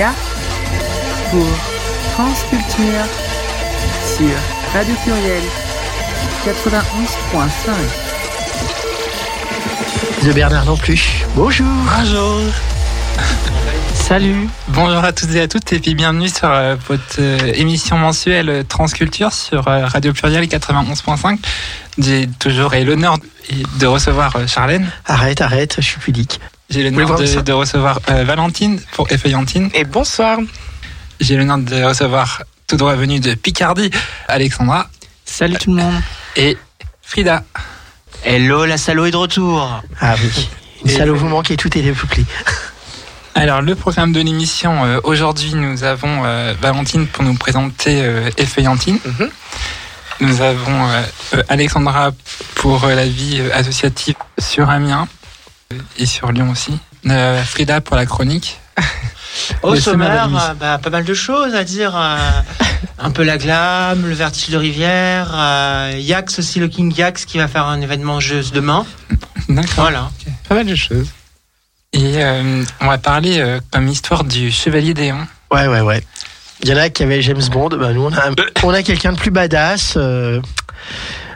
Léa pour Transculture sur Radio Pluriel 91.5. De Bernard non plus. Bonjour. Bonjour. Salut. Bonjour à toutes et à toutes et puis bienvenue sur euh, votre euh, émission mensuelle Transculture sur euh, Radio Pluriel 91.5. J'ai toujours l'honneur de recevoir Charlène. Arrête, arrête, je suis pudique. J'ai l'honneur de, de recevoir euh, Valentine pour Effeuillantine. Et bonsoir. J'ai l'honneur de recevoir tout droit venu de Picardie Alexandra Salut tout le monde. et Frida. Hello, la salaud est de retour. Ah oui. Une où vous manquez, tout est dépeuplé. Alors le programme de l'émission, euh, aujourd'hui nous avons euh, Valentine pour nous présenter euh, Effeuillantine. Mhm. Nous avons euh, euh, Alexandra pour euh, la vie associative sur Amiens et sur Lyon aussi. Euh, Frida pour la chronique. Au Le sommaire, sommaire euh, bah, pas mal de choses à dire. euh, un peu la glam, le vertige de rivière, euh, Yax aussi, le King Yax qui va faire un événement jeu demain. D'accord. Voilà. Pas mal de choses. Et euh, on va parler euh, comme histoire du Chevalier Déon. Ouais, ouais, ouais. Il y en a qui avaient James Bond. Bah, nous, on a, on a quelqu'un de plus badass. euh,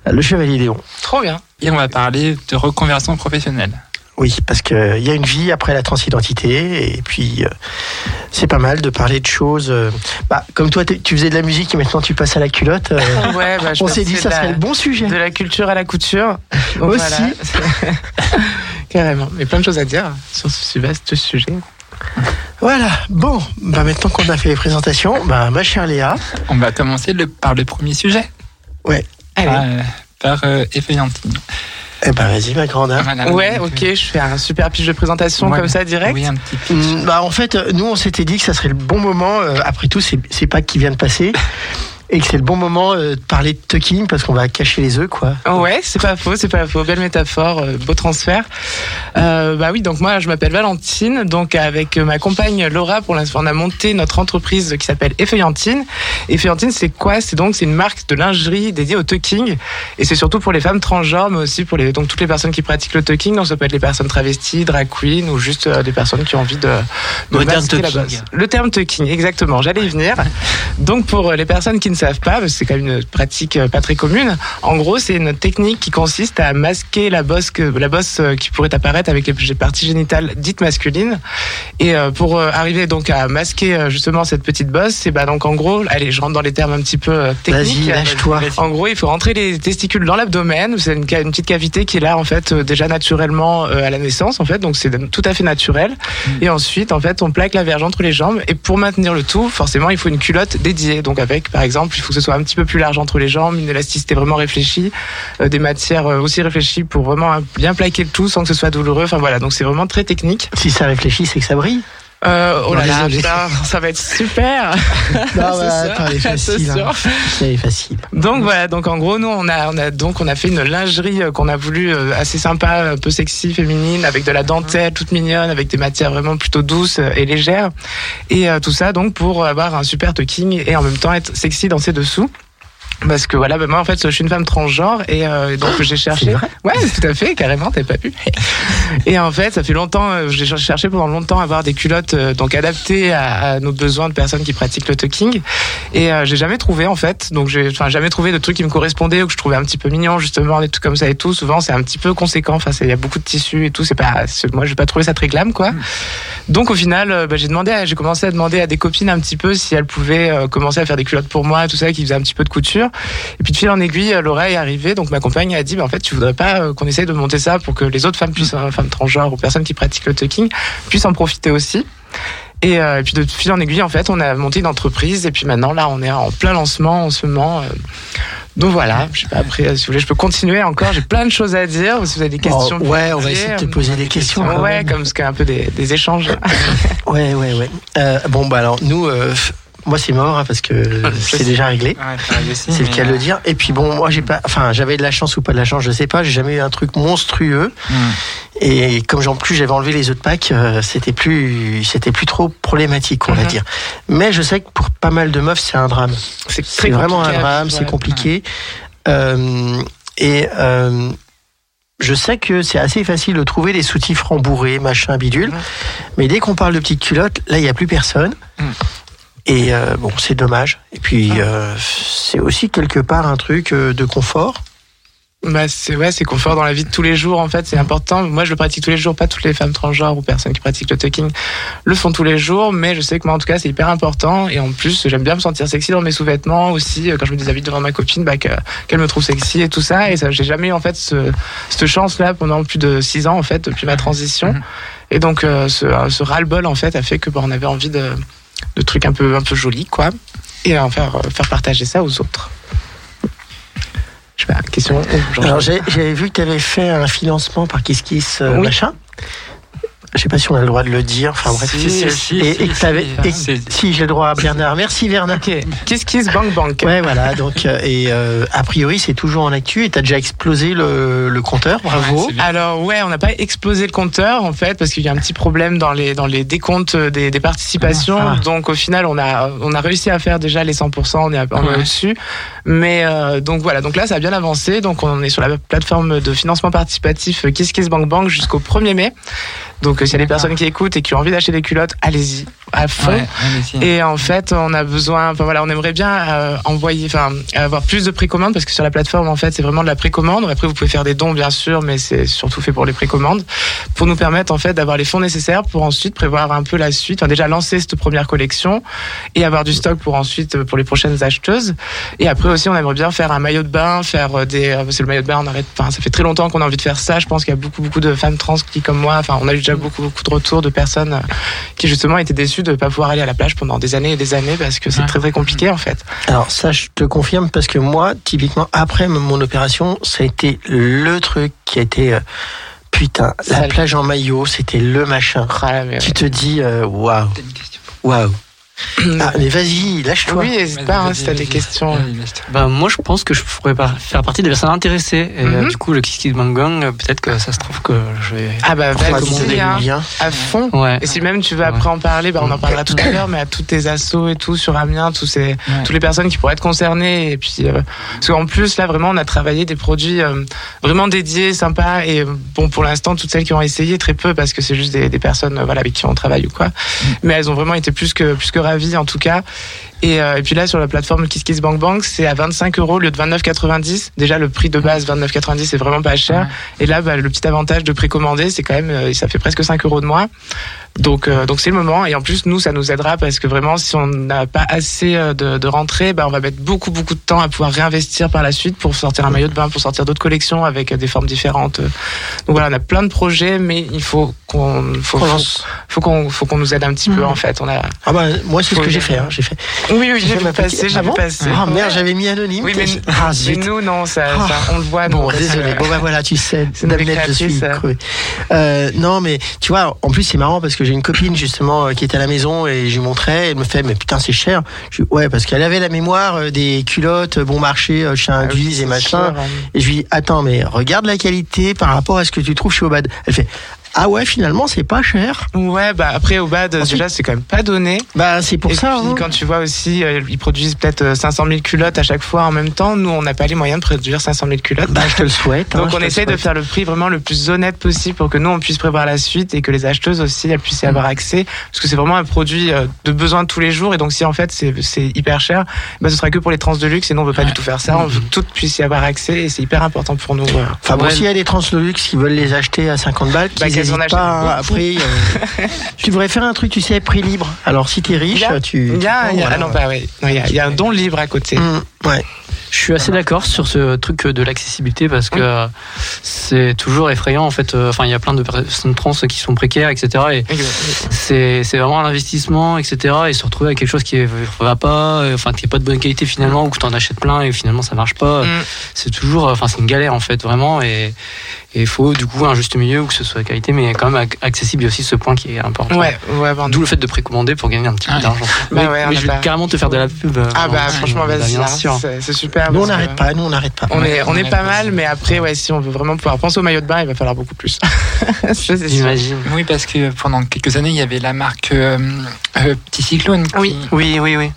le Chevalier Léon. Trop bien. Et on va parler de reconversion professionnelle. Oui, parce qu'il y a une vie après la transidentité. Et puis, euh, c'est pas mal de parler de choses. euh, bah, comme toi, tu faisais de la musique et maintenant tu passes à la culotte. euh, Ouais, bah, je on s'est que dit ça serait le bon sujet. De la culture à la couture. Donc Aussi. voilà. Carrément. Mais plein de choses à dire sur ce vaste sujet. Voilà. Bon, bah, maintenant qu'on a fait les présentations, bah, ma chère Léa. On va commencer le- par le premier sujet. Ouais. Allez. Euh, par euh, Effeuillantine. Eh ben, vas-y, ma grande. hein. Ouais, ok, je fais un super pitch de présentation Ouais. comme ça direct. Oui, un petit peu. Mm, Bah en fait, euh, nous on s'était dit que ça serait le bon moment. euh, après tout, c'est c'est pas qui vient de passer et que c'est le bon moment euh, de parler de tucking parce qu'on va cacher les œufs, quoi. Ouais, c'est pas faux, c'est pas faux. Belle métaphore, euh, beau transfert. Euh, bah oui, donc moi je m'appelle Valentine, donc avec ma compagne Laura, pour l'instant on a monté notre entreprise qui s'appelle Effeuillantine. Effeuillantine, c'est quoi? C'est donc c'est une marque de lingerie dédiée au tucking et c'est surtout pour les femmes transgenres, mais aussi pour les donc toutes les personnes qui pratiquent le tucking. Donc ça peut être les personnes travesties, drag queen ou juste euh, des personnes qui ont envie de, de Le terme tucking. Le terme tucking, exactement. J'allais y venir. Donc pour les personnes qui ne savent pas, parce que c'est quand même une pratique euh, pas très commune. En gros, c'est une technique qui consiste à masquer la bosse que la bosse euh, qui pourrait apparaître avec les parties génitales dites masculines. Et euh, pour arriver donc à masquer justement cette petite bosse, c'est bah donc en gros, allez, je rentre dans les termes un petit peu Vas-y, techniques. lâche-toi. En gros, il faut rentrer les testicules dans l'abdomen. C'est une, petite cavité qui est là en fait déjà naturellement à la naissance en fait, donc c'est tout à fait naturel. Et ensuite, en fait, on plaque la verge entre les jambes. Et pour maintenir le tout, forcément, il faut une culotte dédiée. Donc avec, par exemple, il faut que ce soit un petit peu plus large entre les jambes, une élasticité vraiment réfléchie, euh, des matières euh, aussi réfléchies pour vraiment bien plaquer le tout sans que ce soit douloureux. Enfin voilà, donc c'est vraiment très technique. Si ça réfléchit, c'est que ça brille. Euh, oh là là, ça va être super. Non, bah, ça, attends, elle est c'est facile. hein. Elle est facile. Donc voilà, donc en gros nous on a on a donc on a fait une lingerie euh, qu'on a voulu euh, assez sympa, un peu sexy, féminine, avec de la dentelle toute mignonne, avec des matières vraiment plutôt douces euh, et légères, et euh, tout ça donc pour avoir un super tucking et en même temps être sexy dans ses dessous. Parce que voilà, ben moi en fait je suis une femme transgenre et euh, donc j'ai cherché. vrai Ouais, tout à fait, carrément, t'as pas vu. Et en fait, ça fait longtemps, euh, j'ai cherché pendant longtemps à avoir des culottes euh, donc adaptées à, à nos besoins de personnes qui pratiquent le tucking. Et j'ai jamais trouvé en fait, donc j'ai enfin jamais trouvé de trucs qui me correspondaient ou que je trouvais un petit peu mignon justement, des trucs comme ça et tout. Souvent c'est un petit peu conséquent. Enfin, il y a beaucoup de tissus et tout. C'est pas, moi j'ai pas trouvé ça très glam quoi. Donc au final, bah, j'ai demandé, j'ai commencé à demander à des copines un petit peu si elles pouvaient commencer à faire des culottes pour moi, tout ça, qui faisaient un petit peu de couture. Et puis de fil en aiguille, euh, Laura est arrivée, donc ma compagne a dit, bah, en fait, tu voudrais pas euh, qu'on essaye de monter ça pour que les autres femmes puissent, euh, femmes transgenres ou personnes qui pratiquent le tucking, puissent en profiter aussi. Et, euh, et puis de fil en aiguille, en fait, on a monté une entreprise et puis maintenant là, on est en plein lancement en ce moment. euh. donc voilà, je sais pas après, si vous voulez, je peux continuer encore. J'ai plein de choses à dire. Si vous avez des questions, Oh, ouais, on va essayer de te poser des questions. quand Ouais, même. comme ce qu'est un peu des, des échanges. Ouais, ouais, ouais. Euh, bon, bah alors, nous, moi c'est mort hein, parce que c'est déjà réglé. Aussi, C'est le cas de le euh, dire. Et puis bon, moi j'ai pas, enfin j'avais de la chance ou pas de la chance, je sais pas. J'ai jamais eu un truc monstrueux. hmm. Et comme j'en plus j'avais enlevé les œufs de Pâques, euh, c'était plus, c'était plus trop problématique, on va Mhm. dire. Mais je sais que pour pas mal de meufs, c'est un drame. C'est vraiment un drame, c'est ouais. compliqué. Euh, et euh, je sais que c'est assez facile de trouver des soutifs rembourrés, machin, bidule. Mhm. Mais dès qu'on parle de petites culottes, là, il n'y a plus personne. Mhm. Et euh, bon, c'est dommage. Et puis, Ah. euh, c'est aussi quelque part un truc euh, de confort. Bah c'est ouais, c'est confort dans la vie de tous les jours en fait, c'est important. Moi je le pratique tous les jours, pas toutes les femmes transgenres ou personnes qui pratiquent le tucking le font tous les jours, mais je sais que moi en tout cas c'est hyper important et en plus j'aime bien me sentir sexy dans mes sous-vêtements aussi quand je me déshabille devant ma copine, bah, que- qu'elle me trouve sexy et tout ça et ça j'ai jamais eu en fait ce, cette chance là pendant plus de six ans en fait depuis ma transition Mhm. et donc euh, ce, ce ras-le-bol en fait a fait que bah, on avait envie de, de trucs un peu un peu jolis quoi et en faire euh, faire partager ça aux autres. Je sais pas, question. Alors, j'avais vu que tu avais fait un financement par Kiss Kiss euh, Oui. machin. Je sais pas si on a le droit de le dire. Enfin bref. Si, si, si, et si, et- j'ai le droit à Bernard. Merci Bernard. Ok, Kiss Kiss Bank Bank. Ouais, voilà. Donc, euh, et euh, a priori, c'est toujours en actu. Et t'as déjà explosé le, le compteur. Bravo. Ouais. Alors ouais, on n'a pas explosé le compteur en fait parce qu'il y a un petit problème dans les dans les décomptes des, des participations. Ah. Donc au final, on a on a réussi à faire déjà les 100%, on est, à- on est Ouais. au-dessus. Mais euh, donc voilà, donc là ça a bien avancé. Donc on est sur la plateforme de financement participatif Kiss Kiss Bank Bank jusqu'au 1er mai. Donc euh, s'il y a des personnes qui écoutent et qui ont envie d'acheter des culottes, allez-y à fond. Ouais. Et en fait, on a besoin, enfin voilà, on aimerait bien euh, envoyer, enfin avoir plus de précommandes parce que sur la plateforme, en fait, c'est vraiment de la précommande. Après, vous pouvez faire des dons, bien sûr, mais c'est surtout fait pour les précommandes, pour nous permettre en fait d'avoir les fonds nécessaires pour ensuite prévoir un peu la suite. Enfin, déjà lancer cette première collection et avoir du stock pour ensuite euh, pour les prochaines acheteuses. Et après aussi, on aimerait bien faire un maillot de bain, faire euh, des, c'est le maillot de bain, on arrête. Enfin, ça fait très longtemps qu'on a envie de faire ça. Je pense qu'il y a beaucoup beaucoup de femmes trans qui, comme moi, enfin, on a eu déjà beaucoup beaucoup de retours de personnes qui justement étaient déçues de ne pas pouvoir aller à la plage pendant des années et des années parce que c'est Ouais. très très compliqué en fait. Alors ça, je te confirme parce que moi, typiquement, après mon opération, ça a été le truc qui a été... euh, putain, la plage en maillot, c'était le machin. Ah, mais, Tu te dis, euh, waouh, waouh. Ah, mais vas-y, lâche-toi. Oui, n'hésite pas hein, si t'as des questions. Bah, moi, je pense que je pourrais faire partie des personnes intéressées. Et euh, Mhm. du coup, le Kiss Kiss Bang Bang, euh, peut-être que ça se trouve que je vais. Ah bah vas-y, hein, à fond. Ouais. Et si même tu veux après en parler, bah, on en parlera tout à l'heure, mais à toutes tes assos et tout sur Amiens, tous ces, toutes les personnes qui pourraient être concernées. Et puis, euh, parce qu'en plus, là, vraiment, on a travaillé des produits euh, vraiment dédiés, sympas. Et bon, pour l'instant, toutes celles qui ont essayé, très peu, parce que c'est juste des, des personnes euh, voilà, avec qui on travaille ou quoi. Mais elles ont vraiment été plus que, plus que ravies, en tout cas. Et, euh, et puis là, sur la plateforme Kiss Kiss Bank Bank, c'est à 25 euros au lieu de 29,90. Déjà, le prix de base, 29,90, c'est vraiment pas cher. Et là, bah, le petit avantage de précommander, c'est quand même, euh, ça fait presque 5 euros de moins. Donc, euh, donc c'est le moment. Et en plus, nous, ça nous aidera parce que vraiment, si on n'a pas assez euh, de, de rentrées, bah, on va mettre beaucoup, beaucoup de temps à pouvoir réinvestir par la suite pour sortir un maillot de bain, pour sortir d'autres collections avec euh, des formes différentes. Donc voilà, on a plein de projets, mais il faut qu'on, faut, faut, faut qu'on, faut qu'on nous aide un petit peu en fait. On a. Ah bah, moi, c'est ce que j'ai fait. hein, j'ai fait. Oui, oui, j'ai petite- j'ai Ah bon passer. Ah merde, j'avais mis anonyme. Oui, mais, Ah, mais nous, non, ça, ça, on le voit. Bon, nous, désolé. Bon, bah voilà, tu sais, C'est une Damned, je suis. Euh, non, mais tu vois, en plus, c'est marrant parce que j'ai une copine justement euh, qui était à la maison et je lui montrais. Elle me fait, mais putain, c'est cher. Je dis, ouais, parce qu'elle avait la mémoire euh, des culottes bon marché euh, chez Ah oui, Induise et machin. hein. Et je lui dis, attends, mais regarde la qualité par rapport à ce que tu trouves chez Obad. Elle fait, ah ouais, finalement, c'est pas cher. Ouais, bah après au bad, Ensuite- déjà c'est quand même pas donné. Bah, c'est pour et ça. puis hein. quand tu vois aussi, euh, ils produisent peut-être euh, 500 000 culottes à chaque fois en même temps. Nous, on n'a pas les moyens de produire 500 000 culottes. Bah, je te le souhaite. hein, Donc on essaye de faire le prix vraiment le plus honnête possible pour que nous on puisse prévoir la suite et que les acheteuses aussi elles puissent y avoir accès parce que c'est vraiment un produit euh, de besoin de tous les jours et donc si en fait c'est hyper cher, bah ce sera que pour les trans de luxe et nous on veut pas du tout faire ça. On veut que toutes puissent y avoir accès et c'est hyper important pour nous. euh. Enfin bon, s'il y a des translux qui veulent les acheter à 50 balles, Bah, n'hésitent achètent pas. hein. beaucoup. Après, euh, tu devrais faire un truc, tu sais, prix libre. Alors si t'es riche, a- tu. Il y a, tu il y a- prends, ah non, bah ouais. Non, il y a, il y a un don libre à côté. Hum, ouais. Je suis assez d'accord sur ce truc de l'accessibilité parce que Oui. euh, c'est toujours effrayant en fait. euh, Enfin, il y a plein de personnes trans qui sont précaires, etc. Et c'est c'est vraiment un investissement, etc. Et se retrouver avec quelque chose qui ne va pas, euh, enfin qui est pas de bonne qualité finalement, ou que tu en achètes plein et finalement ça marche pas. Mm. C'est toujours, euh, enfin c'est une galère en fait vraiment. Et et il faut du coup un juste milieu où que ce soit de qualité, mais quand même ac- accessible. Il y a aussi ce point qui est important. Ouais, ouais, bon, D'où le fait de précommander pour gagner un petit peu d'argent. Bah mais ouais, mais a je vais pas- carrément te faire de la pub. euh, Ah bah non, franchement vas-y, bien hein, sûr. c'est super. Nous, on n'arrête pas, nous, on n'arrête pas. On est, on on est pas mal, mais après, ouais, si on veut vraiment pouvoir penser au maillot de bain, il va falloir beaucoup plus. J'imagine. Oui, parce que pendant quelques années, il y avait la marque euh, euh, Petit Cyclone. qui- Oui. Oui, oui, oui.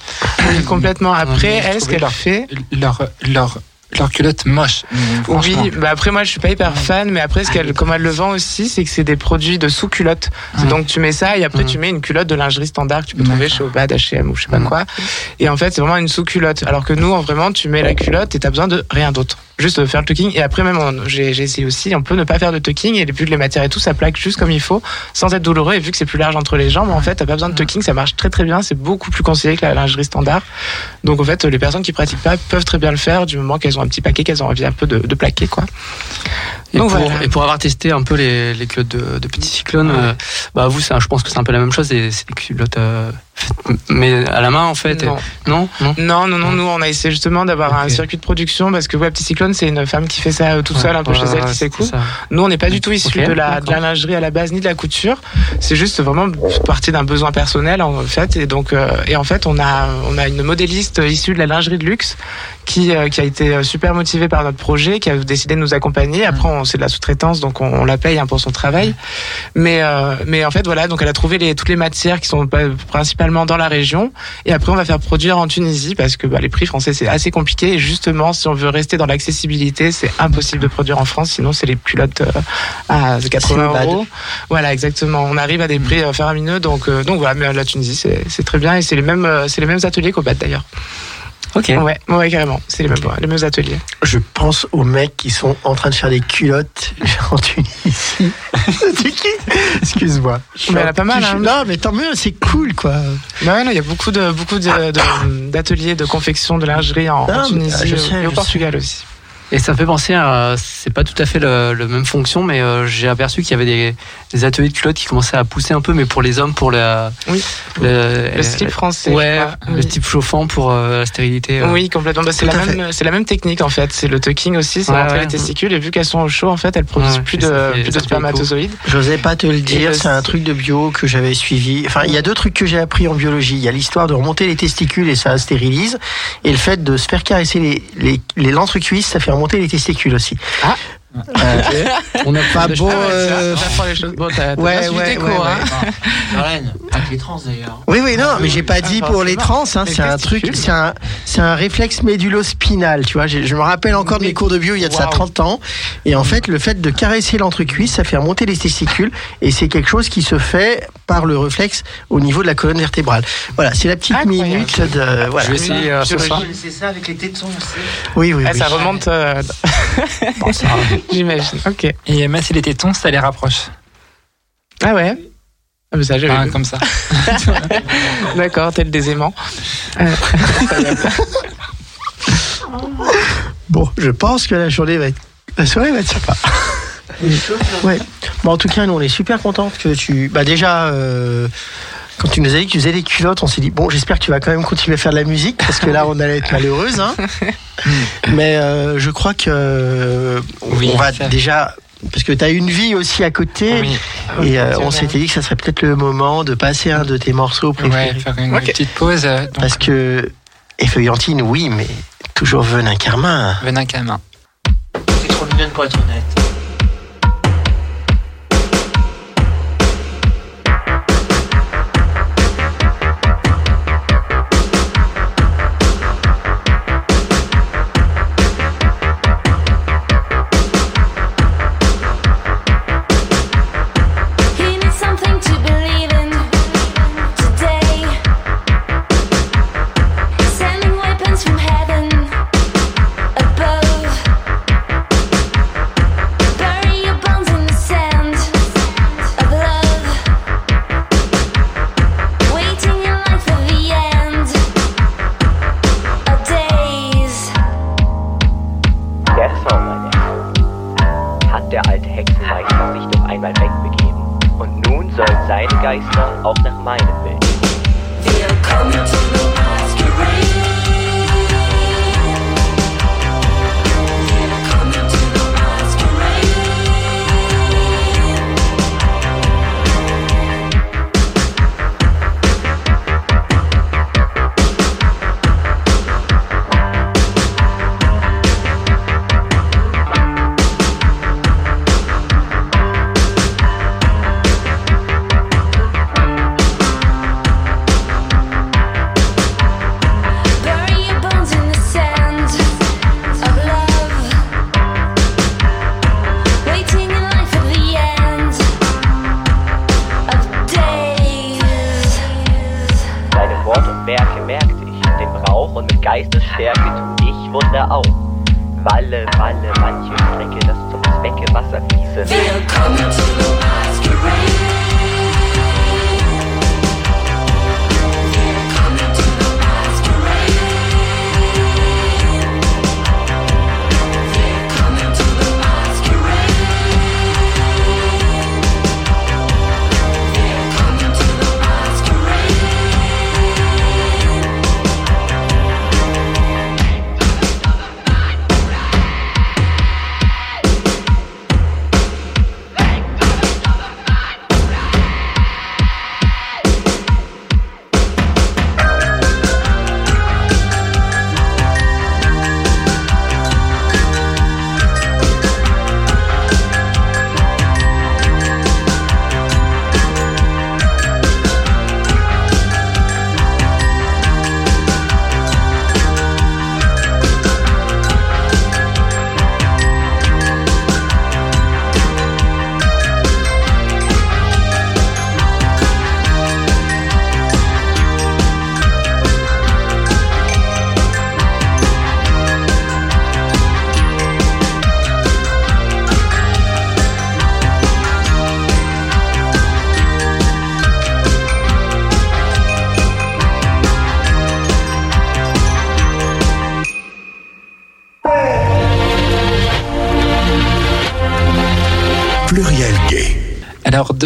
Oui, complètement. Après, Ouais, elle, ce trouvé qu'elle là. fait, Leur, leur leurs culottes moches. franchement. Oui, bah après moi je suis pas hyper fan, mais après ce qu'elle, comme elle le vend aussi, c'est que c'est des produits de sous-culotte. Ouais. Donc tu mets ça et après Mm. tu mets une culotte de lingerie standard que tu peux trouver chez Obad, H&M ou je sais pas quoi. Et en fait c'est vraiment une sous-culotte. Alors que nous en vraiment tu mets la culotte et t'as besoin de rien d'autre. Juste faire le tucking et après même j'ai essayé aussi, on peut ne pas faire de tucking et vu que les matières et tout ça plaque juste comme il faut sans être douloureux. Et vu que c'est plus large entre les jambes en fait t'as pas besoin de tucking, ça marche très très bien, c'est beaucoup plus conseillé que la lingerie standard. Donc en fait les personnes qui pratiquent pas peuvent très bien le faire du moment qu'elles ont un petit paquet, qu'elles ont envie un peu de, de plaquer quoi. Et Donc pour, voilà. et pour avoir testé un peu les, les culottes de, de Petit Cyclone, euh, bah vous, ça, je pense que c'est un peu la même chose. C'est des culottes, euh, mais à la main en fait. Non. Non, non. Non, non, non, nous on a essayé justement d'avoir un circuit de production parce que ouais, Petit Cyclone c'est une femme qui fait ça euh, toute seule un peu Ouais, chez elle ouais, qui ça. Nous on n'est pas du tout issu Ok, de, la, de la d'accord. lingerie à la base ni de la couture. C'est juste vraiment partie d'un besoin personnel en fait et donc euh, et en fait on a on a une modéliste issue de la lingerie de luxe qui euh, qui a été euh, super motivée par notre projet, qui a décidé de nous accompagner. Après on c'est de la sous-traitance donc on, on la paye hein, pour son travail. Mais euh, mais en fait voilà donc elle a trouvé les, toutes les matières qui sont pas- principalement dans la région et après on va faire produire en Tunisie parce que bah, les prix français c'est assez compliqué et justement si on veut rester dans l'accessibilité c'est impossible de produire en France sinon c'est les culottes à 80 bad. euros. Voilà exactement on arrive à des prix euh, faramineux donc donc voilà mais la Tunisie c'est c'est très bien et c'est les mêmes c'est les mêmes ateliers qu'au BAT d'ailleurs. Ok. Ouais ouais carrément c'est les mêmes les mêmes ateliers. Je pense aux mecs qui sont en train de faire des culottes en Tunisie. Excuse-moi. Mais elle a pas mal, hein. Non, mais tant mieux, c'est cool, quoi. Bah ouais, non, il y a beaucoup de beaucoup de- de- d'ateliers de, confection de lingerie en, Ah, Tunisie euh, sais, et au Portugal aussi. Et ça me fait penser à, c'est pas tout à fait le, le même fonction, mais euh, j'ai aperçu qu'il y avait des, des ateliers de culottes qui commençaient à pousser un peu, mais pour les hommes, pour la, Oui. le, Le slip français. ouais, je crois. le Oui. slip chauffant pour euh, la stérilité. euh. Oui, complètement. Bah, c'est la même, c'est la même technique en fait. C'est le tucking aussi, c'est Ouais, rentrer ouais. les testicules et vu qu'elles sont au chaud en fait, elles produisent Ouais, plus de fait- plus de spermatozoïdes. J'osais pas te le Et dire, le- c'est un truc de bio que j'avais suivi. Enfin, il y a deux trucs que j'ai appris en biologie. Il y a l'histoire de remonter les testicules et ça stérilise. Et le fait de se faire caresser les, les, les l'entrecuisse, ça fait remonter les testicules aussi. Ah. Euh, On a pas Ah ouais, euh, ça, ça apprend les choses. Bon, t'as ouais, ouais, ouais, cours, ouais. hein. Les trans d'ailleurs. Oui, oui, non, mais j'ai pas dit Ah, pour les trans. Hein, c'est un truc, c'est un, c'est un réflexe médulo-spinal. Tu vois, je me rappelle encore de mes cours de bio il y a de ça Waouh. 30 ans. Et en fait, le fait de caresser l'entrecuisse, ça fait remonter les testicules. Et c'est quelque chose qui se fait par le réflexe au niveau de la colonne vertébrale. Voilà, c'est la petite Incroyable. minute de. Voilà. Je vais essayer euh, ce soir. C'est ça avec les tétons aussi. Oui, oui, Ah, oui. ça remonte, euh, Bon, j'imagine. Ok. Et même si les tétons, ça les rapproche. Ah ouais? Ah, mais ça, vu. comme ça. D'accord, tel des aimants. Euh, Bon, je pense que la journée va être. La soirée va être sympa. Ouais. Bon, en tout cas, nous, on est super contents que tu. Bah, déjà, euh, quand tu nous as dit que tu faisais des culottes, on s'est dit, bon, j'espère que tu vas quand même continuer à faire de la musique, parce que là, on allait être malheureuse. Hein. Mais euh, je crois que. euh, Oui, on va déjà. Parce que tu as une vie aussi à côté. Oui, Et euh, on s'était dit que ça serait peut-être le moment de passer un de tes morceaux préférés. ouais, faire une petite pause. Donc, Parce que. Effeuillantine, oui, mais toujours venin carmin. Venin Camin. C'est trop mignonne pour être honnête.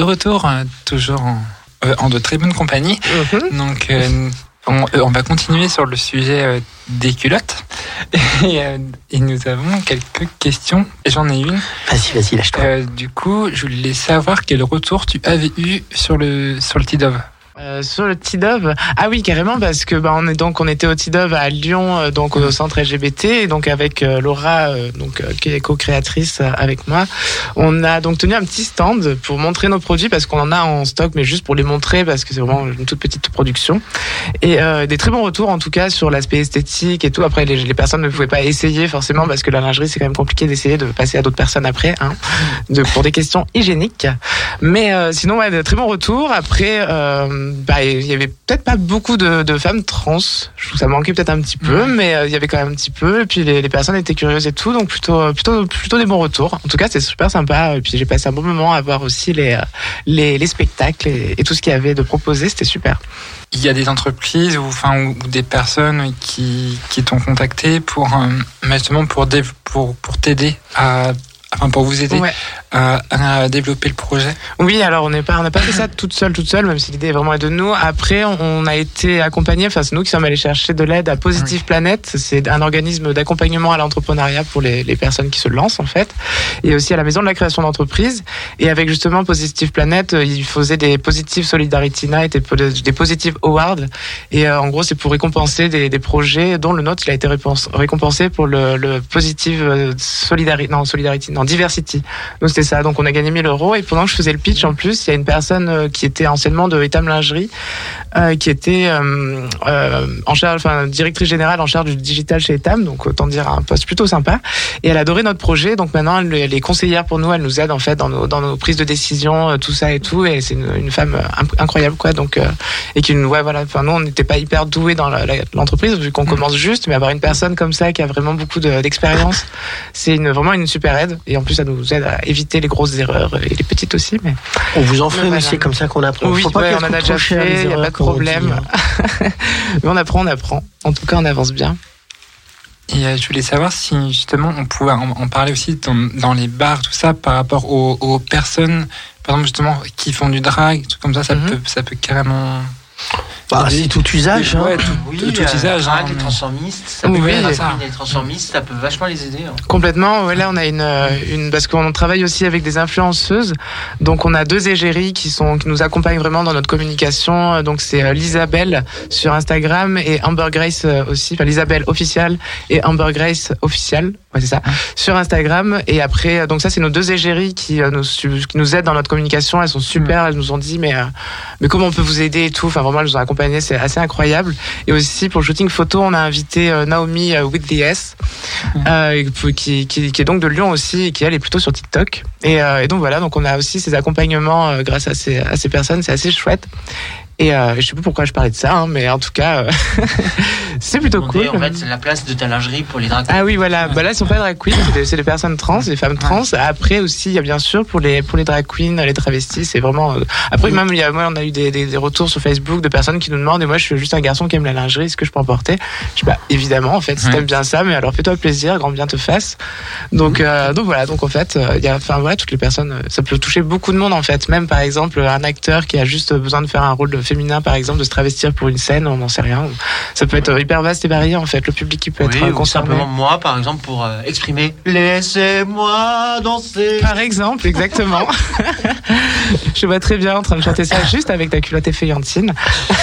De retour, euh, toujours en, euh, en de très bonne compagnie. Mhm. Donc, euh, on, euh, on va continuer sur le sujet des culottes. Et, euh, et nous avons quelques questions. J'en ai une. Vas-y, vas-y, lâche-toi. Euh, du coup, je voulais savoir quel retour tu avais eu sur le, sur le T-Dove. Euh, sur le T-Dove, ah oui carrément parce que bah, on est donc on était au T-Dove à Lyon euh, donc au centre LGBT et donc avec euh, Laura donc qui est co-créatrice avec moi, on a donc tenu un petit stand pour montrer nos produits parce qu'on en a en stock mais juste pour les montrer parce que c'est vraiment une toute petite production et des très bons retours en tout cas sur l'aspect esthétique et tout. Après les, les personnes ne pouvaient pas essayer forcément parce que la lingerie c'est quand même compliqué d'essayer de passer à d'autres personnes après hein, de, pour des questions hygiéniques. Mais sinon, ouais, très bons retours. Après, bah, il y avait peut-être pas beaucoup de, de femmes trans. Je trouve que ça manquait peut-être un petit peu, mais euh, il y avait quand même un petit peu. Et puis les, les personnes étaient curieuses et tout, donc plutôt, plutôt, plutôt des bons retours. En tout cas, c'est super sympa. Et puis j'ai passé un bon moment à voir aussi les, euh, les, les spectacles et, et tout ce qu'il y avait de proposé. C'était super. Il y a des entreprises ou, enfin, ou, des personnes qui, qui t'ont contacté pour, euh, justement pour, pour, pour t'aider à, enfin, pour vous aider Ouais. À, à développer le projet? Oui, alors on n'est pas, on n'a pas fait ça toute seule, toute seule, même si l'idée est vraiment de nous. Après, on a été accompagnés, enfin c'est nous qui sommes allés chercher de l'aide à Positive Planet. C'est un organisme d'accompagnement à l'entrepreneuriat pour les, les personnes qui se lancent en fait, et aussi à la maison de la création d'entreprise. Et avec justement Positive Planet, euh, ils faisaient des Positive Solidarity Night et des Positive Awards. Et euh, en gros, c'est pour récompenser des, des projets dont le nôtre, il a été récompensé pour le, le Positive euh, Solidarity, non Solidarity, non Diversity. Donc ça. Donc on a gagné 1000 euros. Et pendant que je faisais le pitch, en plus, il y a une personne euh, qui était anciennement de Etam Lingerie, euh, qui était euh, euh, en charge, enfin directrice générale en charge du digital chez Etam. Donc autant dire un poste plutôt sympa. Et elle adorait notre projet. Donc maintenant, elle, elle est conseillère pour nous. Elle nous aide en fait dans nos, dans nos prises de décision, tout ça et tout. Et c'est une, une femme incroyable, quoi. Donc et qui nous, ouais, voilà. Enfin nous, on n'était pas hyper doués dans l'entreprise vu qu'on commence juste, mais avoir une personne comme ça qui a vraiment beaucoup de- d'expérience, c'est vraiment une super aide. Et en plus, ça nous aide à éviter les grosses erreurs et les petites aussi. Mais On vous en fait, Voilà. c'est comme ça qu'on apprend. oui, Faut pas ouais, qu'elles on en a déjà fait, il n'y a pas de comme on dit, problème. hein. mais on apprend, on apprend. En tout cas, on avance bien. Et euh, je voulais savoir si justement on pouvait en, parler aussi dans, dans les bars, tout ça, par rapport aux, aux personnes, par exemple justement, qui font du drag, tout comme ça, ça, Mhm. peut, ça peut carrément. Bah, c'est tout usage. hein. Ouais, tout, Oui, tout, tout euh, usage. hein, les transformistes, ça peut oui, ça. Les transformistes, ça peut vachement les aider. hein. Complètement. Ouais, là, on a une, euh, une parce qu'on travaille aussi avec des influenceuses. Donc, on a deux égéries qui sont qui nous accompagnent vraiment dans notre communication. Donc, c'est euh, Lisabelle sur Instagram et Amber Grace aussi. Enfin, Lisabelle officielle et Amber Grace officielle. Ouais, c'est ça. Sur Instagram. Et après, donc ça, c'est nos deux égéries qui nous qui nous aident dans notre communication. Elles sont super. Elles nous ont dit, mais mais comment on peut vous aider et tout? Enfin, elles nous ont accompagnés. C'est assez incroyable. Et aussi pour le shooting photo, on a invité euh, Naomi euh, with the S, euh, qui, qui, qui est donc de Lyon aussi, et qui elle est plutôt sur TikTok. Et, et donc voilà, donc on a aussi ces accompagnements grâce à ces, à ces personnes, c'est assez chouette. Et euh, je sais pas pourquoi je parlais de ça, hein, mais en tout cas, euh, c'est plutôt cool. En fait, c'est la place de ta lingerie pour les drag Ah oui, voilà. Bah là, ce sont pas drag queens, c'est des, c'est des personnes trans, des femmes trans. Après aussi, il y a bien sûr pour les pour les drag queens, les travestis, c'est vraiment. euh, Après, même il y a, moi, on a eu des, des, des retours sur Facebook de personnes qui nous demandent. Et moi, je suis juste un garçon qui aime la lingerie. Est-ce que je peux en porter Je dis bah évidemment, en fait, si t'aimes bien ça, mais alors fais-toi plaisir, grand bien te fasse. Donc euh, donc voilà. Donc en fait, il y a, enfin voilà, toutes les personnes, ça peut toucher beaucoup de monde en fait. Même par exemple un acteur qui a juste besoin de faire un rôle féminin, par exemple, de se travestir pour une scène, on n'en sait rien. Ça peut être hyper vaste et varié en fait. Le public qui peut Oui, être euh, ou concerné. simplement moi, par exemple, pour euh, exprimer Laissez-moi danser. Par exemple, exactement. je vois très bien en train de chanter ça juste avec ta culotte effeuillantine.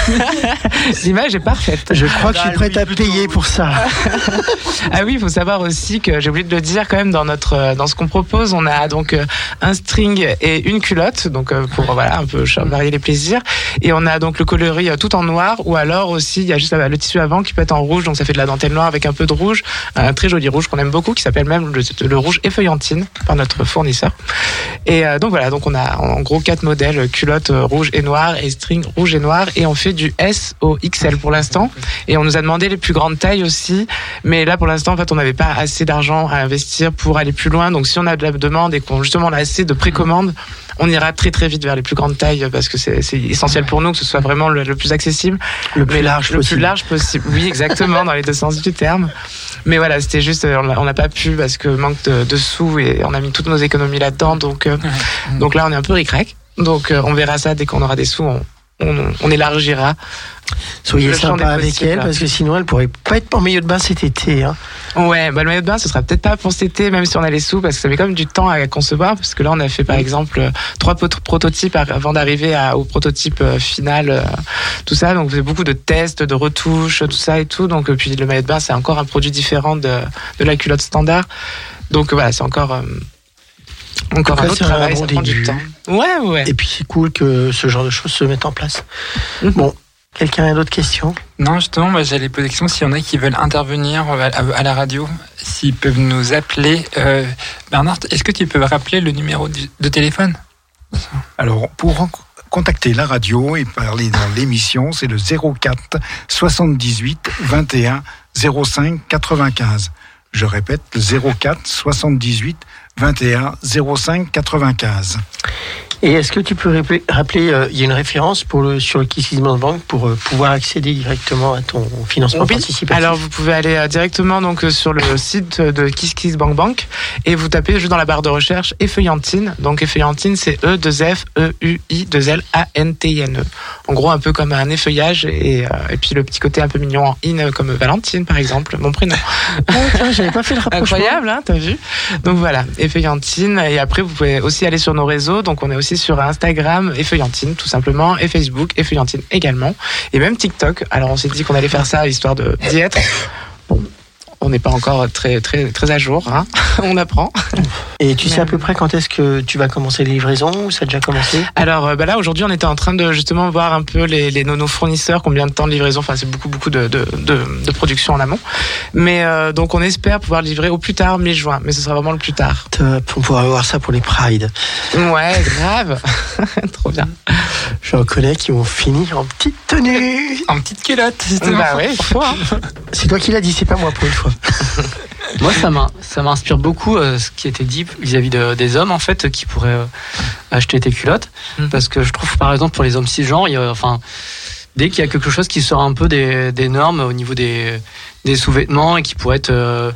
L'image est parfaite. Je crois que je suis Ah, prête à payer pour ça. Ah oui, il faut savoir aussi que j'ai oublié de le dire quand même dans notre euh, dans ce qu'on propose, on a donc euh, un string et une culotte, donc euh, pour voilà un peu varier les plaisirs. Et on a donc le coloris euh, tout en noir, ou alors aussi il y a juste euh, le tissu avant qui peut être en rouge, donc ça fait de la dentelle noire avec un peu de rouge, un très joli rouge qu'on aime beaucoup, qui s'appelle même le, rouge effeuillantine par notre fournisseur. Et euh, donc voilà, donc on a en gros quatre modèles culotte rouge et noir et string rouge et noir, et on fait du S au XL pour l'instant. Et on nous a demandé les plus grandes tailles aussi. Mais là, pour l'instant, en fait, on n'avait pas assez d'argent à investir pour aller plus loin. Donc, si on a de la demande et qu'on justement on a assez de précommandes, on ira très très vite vers les plus grandes tailles parce que c'est essentiel pour nous que ce soit vraiment le, le plus accessible. Le plus Mais large le possible. plus large possible. Oui, exactement, dans les deux sens du terme. Mais voilà, c'était juste, euh, on n'a pas pu parce que manque de, de sous et on a mis toutes nos économies là-dedans. Donc, euh, donc là, on est un peu ric-rac. Donc, euh, on verra ça dès qu'on aura des sous. On, on, on élargira. Soyez sympa avec elle parce que sinon elle pourrait pas être en milieu de bain cet été. Hein. Ouais, bah le maillot de bain, ce sera peut-être pas pour cet été, même si on a les sous, parce que ça met quand même du temps à concevoir, parce que là, on a fait par exemple euh, trois prototypes avant d'arriver au prototype euh, final, euh, tout ça. Donc, c'est beaucoup de tests, de retouches, tout ça et tout. Donc, puis le maillot de bain, c'est encore un produit différent de, de la culotte standard. Donc, voilà, c'est encore, encore tout un autre c'est un travail, bon ça prend du début. temps. Ouais, ouais. Et puis c'est cool que ce genre de choses se mettent en place. Mhm. Bon, quelqu'un a d'autres questions? Non, justement, moi, j'allais poser la question s'il y en a qui veulent intervenir euh, à, à la radio, s'ils peuvent nous appeler. Euh, Bernard, est-ce que tu peux rappeler le numéro du- de téléphone? Alors, pour contacter la radio et parler dans l'émission, c'est le 04 78 21 05 95. Je répète, le 04 78 21 05 95. Et est-ce que tu peux rappeler, euh, il y a une référence pour le, sur le Bank pour euh, pouvoir accéder directement à ton financement Oui. participatif? Alors vous pouvez aller euh, directement donc sur le site de KissKissBankBank et vous tapez juste dans la barre de recherche effeuillantine. Donc effeuillantine c'est E 2 F E U I 2 L A N T I N. En gros un peu comme un effeuillage et, et puis le petit côté un peu mignon en in comme Valentine par exemple, mon prénom. Ah, tiens, j'avais pas fait le rapprochement. Incroyable, hein, t'as vu? Donc voilà, Effeuillantine. Et après, vous pouvez aussi aller sur nos réseaux. Donc on est aussi sur Instagram, Effeuillantine, tout simplement, et Facebook, Effeuillantine également. Et même TikTok. Alors on s'est dit qu'on allait faire ça histoire de d'y être. Bon, on n'est pas encore très, très, très à jour. Hein on apprend. Et tu sais à peu près quand est-ce que tu vas commencer les livraisons ou ça a déjà commencé? Alors euh, bah là aujourd'hui on était en train de justement voir un peu les, les nos, nos fournisseurs combien de temps de livraison enfin c'est beaucoup beaucoup de, de, de, de production en amont mais euh, donc on espère pouvoir livrer au plus tard mi-juin mais ce sera vraiment le plus tard Top, on pourra voir ça pour les Pride. ouais grave trop bien J'en connais qui vont finir en petite tenue. En petite culotte, justement. bah ouais faut hein. C'est toi qui l'as dit, c'est pas moi pour une fois. Moi, ça m'in- ça m'inspire beaucoup euh, ce qui était dit vis-à-vis de- des hommes, en fait, qui pourraient euh, acheter tes culottes. Mhm. Parce que je trouve, par exemple, pour les hommes cisgenres, il y a, enfin, dès qu'il y a quelque chose qui sort un peu des, des normes au niveau des, des sous-vêtements et qui pourrait être euh,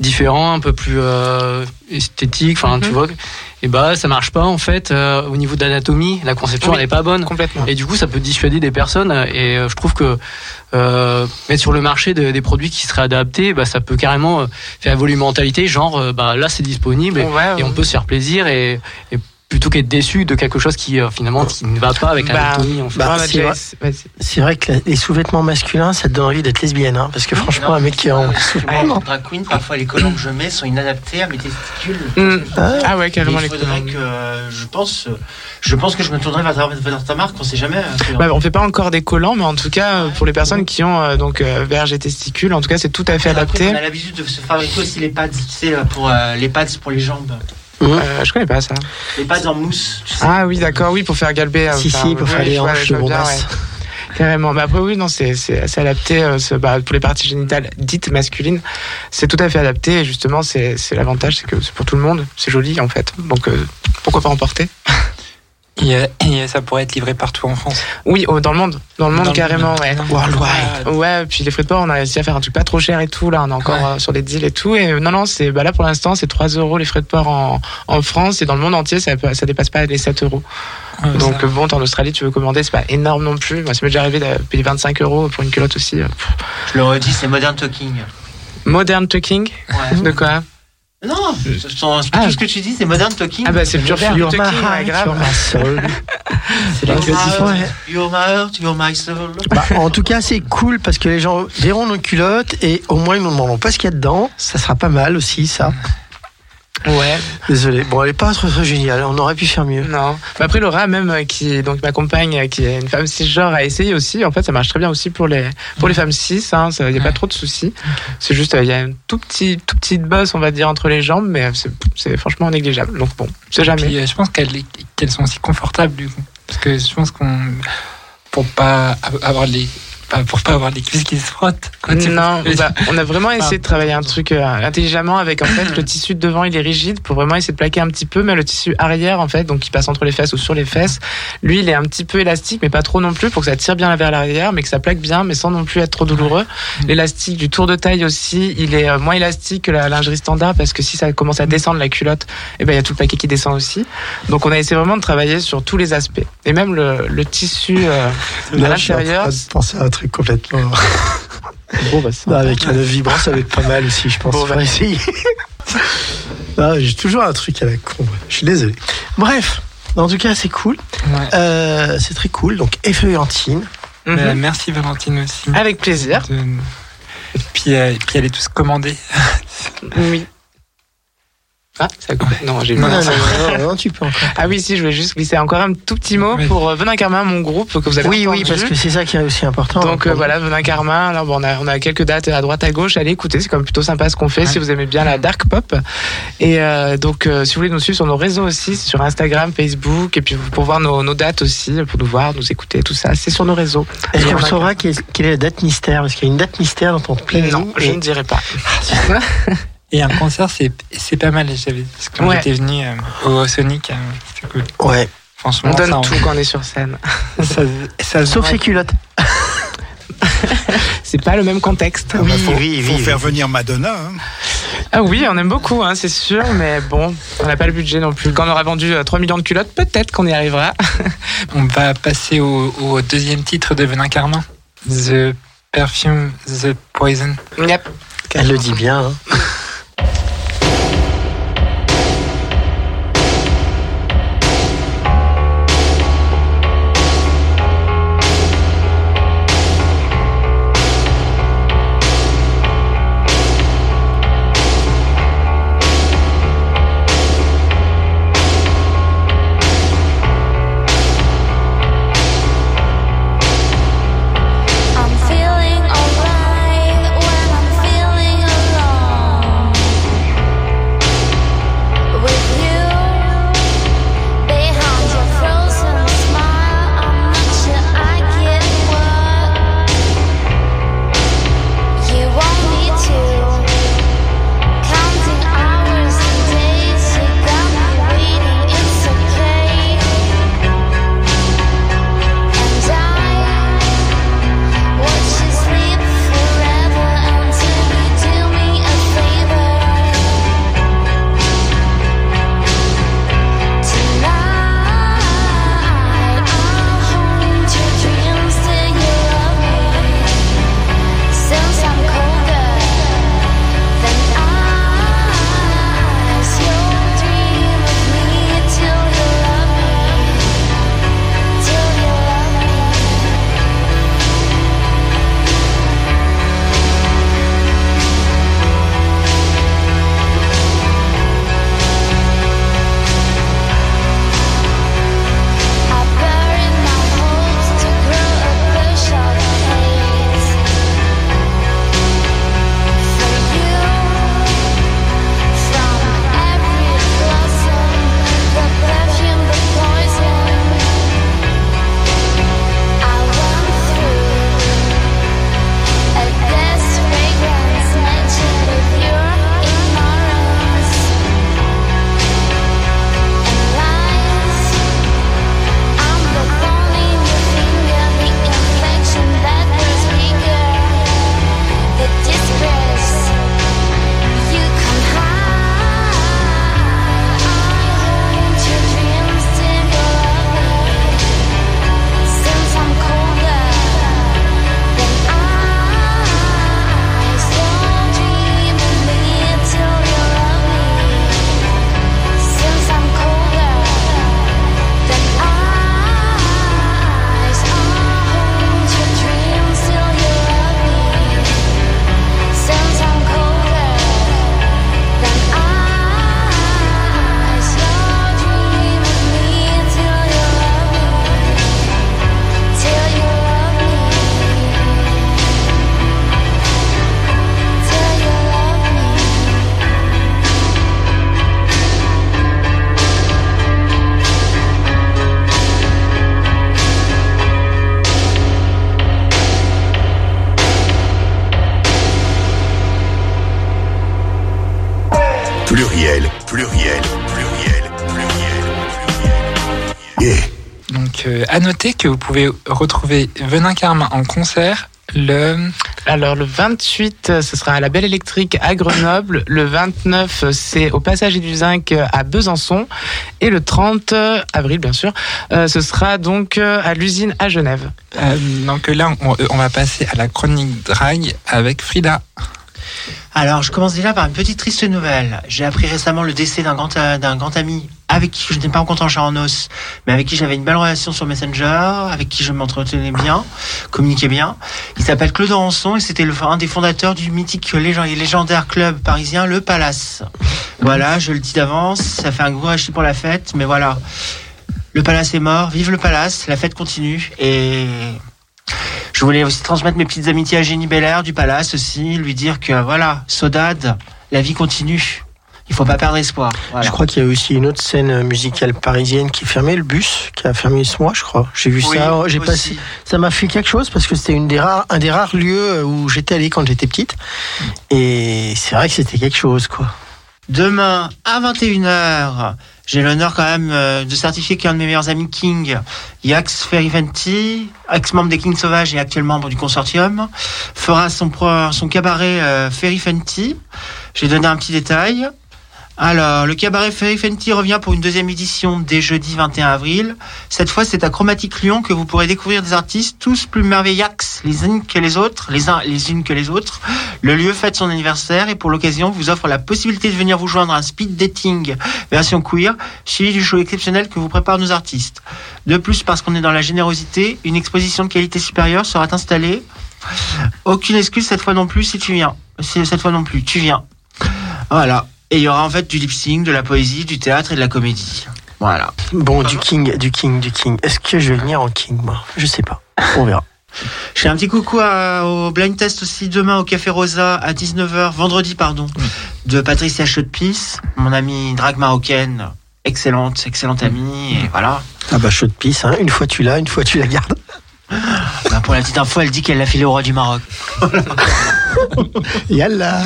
différent, un peu plus euh, esthétique, enfin, Mhm. tu vois, et bah, ça marche pas, en fait, euh, au niveau d'anatomie, la conception, Oui. elle est pas bonne. complètement Et du coup, ça peut dissuader des personnes. Et euh, je trouve que euh, mettre sur le marché de- des produits qui seraient adaptés, bah, ça peut carrément euh, faire évoluer mentalité. Genre, bah, là, c'est disponible et, Ouais, et on ouais. peut se faire plaisir. Et, et plutôt qu'être déçu de quelque chose qui, euh, finalement, qui ne va pas avec Bah, l'anatomie. en fait. bah, Ouais, on a c'est vrai. vas-y. C'est vrai que les sous-vêtements masculins, ça te donne envie d'être lesbienne, hein, parce que franchement, un mec qui est en en drag queen, parfois les collants que je mets sont inadaptés à mes testicules. Mm. Ah. Ah ouais, carrément il les collants. que, euh, je pense, euh, je pense que je me tournerai vers ta, vers ta marque, on sait jamais. hein, Ouais, on fait pas encore des collants, mais en tout cas, euh, pour les personnes qui ont euh, donc euh, verge et testicules, en tout cas, c'est tout à fait Après, adapté. on a l'habitude de se fabriquer aussi les pads, tu sais, euh, pour euh, les pads pour les jambes. Mhm. Euh, je connais pas ça. Les pâtes en mousse. tu sais. Ah oui, d'accord, oui, pour faire galber. euh, Si, enfin, si, pour oui, faire les hanches de bombasse. ouais. Carrément. Mais après, oui, non, c'est assez adapté euh, ce- bah, pour les parties génitales dites masculines. C'est tout à fait adapté. Et justement, c'est c'est l'avantage, c'est que c'est pour tout le monde. C'est joli, en fait. Donc, euh, pourquoi pas en porter? Et, euh, et ça pourrait être livré partout en France. Oui, oh, dans le monde. Dans le monde, Dans le carrément, monde. ouais. Worldwide. Ouais, puis les frais de port, on a réussi à faire un truc pas trop cher et tout. Là, on est encore Ouais. euh, sur des deals et tout. Et euh, non, non, c'est bah là pour l'instant, c'est 3 euros les frais de port en, en France et dans le monde entier, ça, ça dépasse pas les 7 euros. Ouais, Donc ça- euh, bon, t'es en Australie, tu veux commander, c'est pas énorme non plus. Moi, ça m'est déjà arrivé de payer 25 euros pour une culotte aussi. euh. Je le redis, c'est Modern Talking. Modern talking Ouais. De quoi Non, je- tout Ah. ce que tu dis, c'est Modern Talking. Ah bah c'est pur You're my ouais, heart, grave. you're my soul. C'est la You're my tradition, heart, ouais. You're my heart, you're my soul. Bah, en tout cas, c'est cool parce que les gens verront nos culottes et au moins ils nous demanderont pas ce qu'il y a dedans. Ça sera pas mal aussi, ça. Ouais. Désolé. Bon, elle est pas trop, trop géniale. On aurait pu faire mieux. Non. Mais après Laura même euh, qui donc ma compagne euh, qui est une femme cisgenre a essayé aussi. En fait, ça marche très bien aussi pour les pour les femmes cis. Hein, il y a pas trop de soucis. C'est juste euh, il y a un tout petit tout petite bosse on va dire entre les jambes, mais c'est franchement négligeable. Donc bon, c'est jamais. Puis, je pense qu'elles qu'elles sont aussi confortables du coup. Parce que je pense qu'on. Pour pas avoir les. Pour pas avoir les cuisses qui se frottent. quoi, Non, bah, on a vraiment essayé de travailler un truc euh, intelligemment avec en fait le tissu de devant il est rigide pour vraiment essayer de plaquer un petit peu, mais le tissu arrière en fait, donc qui passe entre les fesses ou sur les fesses, lui il est un petit peu élastique mais pas trop non plus pour que ça tire bien vers l'arrière, mais que ça plaque bien mais sans non plus être trop douloureux. L'élastique du tour de taille aussi, il est euh, moins élastique que la lingerie standard parce que si ça commence à descendre la culotte, et ben il y a tout le paquet qui descend aussi. Donc on a essayé vraiment de travailler sur tous les aspects et même le, le tissu euh, à l'intérieur. Truc complètement. Bon, bah, ça- Non, avec un œuf vibrant, ça va être pas mal aussi, je pense. Bon, bah. essayer. J'ai toujours un truc à la con. Je suis désolé. Bref. En tout cas, c'est cool. Ouais. Euh, c'est très cool. Donc, effeuillantine. Mhm. Euh, merci Valentine aussi. Avec plaisir. De- Et puis, euh, et puis allez tous commander. Oui. Ah, ça a coupé. Non, j'ai Non, Non, non, non, tu peux encore. Ah oui, si, je voulais juste glisser encore un tout petit mot pour euh, Venin Carmin, mon groupe que vous avez Oui, oui, parce que c'est ça qui est aussi important. Donc euh, voilà, Venin Carmin. Alors bon, on a, on a quelques dates à droite à gauche. Allez écouter, c'est quand même plutôt sympa ce qu'on fait si vous aimez bien la dark pop. Et euh, donc, si vous voulez nous suivre sur nos réseaux aussi, sur Instagram, Facebook, et puis pour voir nos, dates aussi, pour nous voir, nous écouter, tout ça, c'est sur nos réseaux. Est-ce qu'on saura quelle est la date mystère? Parce qu'il y a une date mystère dans ton planning. Non, je ne dirai pas. Et un concert, c'est c'est pas mal. J'avais parce que quand Ouais. j'étais venu euh, au Sonic, euh, c'était cool. Ouais. Franchement, On donne ça, tout quand on est sur scène. ça, ça Sauf les culottes. C'est pas le même contexte. Oui, faut, oui, faut oui, faire oui. venir Madonna. hein. Ah oui, on aime beaucoup, hein, c'est sûr, mais bon, on n'a pas le budget non plus. Quand on aura vendu euh, 3 millions de culottes, peut-être qu'on y arrivera. On va passer au, au deuxième titre de Venin Carmin. The Perfume, The Poison. Yep. Elle le dit bien. hein. À noter que vous pouvez retrouver Venin Carmin en concert le. Alors le 28, euh, ce sera à la Belle Électrique à Grenoble. Le 29, euh, c'est au Passager du Zinc euh, à Besançon. Et le 30 euh, avril, bien sûr, euh, ce sera donc à l'usine à Genève. Euh, donc là, on, on va passer à la chronique drag avec Frida. Alors, je commence déjà par une petite triste nouvelle. J'ai appris récemment le décès d'un grand, d'un grand ami avec qui je n'étais pas rencontré en chair en os, mais avec qui j'avais une belle relation sur Messenger, avec qui je m'entretenais bien, communiquais bien. Il s'appelle Claude Rançon et c'était un des fondateurs du mythique légendaire club parisien Le Palace. Voilà, je le dis d'avance, ça fait un gros hachis pour la fête, mais voilà. Le Palace est mort, vive le Palace, la fête continue et je voulais aussi transmettre mes petites amitiés à Jenny Belair du Palace aussi, lui dire que voilà, Sodade, la vie continue. Il faut pas perdre espoir. Voilà. Je crois qu'il y a aussi une autre scène musicale parisienne qui fermait, le bus, qui a fermé ce mois, je crois. J'ai vu Oui, ça, j'ai passé. Ça m'a fait quelque chose parce que c'était une des rares, un des rares lieux où j'étais allé quand j'étais petite. Et c'est vrai que c'était quelque chose, quoi. Demain à 21h, j'ai l'honneur quand même euh, de certifier qu'un de mes meilleurs amis King, Yax Ferriventi, ex-membre des Kings Sauvages et actuel membre du consortium, fera son, son cabaret euh, Ferriventi. J'ai donné un petit détail. Alors, le cabaret Fenty revient pour une deuxième édition dès jeudi 21 avril. Cette fois, c'est à Chromatique Lyon que vous pourrez découvrir des artistes tous plus merveillax les que les autres, les uns les unes que les autres. Le lieu fête son anniversaire et pour l'occasion vous offre la possibilité de venir vous joindre à un speed dating version queer, suivi du show exceptionnel que vous préparent nos artistes. De plus, parce qu'on est dans la générosité, une exposition de qualité supérieure sera installée. Aucune excuse cette fois non plus si tu viens. Cette fois non plus, tu viens. Voilà. Et il y aura en fait du lip sync, de la poésie, du théâtre et de la comédie. Voilà. Bon, du King, du King, du King. Est-ce que je vais venir en King, moi? Je sais pas. On verra. Je fais un petit coucou à- au blind test aussi demain au Café Rosa à 19h, vendredi pardon, de Patricia Chaudepice, mon amie drague marocaine, excellente, excellente amie, et voilà. Ah bah, pisse, hein. Une fois tu l'as, une fois tu la gardes. Bah, pour la petite info, elle dit qu'elle l'a filé au roi du Maroc. Yalla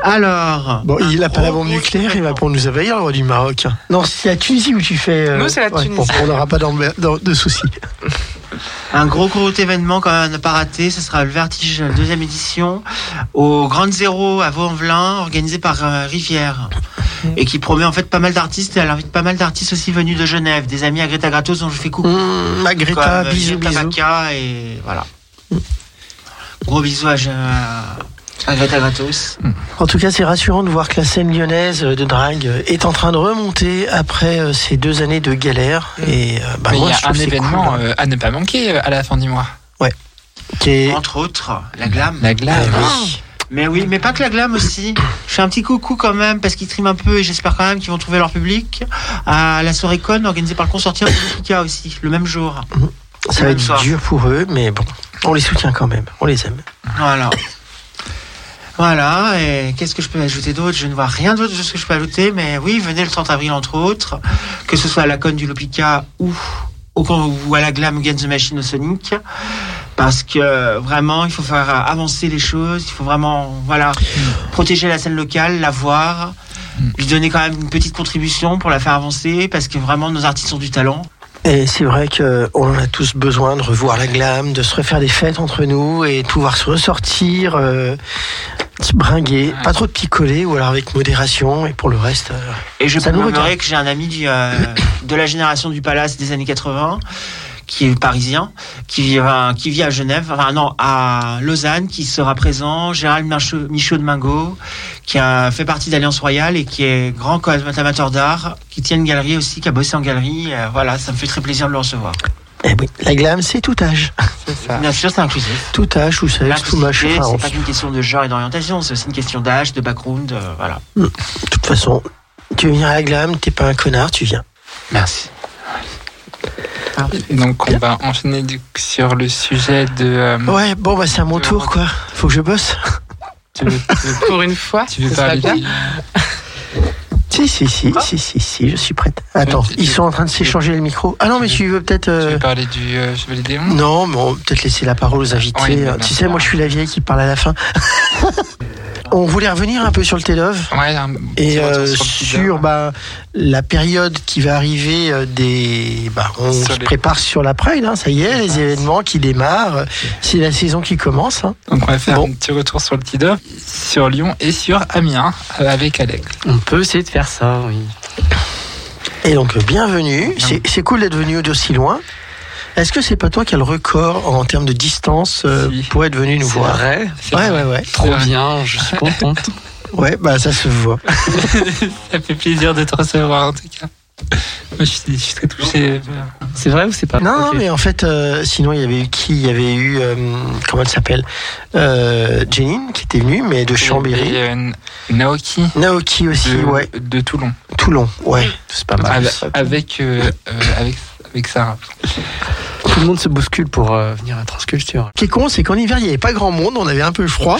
Alors. Bon, il a pas la bombe nucléaire, il va pour nous envahir, le roi du Maroc. Non, c'est la Tunisie où tu fais. euh, Nous, c'est la ouais, Tunisie. bon, on n'aura pas de soucis. Un gros gros événement quand même à ne pas rater, ce sera le Vertige deuxième édition au Grand Zéro à Vaux-en-Velin, organisé par euh, Rivière. Et qui promet en fait pas mal d'artistes et elle invite pas mal d'artistes aussi venus de Genève, des amis à Greta Gratos dont je fais coucou. Mmh, ma Greta, Comme, euh, bisous, bisous. Et voilà. Gros bisous à, à Greta Gratos. En tout cas, c'est rassurant de voir que la scène lyonnaise de drague est en train de remonter après euh, ces deux années de galère. Et euh, bah, Mais il moi, y je a trouve un événement cool, hein. euh, à ne pas manquer à la fin du mois. qui est- Entre autres, la glam. La glam. Ah, oui. Mais oui, mais pas que la glam aussi. Je fais un petit coucou quand même parce qu'ils triment un peu et j'espère quand même qu'ils vont trouver leur public à la soirée con organisée par le consortium de Lupica aussi, le même jour. Ça va être soir. dur pour eux, mais bon, on les soutient quand même, on les aime. Voilà. Voilà, et qu'est-ce que je peux ajouter d'autre? Je ne vois rien d'autre de ce que je peux ajouter, mais oui, venez le 30 avril entre autres, que ce soit à la conne du Lopica ou, au, ou à la Glam Against the Machine au Sonic, parce que vraiment, il faut faire avancer les choses, il faut vraiment, voilà, protéger la scène locale, la voir, lui donner quand même une petite contribution pour la faire avancer, parce que vraiment, nos artistes ont du talent. Et c'est vrai qu'on a tous besoin de revoir la glam, de se refaire des fêtes entre nous et de pouvoir se ressortir, euh, bringuer, pas trop de picoler ou alors avec modération. Et pour le reste, euh, Et je peux que j'ai un ami du, euh, de la génération du Palace des années 80, qui est parisien, qui vit, euh, qui vit à Genève, enfin non, à Lausanne, qui sera présent, Gérald Michaud, Michaud de Mingo, qui a fait partie d'Alliance Royale et qui est grand amateur d'art, qui tient une galerie aussi, qui a bossé en galerie. Euh, voilà, ça me fait très plaisir de le recevoir. Eh oui, la glam, c'est tout âge. C'est ça. Bien sûr, c'est inclusif. Tout âge, tout sexe, tout machin. C'est pas qu'une question de genre et d'orientation, c'est aussi une question d'âge, de background, euh, voilà. De toute façon, tu veux venir à la glam, t'es pas un connard, tu viens. Merci. Et donc on va enchaîner du- sur le sujet de. euh, Ouais, bon, bah c'est à mon tour, quoi. Faut que je bosse. tu veux, tu veux- Pour une fois, tu veux parler bien. Si, si, si, si, si, si, je suis prête. Attends, ils sont en train de s'échanger le micro. Ah non, mais tu veux peut-être. Tu euh, veux parler du euh, Chevalier Démon Non, mais on peut-être laisser la parole aux invités. Oui, mais tu sais, moi je suis la vieille qui parle à la fin. On voulait revenir un peu sur le TEDOV. Ouais, Et euh, sur sur bah, la période qui va arriver euh, des. Bah, on Sur se les- prépare sur la Pride, hein, ça y est, les événements qui démarrent. C'est la saison qui commence. hein. Donc on va faire Bon. un petit retour sur le Tidov, sur Lyon et sur Amiens euh, avec Alex. On peut essayer de faire ça, oui. Et donc, bienvenue. C'est c'est cool d'être venu d'aussi loin. Est-ce que c'est pas toi qui as le record en termes de distance euh, Si. pour être venu nous C'est voir vrai. C'est Ouais, vrai. ouais, ouais. Trop vrai. bien, je suis contente. Ouais, bah ça se voit. Ça fait plaisir de te recevoir en tout cas. Moi je suis, je suis très touché. C'est vrai ou c'est pas? Non, mais en fait, euh, sinon, il y avait eu qui? Il y avait eu, euh, comment elle s'appelle? Euh, Janine, qui était venue, mais de Chambéry. Et, euh, Naoki Naoki aussi, de, ouais. de Toulon. Toulon, ouais. C'est pas mal. Avec, avec, euh, euh, avec, avec Sarah. Tout le monde se bouscule pour euh, venir à Transculture. Ce qui est con, c'est qu'en hiver, il n'y avait pas grand monde, on avait un peu froid.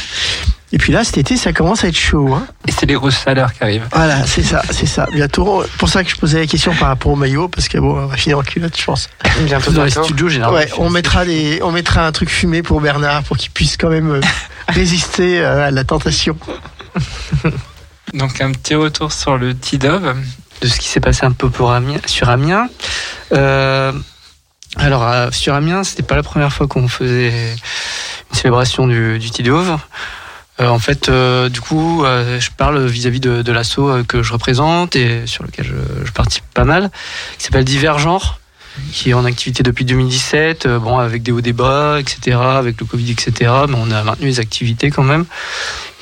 Et puis là, cet été, ça commence à être chaud. Hein. Et c'est les grosses chaleurs qui arrivent. Voilà, c'est ça, c'est ça. Bientôt, pour ça que je posais la question par rapport au maillot, parce que bon, on va finir en culotte, je pense. Bientôt, Dans les studios, généralement. Ouais, on mettra des, on mettra un truc fumé pour Bernard, pour qu'il puisse quand même euh, résister euh, à la tentation. Donc un petit retour sur le Tidov. de ce qui s'est passé un peu pour Amiens, sur Amiens. Euh, alors, euh, sur Amiens, c'était pas la première fois qu'on faisait une célébration du, du Tidove. Euh, en fait, euh, du coup, euh, je parle vis-à-vis de, de l'asso euh, que je représente et sur lequel je, participe pas mal, qui s'appelle Divergent, qui est en activité depuis 2017, euh, bon, avec des hauts des bas, etc., avec le Covid, etc., mais on a maintenu les activités quand même.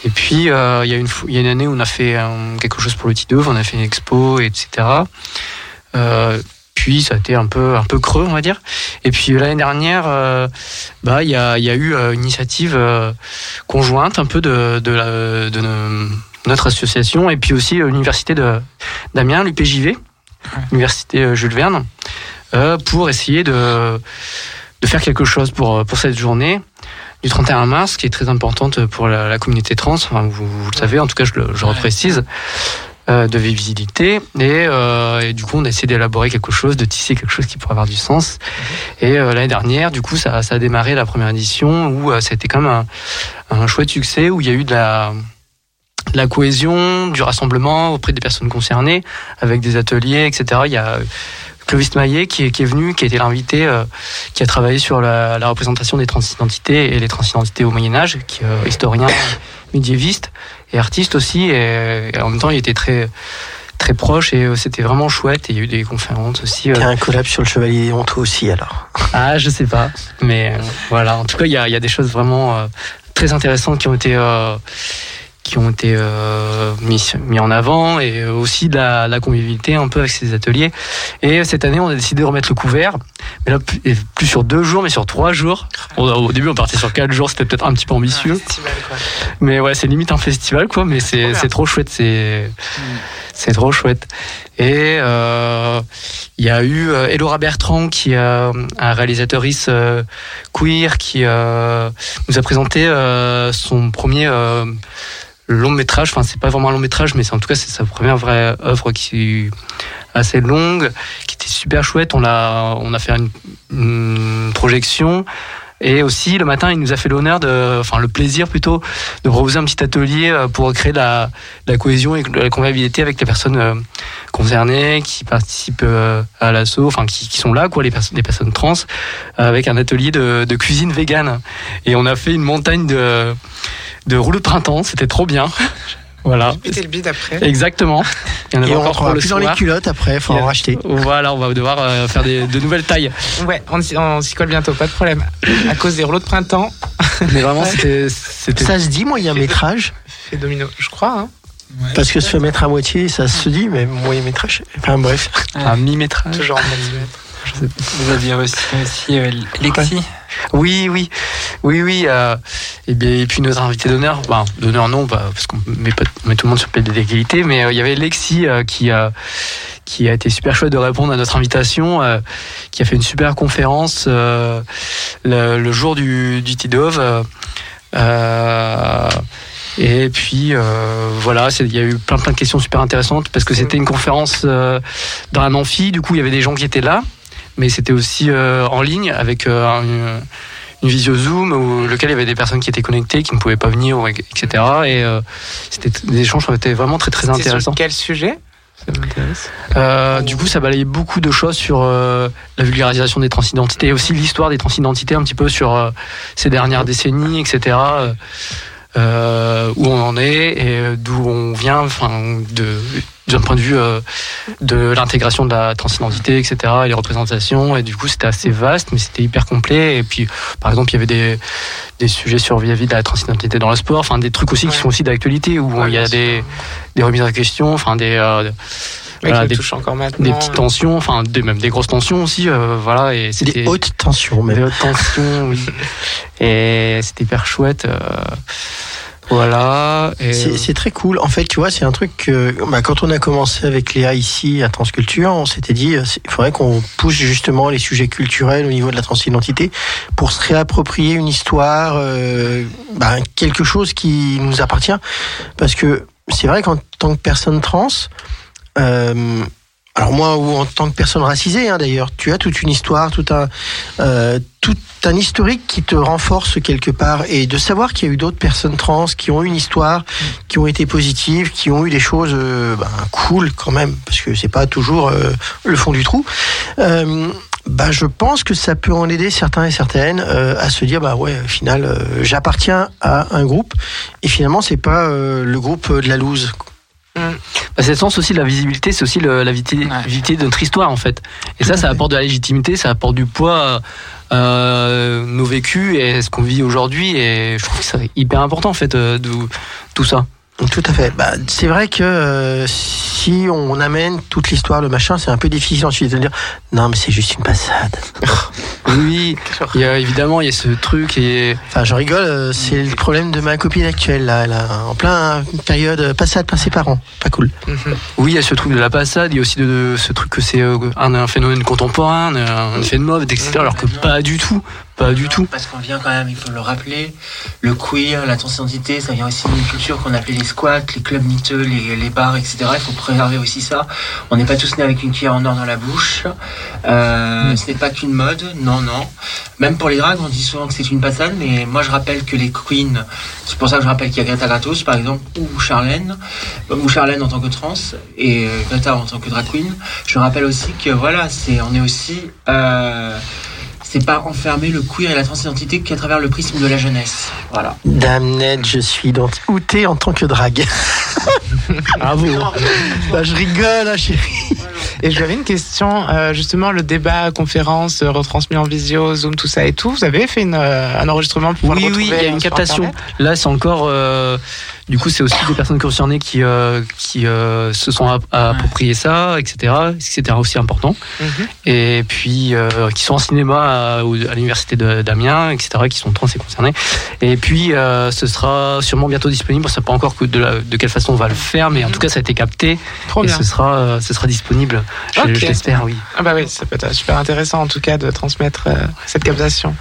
Et puis, il y, y a une année où on a fait quelque chose pour le Tidove, on a fait une expo, etc. Euh, puis ça a été un peu un peu creux on va dire. Et puis l'année dernière euh, bah il y a, y a eu euh, une initiative euh, conjointe un peu de de, la- de no- notre association et puis aussi l'université de d'Amiens l'UPJV l'université Jules Verne pour essayer de de faire quelque chose pour pour cette journée du 31 mars, qui est très importante pour la, la communauté trans, enfin, vous, vous le savez, en tout cas je le, je le reprécise, euh, de visibilité. Et, euh, et du coup, on a essayé d'élaborer quelque chose, de tisser quelque chose qui pourrait avoir du sens. Et euh, l'année dernière, du coup, ça, ça a démarré la première édition, où euh, ça a été quand même un, un chouette succès, où il y a eu de la, de la cohésion, du rassemblement auprès des personnes concernées, avec des ateliers, etc. Il y a Clovis Maillet qui est, qui est venu, qui a été l'invité, euh, qui a travaillé sur la, la représentation des transidentités et les transidentités au Moyen Âge, qui est euh, historien médiéviste et artiste aussi, et, et en même temps il était très très proche et euh, c'était vraiment chouette. Et il y a eu des conférences aussi. euh, Il y a un collab sur le Chevalier Honteux aussi, alors. ah, je sais pas. Mais euh, voilà, en tout cas, il y a, il y a des choses vraiment euh, très intéressantes qui ont été, euh, qui ont été euh, mis, mis en avant et aussi de la, la convivialité un peu avec ces ateliers. Et cette année, on a décidé de remettre le couvert. Mais là, plus, sur deux jours, mais sur trois jours. On- au début, on partait sur quatre jours, c'était peut-être un petit peu ambitieux. Festival, quoi. Mais ouais, c'est limite un festival, quoi. Mais c'est trop chouette, c'est c'est trop chouette. Et euh, il y a eu euh, Elora Bertrand, qui est euh, un réalisatrice euh, queer, qui nous a présenté son premier long métrage. Enfin, c'est pas vraiment un long métrage, mais c'est en tout cas c'est sa première vraie œuvre qui est assez longue, qui était super chouette. On a on a fait une, projection. Et aussi, le matin, il nous a fait l'honneur de, enfin, le plaisir plutôt, de proposer un petit atelier euh, pour créer la, la cohésion et la convivialité avec les personnes euh, concernées, qui participent euh, à l'assaut, enfin, qui, sont là, quoi, les, personnes les personnes trans, avec un atelier de, de cuisine végane. Et on a fait une montagne de, de rouleaux de printemps, c'était trop bien. voilà. Péter le bide après. Exactement. Il y en Et on encore rentrera pour le plus dans les culottes après, faut a- en racheter. Voilà, on va devoir euh, faire des, de nouvelles tailles. Ouais, on, s'y- on s'y colle bientôt, pas de problème. À cause des rouleaux de printemps, Mais vraiment, Ouais. c'était, Ça se dit moyen métrage, fait domino, je crois. Hein. parce que se fait mettre à moitié, ça se dit, mais moyen métrage. Enfin bref. un mi-métrage. Toujours en centimètres. Vous aviez reçu aussi euh, Lexi. Oui, oui, oui, oui. euh, et, puis notre invité d'honneur, ben, d'honneur non, parce qu'on met, pas, tout le monde sur le pied d'égalité, mais euh, il y avait Lexi euh, qui, a été super chouette de répondre à notre invitation, qui a fait une super conférence le, jour du, du et puis voilà, il y a eu plein plein de questions super intéressantes parce que c'était une conférence euh, dans un amphi, du coup il y avait des gens qui étaient là, mais c'était aussi euh, en ligne avec euh, une, une visio Zoom où lequel il y avait des personnes qui étaient connectées, qui ne pouvaient pas venir, etc. Et euh, c'était des échanges qui étaient vraiment très très intéressants. sur quel sujet? Ça m'intéresse. Euh, du coup, ça balayait beaucoup de choses sur euh, la vulgarisation des transidentités et aussi l'histoire des transidentités un petit peu sur euh, ces dernières décennies, etc. où on en est et d'où on vient, enfin, de d'un point de vue euh, de l'intégration de la transidentité, etc. et les représentations. Et du coup, c'était assez vaste, mais c'était hyper complet. Et puis, par exemple, il y avait des, des sujets sur vis-à-vis de la transidentité dans le sport, enfin, des trucs aussi qui sont aussi d'actualité, où il y a des, des remises en question, enfin, des, euh, Ouais, voilà, des, encore maintenant. des petites tensions, enfin des, même des grosses tensions aussi, euh, voilà. Et c'était Des hautes tensions, des même. hautes tensions, oui. Et c'était hyper chouette. euh, voilà. Et, C'est très cool. En fait, tu vois, c'est un truc que bah, quand on a commencé avec Léa ici à Transculture, on s'était dit euh, c'est- il faudrait qu'on pousse justement les sujets culturels au niveau de la transidentité pour se réapproprier une histoire, euh, bah, quelque chose qui nous appartient. Parce que c'est vrai qu'en tant que personne trans, euh, alors moi ou en tant que personne racisée hein, d'ailleurs, tu as toute une histoire, tout un euh, tout un historique qui te renforce quelque part et de savoir qu'il y a eu d'autres personnes trans qui ont une histoire, qui ont été positives, qui ont eu des choses euh, ben, cool quand même parce que c'est pas toujours euh, le fond du trou. Bah, je pense que ça peut en aider certains et certaines à se dire bah ouais au final j'appartiens à un groupe et finalement c'est pas le groupe de la loose Bah, c'est le sens aussi de la visibilité, c'est aussi le- la Ouais. visibilité de notre histoire en fait. Et ça, ça apporte de la légitimité, ça apporte du poids euh, nos vécus et ce qu'on vit aujourd'hui. Et je trouve que c'est hyper important en fait euh, de tout ça. Tout à fait. Bah, c'est vrai que euh, si on amène toute l'histoire, le machin, c'est un peu difficile ensuite de dire non, mais c'est juste une passade. Oui, il y a, évidemment, il y a ce truc et Enfin, je rigole, euh, c'est le problème de ma copine actuelle, là. Elle a en plein période euh, passade par ses parents. Pas cool. Mhm. oui, il y a ce truc de la passade, il y a aussi de, de ce truc que c'est euh, un, un phénomène contemporain, un, un de mode, etc. Alors que pas du tout, pas du tout. Parce qu'on vient quand même, il faut le rappeler, le queer, la transidentité, ça vient aussi d'une culture qu'on appelait les squats, les clubs miteux, les, les bars, etc. Il faut préserver aussi ça. On n'est pas tous nés avec une cuillère en or dans la bouche. Euh, Ce n'est pas qu'une mode, non, non. Même pour les drags, on dit souvent que c'est une passade, mais moi je rappelle que les queens, c'est pour ça que je rappelle qu'il y a Greta Gratos, par exemple, ou Charlène, ou Charlène en tant que trans, et euh, Greta en tant que drag queen. Je rappelle aussi que voilà, c'est, on est aussi... Euh, c'est pas enfermer le queer et la transidentité qu'à travers le prisme de la jeunesse. Voilà. Damned, je suis dans outé en tant que drague. Bravo. bah, je rigole, hein, chérie. Et j'avais une question, euh, justement, le débat, conférence, euh, retransmis en visio, Zoom, tout ça et tout. Vous avez fait une, euh, un enregistrement pour pouvoir Oui, le oui, il y a une captation. Internet Là, c'est encore. euh, du coup, c'est aussi des personnes concernées qui, qui se sont app- appropriées ça, etc. C'était aussi important. Mhm. Et puis, qui sont en cinéma à, à l'université d'Amiens, etc., qui sont trans et concernés. Et puis, ce sera sûrement bientôt disponible. On ne sait pas encore que de, la- de quelle façon on va le faire, mais en tout cas, ça a été capté. Trop et bien. ce sera, ce sera disponible. Je l'espère, oui. Ah bah oui, ça peut être super intéressant en tout cas de transmettre euh, cette captation.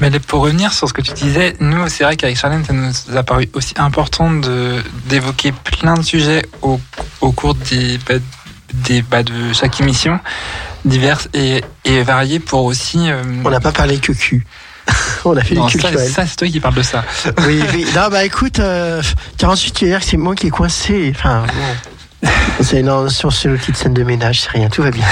Mais pour revenir sur ce que tu disais, nous, c'est vrai qu'avec Charlène, ça nous a paru aussi important de d'évoquer plein de sujets au, au cours des, bah, des bah, de chaque émission, diverses et, et variées pour aussi. euh, On n'a pas parlé que cul. On a fait non, du ça, ça, c'est toi qui parles de ça. Oui, oui. Non, bah écoute, euh, 48 tu veux dire que c'est moi qui est coincé. Enfin, bon. C'est non, sur ce petite scène de ménage, c'est rien, tout va bien.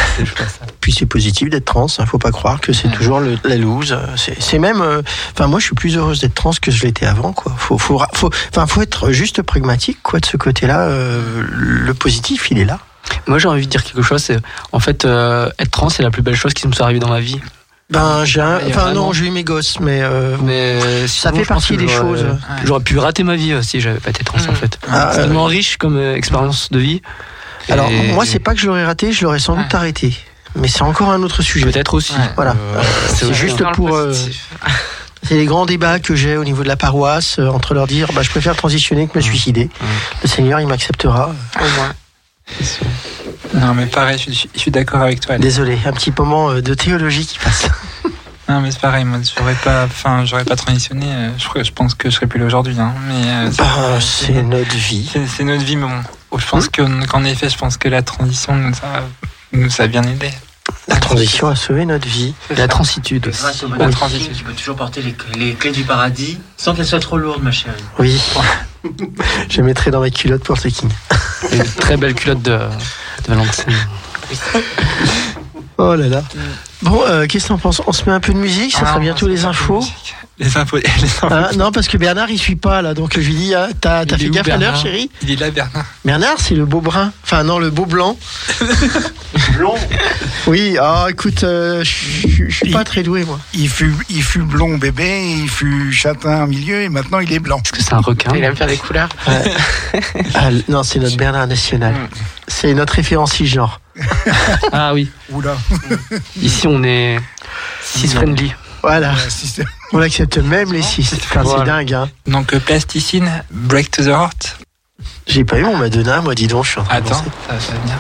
Puis c'est positif d'être trans, hein, faut pas croire que c'est toujours le- la loose. C'est c'est même, euh, enfin moi je suis plus heureuse d'être trans que je l'étais avant, quoi. Faut, faut, faut, enfin faut être juste pragmatique, quoi. De ce côté-là, euh, le positif, il est là. Moi, j'ai envie de dire quelque chose. C'est, en fait, euh, être trans, c'est la plus belle chose qui me soit arrivée dans ma vie. Ben j'ai, un- enfin non, j'ai eu mes gosses, mais, euh, Mais ça sinon, fait partie des choses. J'aurais pu rater ma vie euh, si j'avais pas été trans en fait. Ah, c'est euh, tellement riche comme euh, expérience de vie. Alors Et- moi c'est pas que je l'aurais raté, je l'aurais sans doute Ouais. arrêté. Mais c'est encore un autre sujet. peut-être aussi. Ouais. Voilà. Euh, c'est juste pour. euh, c'est les grands débats que j'ai au niveau de la paroisse euh, entre leur dire bah, je préfère transitionner que me suicider. Le Seigneur il m'acceptera. Au moins. Non, mais pareil, je, suis- je suis d'accord avec toi. Désolé, un petit moment euh, de théologie qui passe. Non, mais c'est pareil, moi, j'aurais pas, enfin, j'aurais pas transitionné. euh, Je, je pense que je serais plus là aujourd'hui. Hein, mais euh, c'est- Bah, c'est notre vie. c'est notre vie, mais bon. Je pense que- qu'en effet, je pense que la transition nous a, nous a bien aidé. La transition a sauvé notre vie. La transitude aussi. Grâce au La modèle transition. tu peux toujours porter les, les clés du paradis sans qu'elles soient trop lourdes, ma chérie. Oui. Je mettrai dans ma culotte pour le king. Une très belle culotte de, de Valentine. Oh là là. Bon, euh, qu'est-ce que t'en penses? On se met un peu de musique, ça Ah, sera on bientôt infos. Les infos. Les infos. Hein, non, parce que Bernard, il suit pas là, donc je lui dis, ah, t'as fait gaffe à l'heure, Bernard chérie Il est là, Bernard. Bernard, c'est le beau brun. Enfin, non, le beau blanc. Blond Oui, ah, écoute, euh, je suis pas très doué, moi. Il fut, il fut blond bébé, il fut châtain au milieu et maintenant il est blanc. Est-ce que c'est un requin Il aime faire des couleurs. Ah, non, c'est notre Bernard national. C'est notre référent genre. Ah oui. Oula. Ici, on est cis friendly. Voilà, on accepte même les six. Enfin, c'est dingue, hein. Donc, euh, plasticine, break to the heart. J'ai pas eu mon Madonna, moi, dis donc, je suis en train de Attends, ça va venir.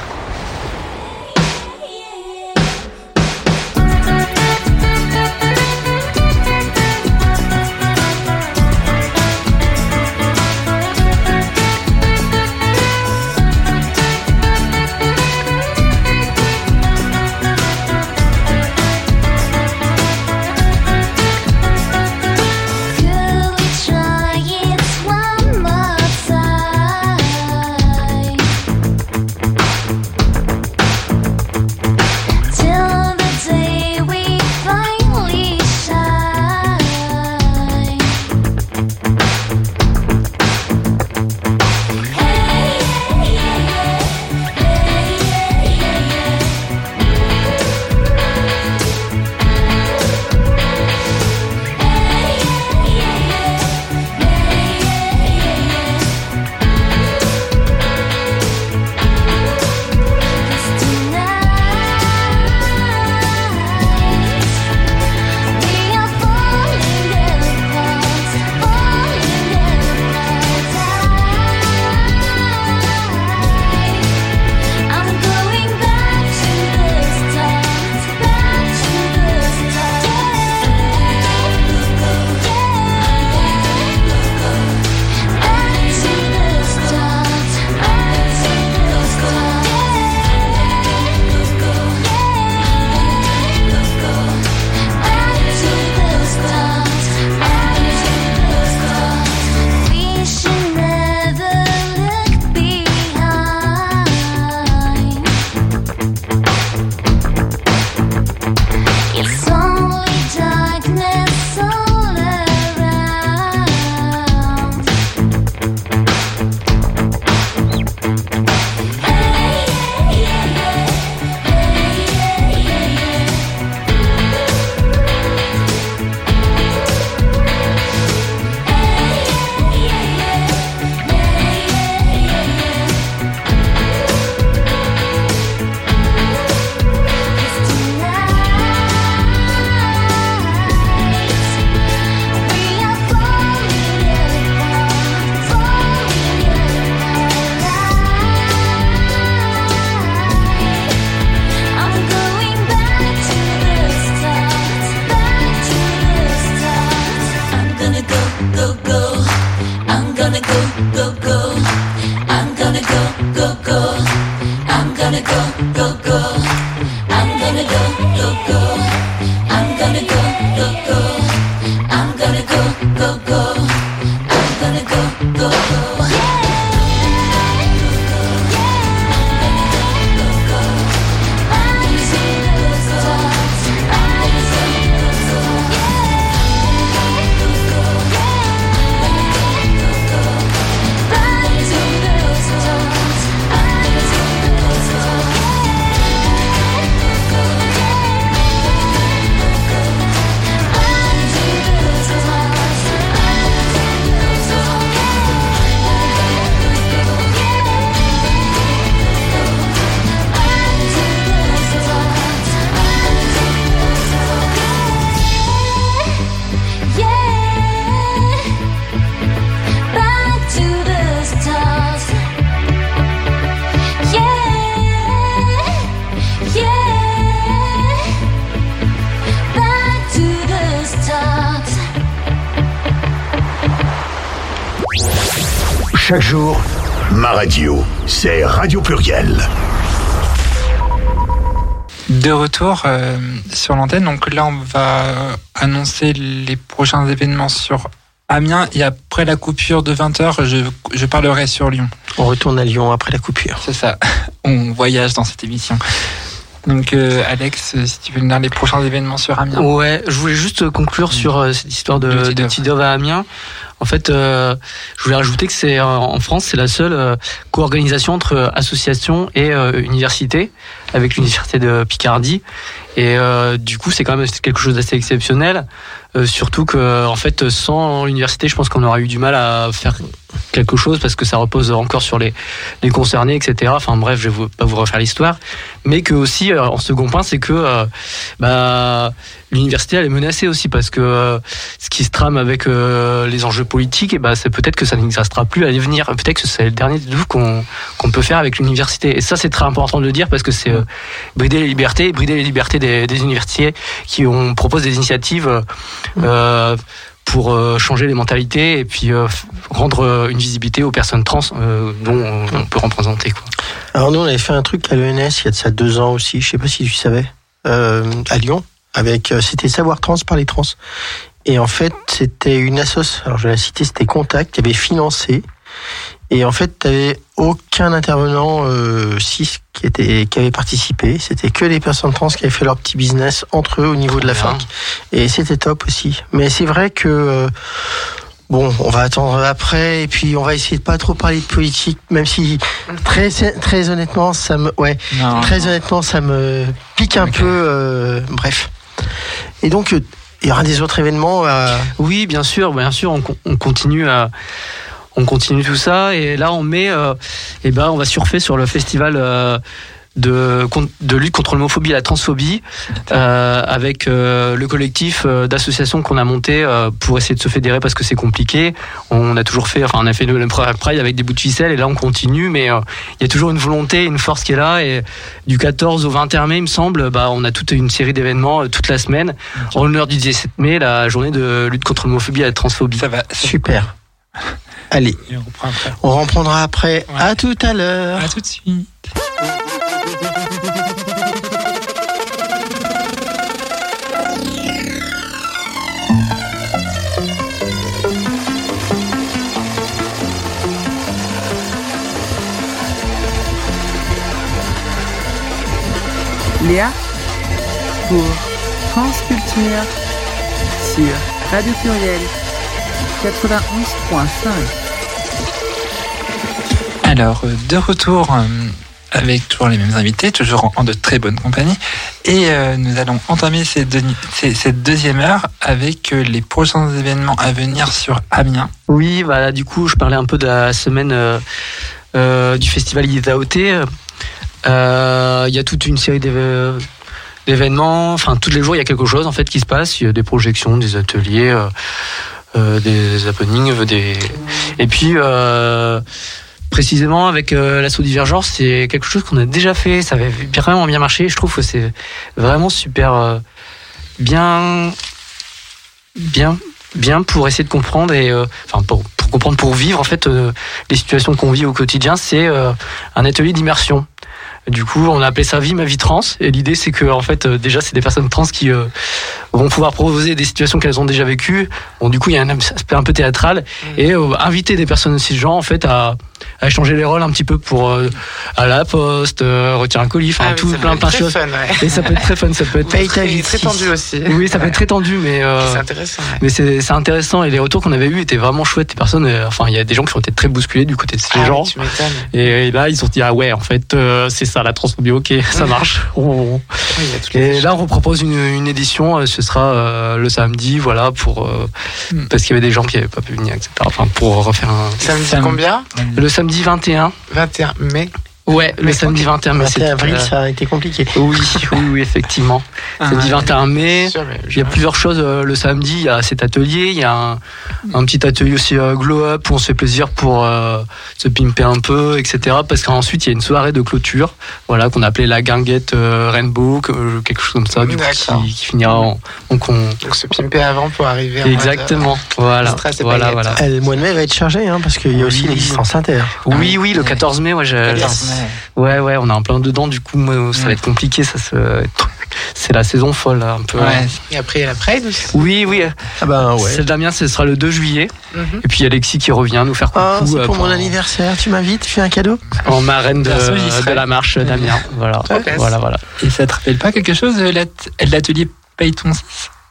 Radio, c'est Radio Pluriel. De retour euh, sur l'antenne, donc là on va annoncer les prochains événements sur Amiens et après la coupure de 20h, je, je parlerai sur Lyon. On retourne à Lyon après la coupure. C'est ça, on voyage dans cette émission. Donc euh, Alex, si tu veux nous dire les prochains événements sur Amiens. Ouais, je voulais juste conclure sur euh, cette histoire de. Tidov à Amiens. En fait, euh, je voulais rajouter que c'est euh, en France, c'est la seule euh, co-organisation entre association et université, avec l'université de Picardie. Et du coup, c'est quand même quelque chose d'assez exceptionnel. Surtout que, en fait, sans l'université, je pense qu'on aurait eu du mal à faire quelque chose parce que ça repose encore sur les, les concernés, etc. Enfin bref, je vais vous- pas vous refaire l'histoire. Mais que aussi, euh, en second point, c'est que euh, bah, l'université elle est menacée aussi parce que euh, ce qui se trame avec les enjeux politiques, et bah, c'est peut-être que ça n'existera plus à l'avenir. Peut-être que c'est le dernier doux qu'on qu'on peut faire avec l'université. Et ça, c'est très important de le dire parce que c'est brider les libertés, brider les libertés des, des universités qui ont propose des initiatives. euh, pour euh, changer les mentalités et puis euh, rendre euh, une visibilité aux personnes trans dont on, peut représenter. Quoi. Alors nous, on avait fait un truc à l'ENS il y a de ça deux ans aussi, je sais pas si tu savais, à Lyon, avec c'était Savoir Trans par les trans. Et en fait, c'était une assoce, alors je vais la citer, c'était Contact, qui avait financé. Et en fait, tu n'avais aucun intervenant euh, cis qui, était, qui avait participé. C'était que des personnes trans qui avaient fait leur petit business entre eux au niveau de la fac. Et c'était top aussi. Mais c'est vrai que... euh, Bon, on va attendre après et puis on va essayer de pas trop parler de politique, même si très très honnêtement ça me ouais Non, très non. honnêtement ça me pique un peu. euh, bref. Et donc euh, il y aura des autres événements. euh, Oui, bien sûr, bien sûr, on continue à on continue tout ça et là on met euh, eh ben on va surfer sur le festival euh, de, lutte contre l'homophobie et la transphobie euh, avec le collectif d'associations qu'on a monté pour essayer de se fédérer parce que c'est compliqué. On a toujours fait, enfin on a fait le Pride avec des bouts de ficelle et là on continue, mais il y a toujours une volonté, une force qui est là et du 14 au 21 mai il me semble, bah on a toute une série d'événements toute la semaine en l'honneur du 17 mai, la journée de lutte contre l'homophobie et la transphobie. Ça va. super. Allez, on reprend après. on reprendra après. Ouais. À tout à l'heure. À tout de suite. Léa pour France Culture sur Radio Pluriel 91.5. Alors, euh, de retour euh, avec toujours les mêmes invités, toujours en, de très bonne compagnie. Et euh, nous allons entamer cette, deuxième heure avec les prochains événements à venir sur Amiens. Oui, bah, du coup, je parlais un peu de la semaine du festival Itaoté. Euh, Il y a toute une série d'événements. Enfin, tous les jours, il y a quelque chose en fait qui se passe. Il y a des projections, des ateliers, des happenings, euh, des. Et puis. Euh, Précisément avec euh, l'assaut Divergence, c'est quelque chose qu'on a déjà fait, ça avait vraiment bien marché. Je trouve que c'est vraiment super euh, bien, bien bien pour essayer de comprendre et euh, pour, pour comprendre pour vivre en fait euh, les situations qu'on vit au quotidien c'est euh, un atelier d'immersion du coup on a appelé ça vie ma vie trans. Et l'idée c'est que en fait euh, déjà c'est des personnes trans qui euh, vont pouvoir proposer des situations qu'elles ont déjà vécues. Bon du coup il y a un aspect un peu théâtral. Et euh, inviter des personnes cisgenres en fait à, à échanger les rôles un petit peu pour euh, à la poste euh, retirer un colis enfin Ah oui, tout plein plein de choses fun, ouais. et ça peut être très fun ça peut être vie. Très, très tendu aussi. oui ça peut être très tendu mais euh, C'est intéressant. ouais. mais c'est c'est intéressant et les retours qu'on avait eus étaient vraiment chouettes. Les personnes, euh, enfin, il y a des gens qui ont été très bousculés du côté de ces Ah oui, gens. tu. Et, là, ils ont dit ah ouais, en fait, euh, c'est ça la transphobie. Ok, ça marche. On- Oui, Et là, on propose une, une édition. euh, Ce sera euh, le samedi, voilà, pour euh, Hmm. parce qu'il y avait des gens qui n'avaient pas pu venir, etc. Enfin, pour refaire un. Samedi Sam- combien? Le samedi 21. 21 mai. Ouais, le samedi 21 mai. 21 c'était, avril, euh, ça a été compliqué. Oui, oui, oui, effectivement. Samedi 21 mai. Il y a plusieurs choses euh, le samedi. Il y a cet atelier, il y a un, un petit atelier aussi euh, glow up où on se fait plaisir pour euh, se pimper un peu, etc. Parce qu'ensuite il y a une soirée de clôture, voilà qu'on a appelé la guinguette euh, Rainbow, que- quelque chose comme ça, du coup, qui, qui finira en donc on Donc se pimper avant pour arriver mode, exactement, voilà, stress et voilà, voilà. Le mois de mai va être chargé, hein, parce qu'il y a aussi Oui. l'existence inter. Oui, oui, le 14 mai, moi j'ai- 14 mai. Ouais, ouais, on est en plein dedans, du coup, moi, ça va être compliqué. Ça se... C'est la saison folle, là, un peu. Ouais. Et après, il y a la Pride aussi. Oui, oui. Ah ben ouais. Celle d'Amiens, ce sera le 2 juillet. Mhm. Et puis il y a Alexis qui revient nous faire coucou. Ah, c'est euh, pour mon anniversaire. Tu m'invites, tu fais un cadeau? En marraine de, la marche d'Amiens. Voilà. Voilà, voilà. Et ça te rappelle pas quelque chose, l'at- l'atelier Paye ton 6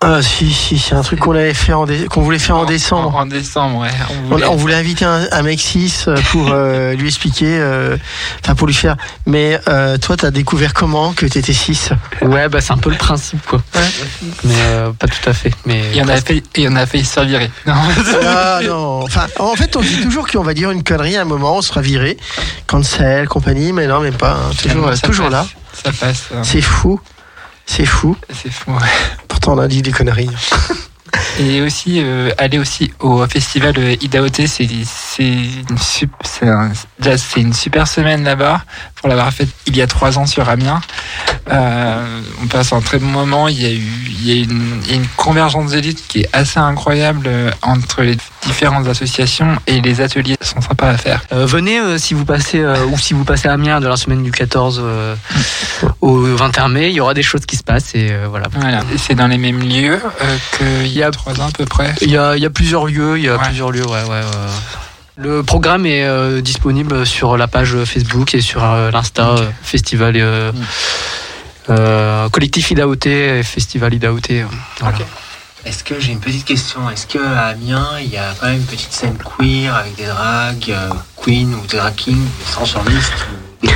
Ah si, si, c'est un truc qu'on avait fait en dé- qu'on voulait faire en décembre. En, en décembre, ouais. On voulait- on voulait inviter un, un mec 6 pour euh, lui expliquer, euh, enfin pour lui faire. Mais euh, toi, t'as découvert comment que t'étais 6 Ouais, bah c'est un peu le principe, quoi. Mais euh, pas tout à fait. Mais Il y en a fait, il y en a failli se faire virer. Non. Ah non, enfin, en fait, on dit toujours qu'on va dire une connerie à un moment, on sera viré, cancel, compagnie, mais non, même pas, hein, toujours, Ça toujours là. Ça passe. hein. C'est fou, c'est fou. C'est fou. ouais. Pourtant, on a dit des conneries. Et aussi, euh, aller aussi au festival euh, Idaote, c'est une, c'est une super semaine là-bas, pour l'avoir fait il y a trois ans sur Amiens. Euh, on passe un très bon moment, il y a, eu, il y a une, il y a une convergence d'élites qui est assez incroyable entre les différentes associations et les ateliers sont sympas à faire. Euh, venez euh, si vous passez euh, ou si vous passez à Amiens de la semaine du 14 euh, au 21 mai, il y aura des choses qui se passent et voilà. Voilà. C'est dans les mêmes lieux euh, qu'il y a trois ans à peu près. Il y a, il y a plusieurs lieux, il y a Ouais. plusieurs lieux, ouais, ouais. ouais. Le programme est euh, disponible sur la page Facebook et sur euh, l'Insta euh, Festival euh, euh, Collectif Idaote et Festival voilà. Est-ce que j'ai une petite question? Est-ce que à Amiens, il y a quand même une petite scène queer avec des drags, queen ou des drag kings, drag queens?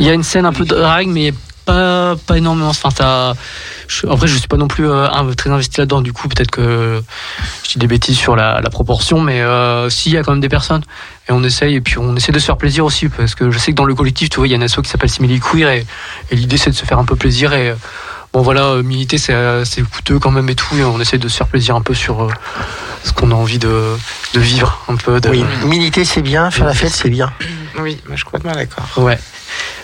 Il y a une scène un peu de drag, mais pas, pas énormément. Enfin, ça, je- après, je suis pas non plus euh, très investi là-dedans. Du coup, peut-être que je dis des bêtises sur la, la proportion, mais euh, si, il y a quand même des personnes. Et on essaye, et puis on essaie de se faire plaisir aussi, parce que je sais que dans le collectif, tu vois, il y a un asso qui s'appelle Simili Queer, et, et l'idée, c'est de se faire un peu plaisir. Et bon, voilà, euh, militer, c'est euh, c'est coûteux quand même et tout, et on essaie de se faire plaisir un peu sur euh, ce qu'on a envie de, de vivre, un peu. De, Oui, militer c'est bien, faire la fête c'est bien. Oui, moi, je suis complètement d'accord. Ouais.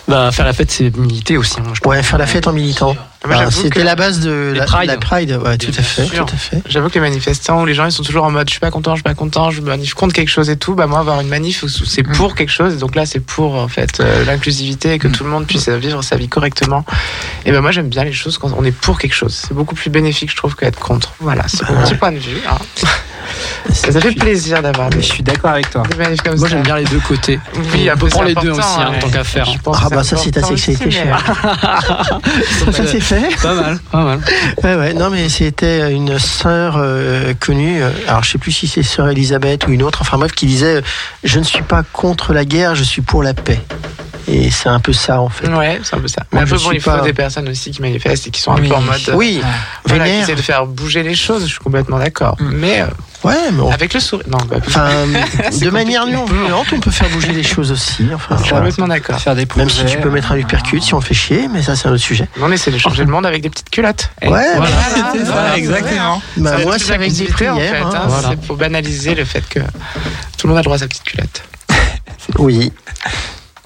Bah, faire la fête, c'est militer aussi. hein, je. Ouais, faire la fête en militant. Moi, Ah, j'avoue C'était la base de la, Pride. la Pride. Ouais, tout à fait, sûr. tout à fait. J'avoue que les manifestants, les gens ils sont toujours en mode je suis pas content, je suis pas content, je manif contre quelque chose et tout. Bah moi avoir une manif où c'est pour quelque chose, et donc là c'est pour en fait euh, l'inclusivité et que tout le monde puisse vivre sa vie correctement. Et ben moi j'aime bien les choses quand on est pour quelque chose. C'est beaucoup plus bénéfique je trouve que être contre. Voilà, c'est mon petit point de vue. hein. Ça, fait plaisir d'avoir Je des, suis d'accord avec toi. comme Moi, j'aime bien les deux côtés. Oui, on peut peu, prendre les deux aussi, hein, ouais. tant qu'à faire. Je pense Ah bah c'est ça c'est ta sexualité chère. mais- Ça, c'est fait. Pas mal, pas mal. Ouais, ouais, non, mais c'était une sœur euh, connue, euh, alors je sais plus si c'est sœur Elisabeth ou une autre, enfin bref, qui disait euh, Je ne suis pas contre la guerre, je suis pour la paix. Et c'est un peu ça en fait. Ouais, c'est un peu ça. Mais après, je bon, il faut pas- des personnes aussi qui manifestent et qui sont un Oui. peu en mode. Oui, Voilà, qui essaient de faire bouger les choses, je suis complètement d'accord. Mais euh, Ouais, mais on- avec le sourire. Non, bah, enfin, de manière non violente, on peut faire bouger les choses aussi. Enfin, je suis voilà. complètement d'accord. Faire des Même si tu peux mettre un uppercut si on fait chier, mais ça c'est un autre sujet. On essaie de changer le monde avec des petites culottes. Et Ouais, Voilà. C'est ça, Voilà. exactement. Bah, moi c'est avec des l'activité, en prières. fait, hein, hein. voilà. C'est pour banaliser le fait que tout le monde a droit à sa petite culotte. Oui.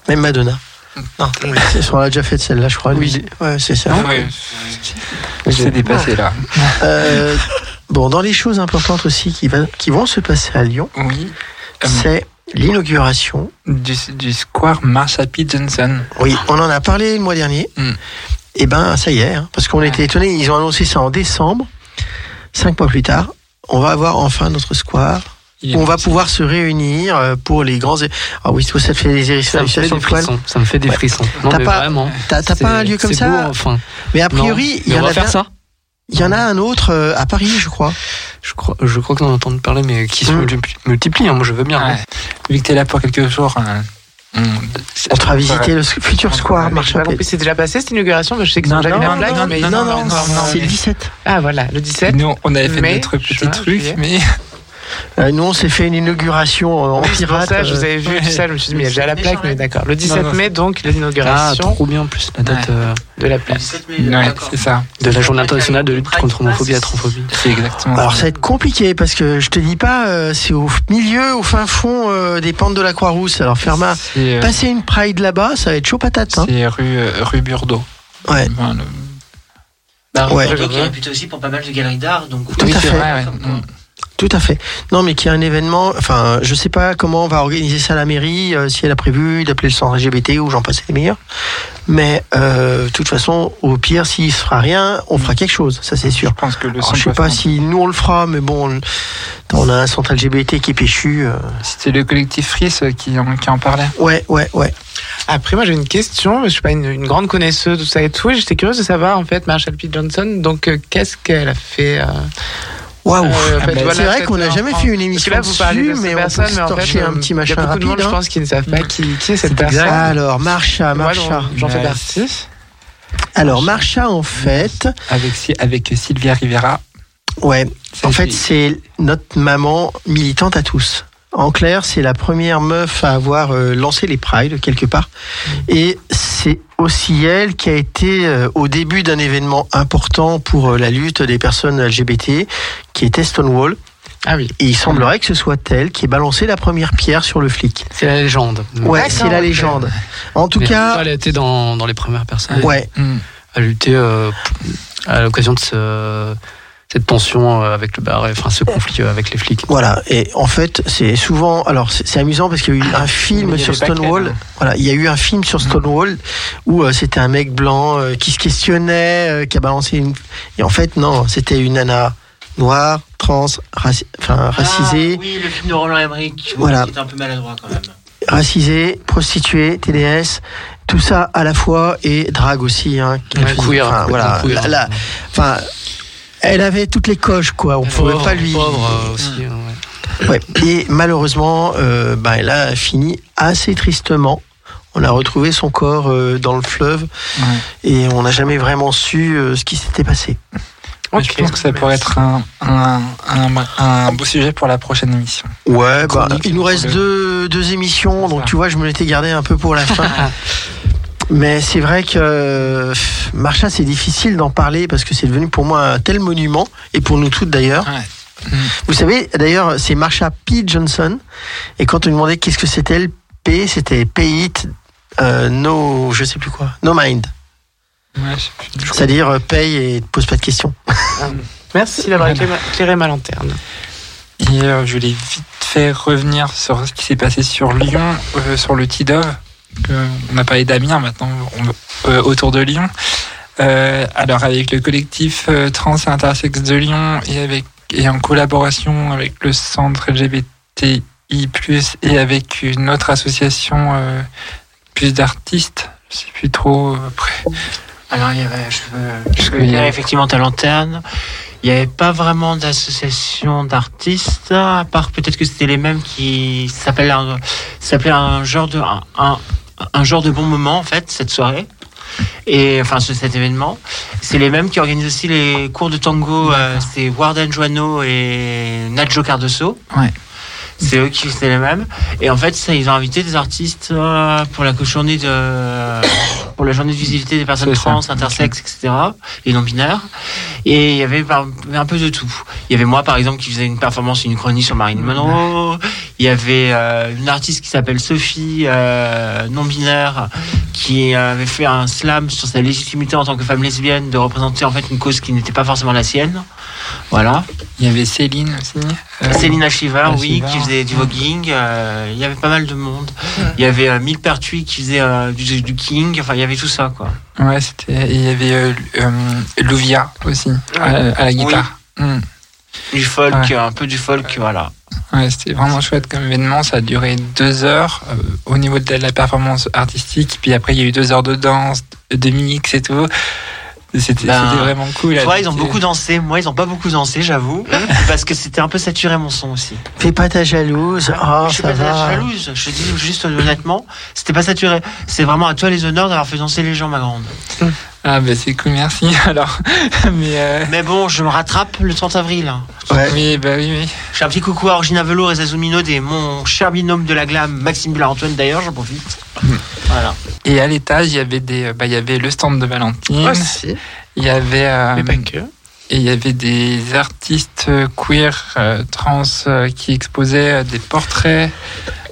Même Madonna. Non, on l'a déjà fait celle-là, je crois. Oui. Ouais, c'est ça. Ouais. C'est dépassé là. Euh, bon, dans les choses importantes aussi qui, va- qui vont se passer à Lyon, Oui. Euh, c'est l'inauguration. Du, du square Marsha P. Johnson. Oui, on en a parlé le mois dernier. Mm. Et ben, ça y est, hein, parce qu'on était étonnés. Ils ont annoncé ça en décembre. Cinq mois plus tard, on va avoir enfin notre square. On va pouvoir se réunir euh, pour les grands. Ah oui, ça te fait des Ça me fait hérissations des de poils. frissons. Ça me fait des frissons. T'as pas- vraiment. T'as t'as C'est- pas un lieu comme ça beau, enfin. Mais a priori, il y on en va a faire bien- ça Il y en a un autre euh, à Paris, je crois. Je crois, je crois qu'on en a entendu parler, mais qui se Mm. multiplie- multiplient. hein. Moi, je veux bien. hein. Ouais. Vu que t'es là pour quelques jours, hein, on, On te fera visiter le futur square Marshall c'est déjà passé cette inauguration Je sais Non, ont déjà la plaque. non, mais non, Non, non, non, non, c'est le 17. Ah voilà, le 17. Nous, on avait fait mai, notre petit juin, truc, juillet. mais nous, on s'est fait une inauguration euh, en Oui, pirate. ça, je vous euh, avais vu ouais. ça, je me suis dit, mais il y a déjà la plaque, mais d'accord. Le 17 Non, non, mai, donc, Ah, l'inauguration trop bien, en plus, la date Ouais. euh, de la plaque. ouais, c'est ça. de la journée internationale de lutte contre l'homophobie et la transphobie. C'est exactement Alors ça. va être compliqué parce que je te dis pas, euh, c'est au milieu, au fin fond euh, des pentes de la Croix-Rousse. Alors euh, passer une Pride là-bas, ça va être chaud patate. Hein. c'est rue, euh, rue Burdeau. Ouais. Enfin, le- Bah, Ouais. Qui est réputé aussi pour pas mal de galeries d'art, donc Tout Oui, à fait. vrai. Tout à fait. Non, mais qu'il y a un événement. Enfin, je sais pas comment on va organiser ça à la mairie, euh, si elle a prévu d'appeler le centre LGBT ou j'en passe les meilleurs. Mais euh, de toute façon, au pire, s'il se fera rien, on fera quelque chose. Ça, c'est sûr. Je pense que le Alors, je sais pas si nous on le fera, mais bon, on- a un centre LGBT qui est péchu. euh, C'était le collectif Fris qui en, qui en parlait. Ouais, ouais, ouais. Après, moi, j'ai une question. Je suis pas une, une grande connaisseuse de tout ça et tout. et J'étais curieuse de savoir, en fait, Marshall P. Johnson. Donc, euh, qu'est-ce qu'elle a fait euh, Waouh. euh, Ah bah, voilà, c'est vrai qu'on n'a jamais fait une émission là, vous parlez dessus, mais on peut mais en fait, torcher un petit il y machin a beaucoup de monde, rapide. je hein. pense, qui ne savent pas qui, qui est cette personne. exact. Alors, Marcha, Marcha. j'en- fais partie. Alors, Marcha, en fait, Avec, avec Sylvia Rivera. ouais, en fait, c'est notre maman militante à tous. En clair, c'est la première meuf à avoir euh, lancé les Pride quelque part. Et c'est aussi elle qui a été euh, au début d'un événement important pour euh, la lutte des personnes LGBT, qui était Stonewall. Ah oui. Et il semblerait que ce soit elle qui ait balancé la première pierre sur le flic. C'est la légende. Ouais, c'est la légende. En tout Mais cas, Elle a été dans, dans les premières personnes ouais, à lutter euh, à l'occasion de ce- cette tension euh, avec le bar, enfin ce conflit euh, avec les flics. Voilà, et en fait, c'est souvent. Alors, c'est amusant parce qu'il y a eu un film sur Stonewall. hein. Voilà, il y a eu un film sur Stonewall où euh, c'était un mec blanc euh, qui se questionnait, euh, qui a balancé une. Et en fait, non, c'était une nana noire, trans, raci- enfin, racisée, Ah, oui, le film de Roland Emmerich. Voilà. Qui un peu maladroit quand même. racisée, prostituée, TDS, tout ça à la fois et drague aussi. Hein, Ouais, queer, Enfin, voilà, queer. la- la- enfin, elle avait toutes les coches, quoi. On pouvait Pauvre, pas lui. pauvre, euh, aussi. ouais. Ouais. Et malheureusement, euh, bah, elle a fini assez tristement. On a retrouvé son corps euh, dans le fleuve Ouais. et on n'a jamais vraiment su euh, ce qui s'était passé. Je pense que ça pourrait être un, un, un, un beau sujet pour la prochaine émission. Ouais, bah, il nous reste deux, deux émissions, donc Ça. tu vois, je me l'étais gardé un peu pour la fin. Mais c'est vrai que pff, Marcha, c'est difficile d'en parler parce que c'est devenu pour moi un tel monument, et pour nous toutes d'ailleurs. Ouais. Vous savez, d'ailleurs, c'est Marsha P. Johnson, et quand on lui demandait qu'est-ce que c'était le P, c'était Pay It, euh, No, je sais plus quoi, No Mind. Ouais. C'est-à-dire euh, paye et te pose pas de questions. Merci d'avoir éclairé, éclairé ma lanterne. Et euh, je voulais vite fait revenir sur ce qui s'est passé sur Lyon, euh, sur le TIDOV. Que On a parlé d'Amiens maintenant, on- euh, autour de Lyon. Euh, alors avec le collectif euh, trans et intersexe de Lyon et avec et en collaboration avec le centre LGBTI+ et avec une autre association euh, plus d'artistes, je sais plus trop euh, après. Alors, il y avait, je veux, je y effectivement ta lanterne. Il n'y avait pas vraiment d'association d'artistes, à part peut-être que c'était les mêmes qui s'appellent un, genre de, un, un, un genre de bon moment, en fait, cette soirée. Et enfin, ce- cet événement. C'est les mêmes qui organisent aussi les cours de tango. euh, c'est Warden Joanneau et Nacho Cardoso. Ouais. C'est eux qui c'est les mêmes. Et en fait, ça, ils ont invité des artistes euh, pour la journée de pour la journée de visibilité des personnes trans, intersexes, etc. Et non binaires. Et il y avait un peu de tout. Il y avait moi, par exemple, qui faisait une performance, une chronique sur Marilyn Monroe. Il y avait euh, une artiste qui s'appelle Sophie, euh, non binaire, qui avait fait un slam sur sa légitimité en tant que femme lesbienne de représenter en fait une cause qui n'était pas forcément la sienne. Voilà. Il y avait Céline aussi. euh, Céline Shiver, oui, Shiver. qui faisait du voguing. euh, il y avait pas mal de monde. Il y avait euh, Mille Pertuis qui faisait euh, du, du king. Enfin, il y avait tout ça, quoi. Ouais, c'était. Il y avait Louvia aussi à, à la guitare. Mm. Du folk, Ouais. un peu du folk, voilà. Ouais, c'était vraiment chouette comme événement. Ça a duré deux heures euh, au niveau de la performance artistique. Puis après, il y a eu deux heures de danse, de mix et tout. C'était Ben, c'était vraiment cool. Toi, ils ont beaucoup dansé. Moi, ils ont pas beaucoup dansé, j'avoue. parce que c'était un peu saturé mon son aussi. Fais pas ta jalouse. Oh, je suis ça pas va. jalouse. Je te dis juste honnêtement, c'était pas saturé. C'est vraiment à toi les honneurs d'avoir fait danser les gens, ma grande. Ah, ben c'est cool, merci. Alors, mais. euh, Mais bon, je me rattrape le 30 avril. Ouais. Oui, bah oui, oui. Je fais un petit coucou à Orgina Velour et Zazumino et mon cher binôme de la glam, Maxime Bullard-Antoine d'ailleurs, j'en profite. Voilà. Et à l'étage, il y avait des, bah, il y avait le stand de Valentine. Aussi, Il y avait, euh, mais pas que. et il y avait des artistes euh, queer, euh, trans, euh, qui exposaient euh, des portraits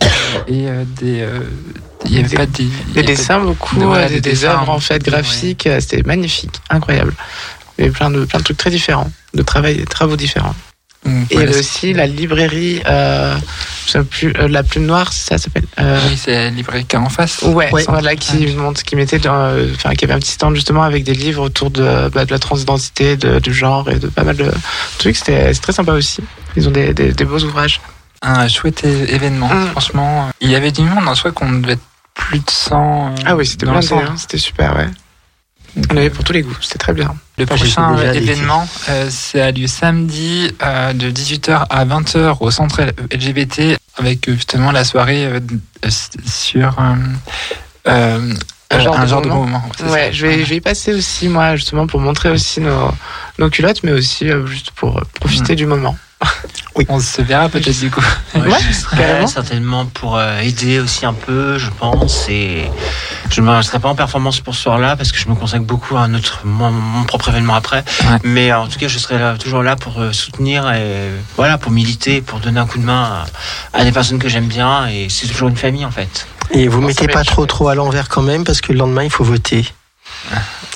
euh, et euh, des. Il y avait Des- pas y Des pas- dessins beaucoup, de- voilà, des, des œuvres en fait graphiques, euh, c'était magnifique, incroyable. Il y avait plein de, plein de trucs très différents, de travail, des travaux différents. Donc, Et il y voilà, avait aussi la librairie, euh, je sais plus, euh, la plume noire, ça s'appelle. Euh, Oui, c'est la librairie qui est en face. Ouais, Ouais. voilà, qui monte, qui mettait, euh, enfin, qui avait un petit stand justement avec des livres autour de, bah, de la transidentité, de, du genre et de pas mal de trucs. C'était c'est très sympa aussi. Ils ont des, des, des beaux ouvrages. Un chouette événement, Mm. franchement. Il y avait du monde, en soi, qu'on devait être plus de 100. euh, Ah oui, c'était centre. hein, c'était super, ouais. On avait pour tous les goûts, c'était très bien. Le Enfin, prochain événement, euh, c'est a lieu samedi euh, de 18h à 20h au centre LGBT avec euh, justement la soirée euh, sur euh, euh, Un genre un de genre de moment. Ouais, je vais, je vais y passer aussi, moi, justement, pour montrer aussi nos, nos culottes, mais aussi euh, juste pour profiter du moment. On se verra peut-être du coup. Ouais, j'y serai certainement pour euh, aider aussi un peu, je pense. Et je ne serai pas en performance pour ce soir-là parce que je me consacre beaucoup à notre, mon, mon propre événement après. Ouais. Mais euh, en tout cas, je serai là- toujours là pour euh, soutenir et voilà, pour militer, pour donner un coup de main à, à des personnes que j'aime bien. Et c'est toujours une famille en fait. Et vous ça mettez va pas trop trop à l'envers quand même parce que le lendemain il faut voter.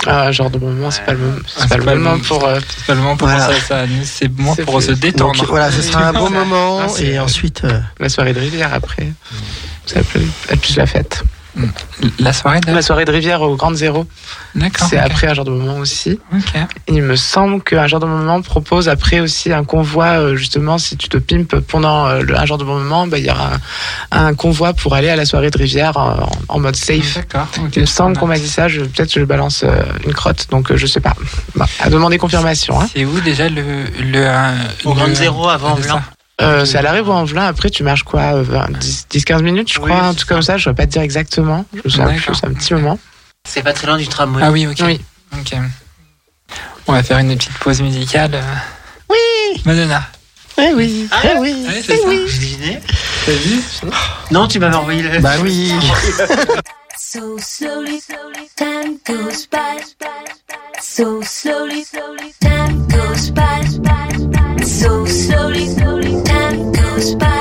Ah, genre de moment, c'est pas le moment, c'est pas le pas le moment moment. pour. euh, C'est pas le moment pour Voilà. penser à ça. C'est moins C'est pour se détendre. Donc voilà, ce sera un bon moment Ah, c'est- et ensuite euh, la soirée de rivière après. Ça être plus la fête. La soirée de La soirée de rivière au Grand Zéro, D'accord. c'est après un genre de moment aussi. Ok. Il me semble qu'un genre de moment propose après aussi un convoi, euh, justement, si tu te pimpes pendant euh, le- un genre de bon moment, bah, il y aura un, un convoi pour aller à la soirée de rivière en, en mode safe. D'accord. ok. Il me semble qu'on m'a dit ça, je- peut-être que je balance euh, une crotte, donc je sais pas. Bah, à demander confirmation. Hein. C'est où déjà le. le Au le- Grand Zéro avant ça. Euh, c'est à l'arrêt en velin après tu marches quoi, euh, 10-15 minutes je Oui, crois, un truc comme ça, je vais pas te dire exactement, je me souviens plus, c'est un petit moment. C'est pas très loin du tramway. Ah oui, ok. Oui. Ok. On va faire une petite pause musicale. Oui Madonna. eh oui, Ah, eh oui. Ouais, c'est ça. J'ai deviné. Non, tu m'avais envoyé le. Bah oui. So slowly, slowly, time goes by. So slowly, slowly, time goes by. So slowly, slowly, time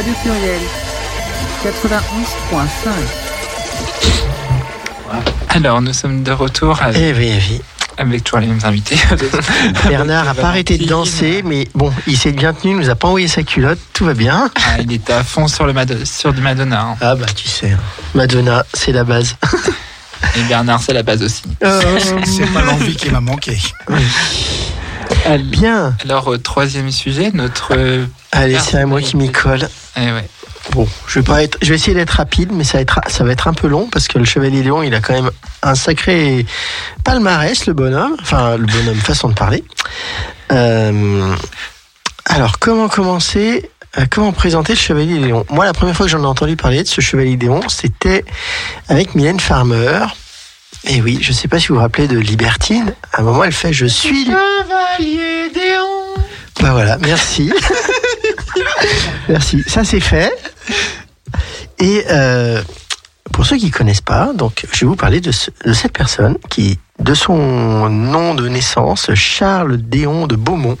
Radio Pluriel 91.5. Alors, nous sommes de retour avec, Eh oui, eh oui. avec toujours les mêmes invités. Bernard a pas arrêté de danser, mais bon, il s'est bien tenu, il nous a pas envoyé sa culotte, tout va bien. Ah, il était à fond sur, le sur du Madonna. hein. Ah bah tu sais, hein. Madonna, c'est la base. Et Bernard, c'est la base aussi. C'est pas l'envie qui m'a manqué. Bien. Alors, au troisième sujet, notre. euh, Allez, c'est à moi qui m'y colle. Eh. Bon, je vais pas être, je vais essayer d'être rapide, mais ça va être, ça va être un peu long parce que le Chevalier Léon, il a quand même un sacré palmarès, le bonhomme. Enfin, le bonhomme, façon de parler. Euh, alors, comment commencer euh, Comment présenter le Chevalier Léon? Moi, la première fois que j'en ai entendu parler de ce Chevalier Léon, c'était avec Mylène Farmer. Et oui, je sais pas si vous vous rappelez de Libertine. À un moment, elle fait Je suis. Chevalier Déon. Bah voilà, merci. merci, ça c'est fait. Et euh, pour ceux qui ne connaissent pas, je vais vous parler de, ce- de cette personne qui, de son nom de naissance, Charles Déon de Beaumont,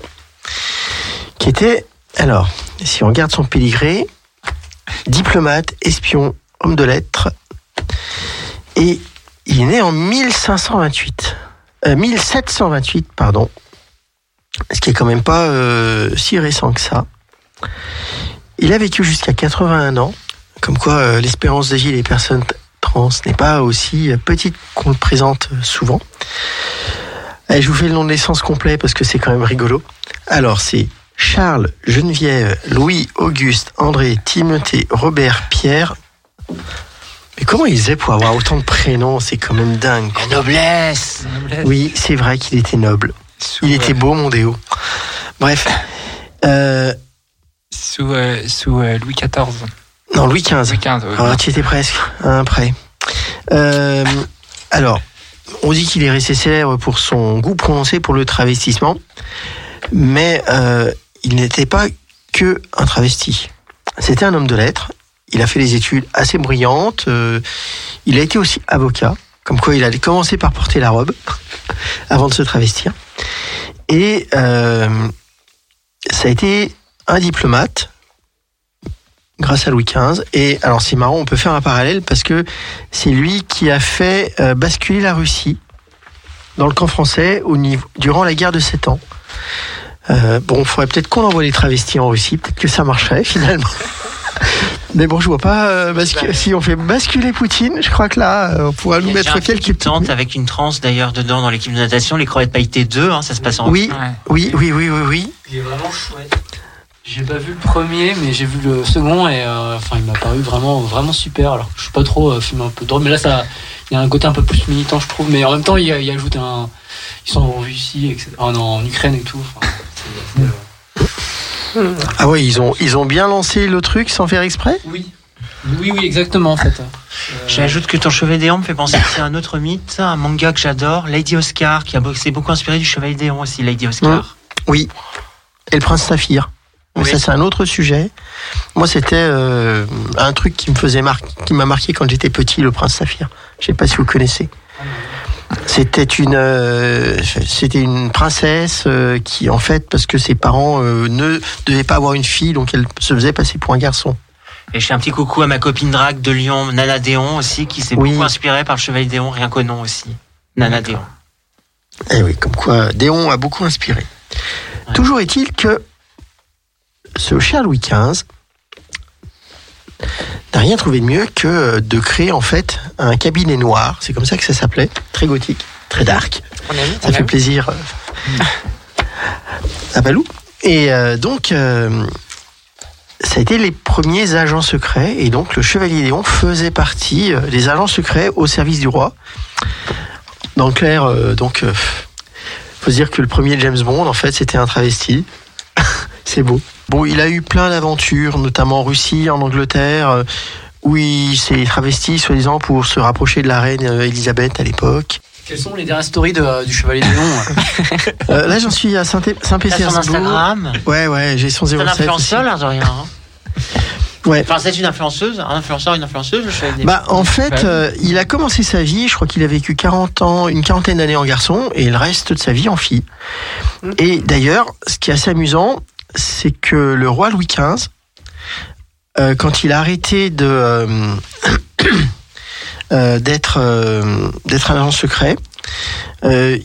qui était, alors, si on regarde son pédigré, diplomate, espion, homme de lettres, et il est né en 1528, euh, 1728, pardon, ce qui est quand même pas euh, si récent que ça. Il a vécu jusqu'à 81 ans, comme quoi euh, l'espérance de vie des personnes trans n'est pas aussi petite qu'on le présente souvent. Allez, je vous fais le nom de naissance complet parce que c'est quand même rigolo. Alors, c'est Charles, Geneviève, Louis, Auguste, André, Timothée, Robert, Pierre. Mais comment ils faisaient pour avoir autant de prénoms? C'est quand même dingue. La noblesse. Oui, c'est vrai qu'il était noble. Sous, Il était euh, beau, mon déo. Bref. Euh, Sous, euh, sous euh, Louis XIV. non, Louis XV. Louis XV. oui. Ah, tu étais presque, un. Euh, alors, on dit qu'il est resté célèbre pour son goût prononcé pour le travestissement, mais il n'était pas que un travesti. C'était un homme de lettres. Il a fait des études assez brillantes. il a été aussi avocat, comme quoi il a commencé par porter la robe avant de se travestir. Et euh, ça a été un diplomate grâce à Louis XV. Et alors c'est marrant, on peut faire un parallèle parce que c'est lui qui a fait euh, basculer la Russie dans le camp français au niveau, durant la guerre de Sept Ans. Euh, bon, il faudrait peut-être qu'on envoie les travestis en Russie, peut-être que ça marcherait finalement. Mais bon, je vois pas euh, bascu- si on fait basculer Poutine, je crois que là, euh, on pourra nous mettre quelques tente avec une transe d'ailleurs dedans dans l'équipe de natation, les crevettes pailletées 2, hein, ça se passe en Oui, Ouais. oui, oui, oui, oui, oui. Il est vraiment chouette. J'ai pas vu le premier, mais j'ai vu le second et euh, enfin il m'a paru vraiment vraiment super. Alors je suis pas trop euh, film un peu drôle, mais là ça, il y a un côté un peu plus militant je trouve, mais en même temps il, il ajoute un, ils sont en Russie, etc. Ah non, en Ukraine et tout. Enfin, euh, Ah ouais, ils ont, ils ont bien lancé le truc sans faire exprès? oui, oui, oui, exactement en fait. Euh, J'ajoute que ton chevalier Déon me fait penser aussi à un autre mythe, un manga que j'adore, Lady Oscar, qui s'est beaucoup inspiré du chevalier Déon aussi, Lady Oscar. Oui. Et le prince Saphir. Mais Oui. ça, c'est un autre sujet. Moi, c'était euh, un truc qui me faisait mar- qui m'a marqué quand j'étais petit, le prince Saphir. Je sais pas si vous connaissez. C'était une, euh, c'était une princesse euh, qui, en fait, parce que ses parents euh, ne devaient pas avoir une fille, donc elle se faisait passer pour un garçon. Et je fais un petit coucou à ma copine drague de Lyon, Nana Déon aussi, qui s'est Oui. beaucoup inspirée par le chevalier Déon, rien qu'au nom aussi. Nana Déon. Eh oui, comme quoi Déon a beaucoup inspiré. Ouais. Toujours est-il que ce cher Louis XV n'a rien trouvé de mieux que de créer en fait un cabinet noir, c'est comme ça que ça s'appelait, très gothique, très dark. On aime, Ça on fait aime. plaisir euh, à Balou. Et euh, donc, euh, ça a été les premiers agents secrets, et donc le Chevalier Léon faisait partie euh, des agents secrets au service du roi. Dans le clair, euh, donc, euh, faut se dire que le premier James Bond, en fait, c'était un travesti. C'est beau. Bon, il a eu plein d'aventures, notamment en Russie, en Angleterre, euh, où il s'est travesti, soi-disant, pour se rapprocher de la reine euh, Elisabeth à l'époque. Quelles sont les dernières stories de- du Chevalier de Lion Euh, là, j'en suis à Saint- Saint-Pétersbourg. Instagram Ouais, ouais, j'ai son C'est un 07. influenceur, l'air de rien. hein. Ouais. Enfin, c'est une influenceuse, un influenceur, une influenceuse. le chevalier des Bah, en fait, euh, il a commencé sa vie, je crois qu'il a vécu 40 ans, une quarantaine d'années en garçon et le reste de sa vie en fille. Et d'ailleurs, ce qui est assez amusant, c'est que le roi Louis XV, euh, quand il a arrêté euh, euh, d'être d'être un agent secret,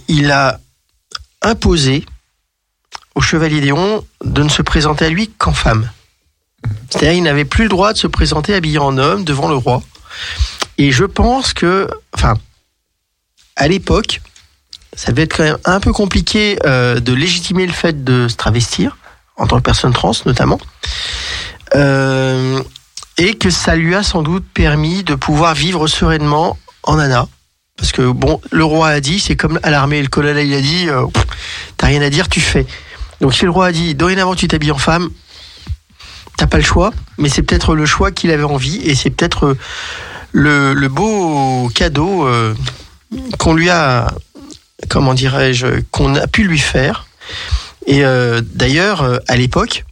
il a imposé au chevalier Léon de ne se présenter à lui qu'en femme. C'est-à-dire il n'avait plus le droit de se présenter habillé en homme devant le roi. Et je pense que, enfin, à l'époque, ça devait être quand même un peu compliqué de légitimer le fait de se travestir, en tant que personne trans notamment. Euh, et que ça lui a sans doute permis de pouvoir vivre sereinement en Anna. Parce que, bon, le roi a dit, c'est comme à l'armée, le colonel il a dit, euh, t'as rien à dire, tu fais. Donc si le roi a dit, dorénavant tu t'habilles en femme, t'as pas le choix, mais c'est peut-être le choix qu'il avait envie, et c'est peut-être euh, le, beau cadeau qu'on lui a, comment dirais-je, qu'on a pu lui faire. Et euh, d'ailleurs, euh, à l'époque,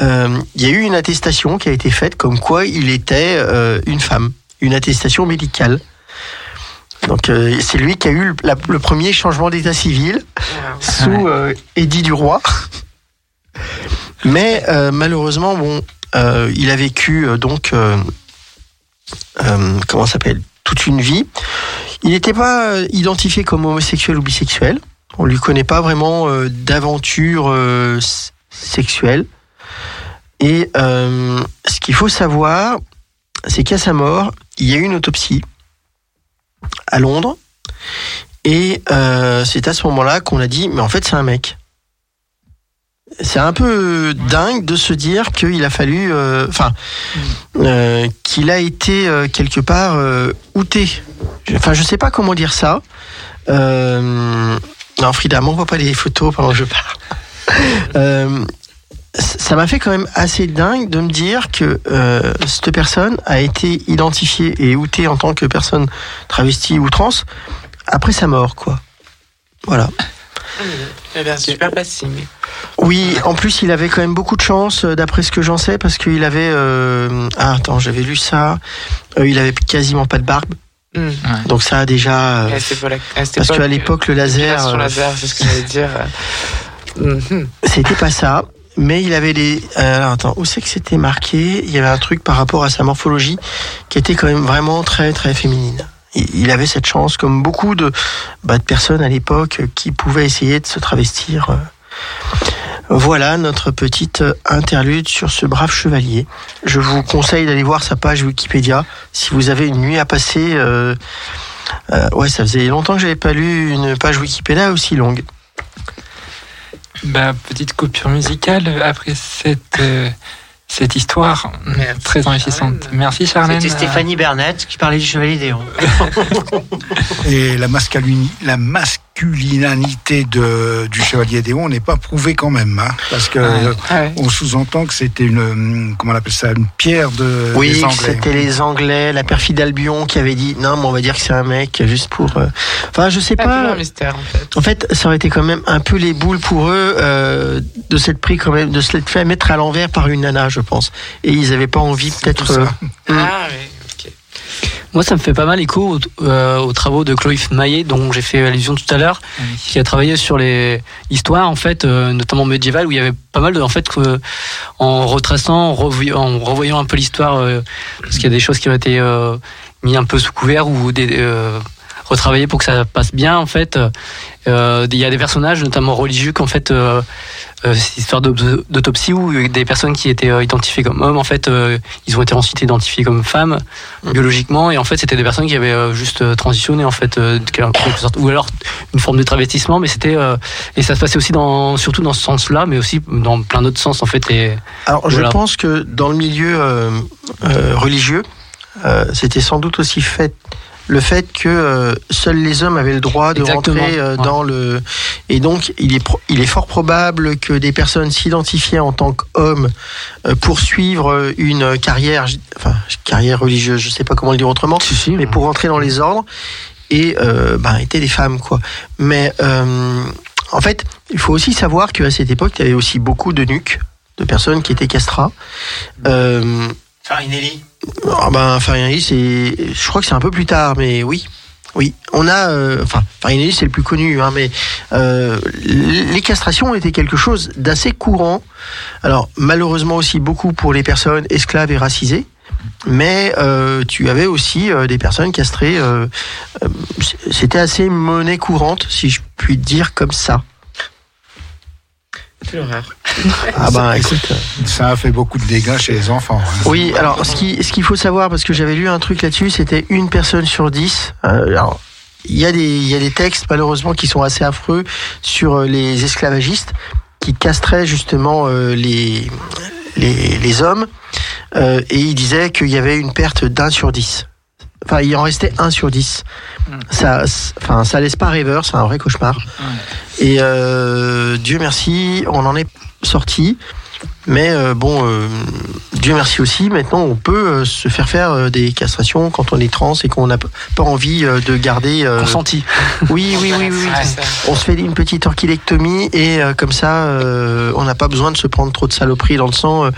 euh, il y a eu une attestation qui a été faite comme quoi il était euh, une femme, une attestation médicale. Donc euh, c'est lui qui a eu le, la- le premier changement d'état civil sous euh, édit du roi. Mais euh, malheureusement, bon, euh, il a vécu euh, donc euh, euh, comment s'appelle? Toute une vie. Il n'était pas identifié comme homosexuel ou bisexuel. On lui connaît pas vraiment euh, d'aventure euh, sexuelle. Et euh, ce qu'il faut savoir, c'est qu'à sa mort, il y a eu une autopsie à Londres. Et c'est à ce moment-là qu'on a dit, mais en fait, c'est un mec. C'est un peu dingue de se dire qu'il a fallu, enfin, qu'il a été quelque part outé. Enfin, je sais pas comment dire ça. Non, Frida, m'envoie pas les photos pendant que je parle. Euh, ça m'a fait quand même assez dingue de me dire que euh, cette personne a été identifiée et outée en tant que personne travestie ou trans après sa mort, quoi. Voilà. Eh bien, super passing. Oui, en plus, il avait quand même beaucoup de chance, euh, d'après ce que j'en sais, parce qu'il avait. euh, Ah, attends, j'avais lu ça. Euh, il avait quasiment pas de barbe. Hmm. Donc, ça a déjà. euh, à cette époque- à cette parce qu'à époque, l'époque, le laser. Euh, laser, c'est ce que j'allais dire. euh, mhm. C'était pas ça. Mais il avait des. euh, alors, attends, où c'est que c'était marqué? Il y avait un truc par rapport à sa morphologie qui était quand même vraiment très, très féminine. Il avait cette chance, comme beaucoup de, bah, de personnes à l'époque euh, qui pouvaient essayer de se travestir. Voilà notre petite euh, interlude sur ce brave chevalier. Je vous conseille d'aller voir sa page Wikipédia si vous avez une nuit à passer. euh, euh, ouais, ça faisait longtemps que j'avais pas lu une page Wikipédia aussi longue. Bah, petite coupure musicale après cette, euh, cette histoire très enrichissante. Merci Charlène. C'était Stéphanie Bernette qui parlait du chevalier Déon. Et la, masculini- la masculinité de, du chevalier Déon n'est pas prouvée quand même, hein, parce que on sous-entend que c'était une, hum, comment on appelle ça, une pierre de Oui, des Anglais. c'était les Anglais, la perfide Albion qui avait dit non, mais on va dire que c'est un mec juste pour. euh, Enfin, je sais Pas un mystère, en fait. En fait, ça aurait été quand même un peu les boules pour eux euh, de s'être pris quand même, de se l'être fait mettre à l'envers par une nana, je pense. Et ils n'avaient pas envie peut-être. euh, Ah, oui. Moi, ça me fait pas mal écho aux, euh, aux travaux de Chloé Maillet, dont j'ai fait allusion tout à l'heure, qui a travaillé sur les histoires, en fait, euh, notamment médiévales, où il y avait pas mal de, en fait, que, en retraçant, en, revoy- en revoyant un peu l'histoire, euh, parce qu'il y a des choses qui ont été euh, mis un peu sous couvert ou des, retravaillées pour que ça passe bien, en fait. Euh, Il y a des personnages, notamment religieux, qu'en fait, euh, euh, cette histoire d'aut- d'autopsie où des personnes qui étaient identifiées comme hommes, en fait, ils ont été ensuite identifiés comme femmes biologiquement, et en fait, c'était des personnes qui avaient juste transitionné, en fait, ou alors une forme de travestissement, mais c'était et ça se passait aussi dans, surtout dans ce sens-là, mais aussi dans plein d'autres sens, en fait. Et Alors, Voilà. je pense que dans le milieu euh, euh, religieux, euh, c'était sans doute aussi fait le fait que euh, seuls les hommes avaient le droit de Exactement, rentrer euh, ouais. dans le et donc il est pro- il est fort probable que des personnes s'identifiaient en tant qu'hommes euh, poursuivre euh, une carrière enfin carrière religieuse je sais pas comment le dire autrement mais pour rentrer dans les ordres. Et euh, ben, étaient des femmes quoi. Mais euh, en fait il faut aussi savoir qu'à cette époque il y avait aussi beaucoup de nuques de personnes qui étaient castrats euh, Farinelli Ah ben, c'est, je crois que c'est un peu plus tard, mais oui. Oui, on a, euh, enfin, Farinelli c'est le plus connu, hein, mais euh, les castrations étaient quelque chose d'assez courant. Alors malheureusement aussi beaucoup pour les personnes esclaves et racisées, mais euh, tu avais aussi des personnes castrées. C'était assez monnaie courante, si je puis dire comme ça. C'est l'horreur. Ah ben écoute. Ça a fait beaucoup de dégâts chez les enfants. hein. Oui, alors ce qui- ce qu'il faut savoir, parce que j'avais lu un truc là-dessus, c'était une personne sur dix. Euh, alors, il y, a des, il y a des textes malheureusement qui sont assez affreux sur euh, les esclavagistes qui castraient justement euh, les, les, les hommes euh, et ils disaient qu'il y avait une perte d'un sur dix. Enfin, il en restait un sur dix. Ça, c- enfin, ça laisse pas rêveur, c'est un vrai cauchemar. Et euh, Dieu merci, on en est sorti. Mais euh, bon, euh, Dieu merci aussi, maintenant on peut se faire faire des castrations quand on est trans et qu'on n'a pas envie de garder... Consenti. Oui, oui, oui, oui. On se fait une petite orchilectomie et comme ça, on n'a pas besoin de se prendre trop de saloperies dans le sang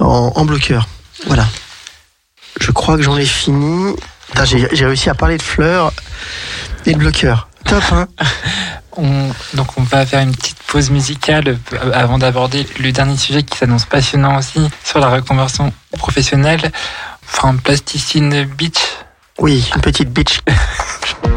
en, en bloqueur. Voilà. Je crois que j'en ai fini. J'ai réussi à parler de fleurs et de bloqueurs. Top, hein On- donc on va faire une petite pause musicale euh, avant d'aborder le dernier sujet qui s'annonce passionnant aussi sur la reconversion professionnelle. Enfin, plasticine beach. Oui, une petite bitch.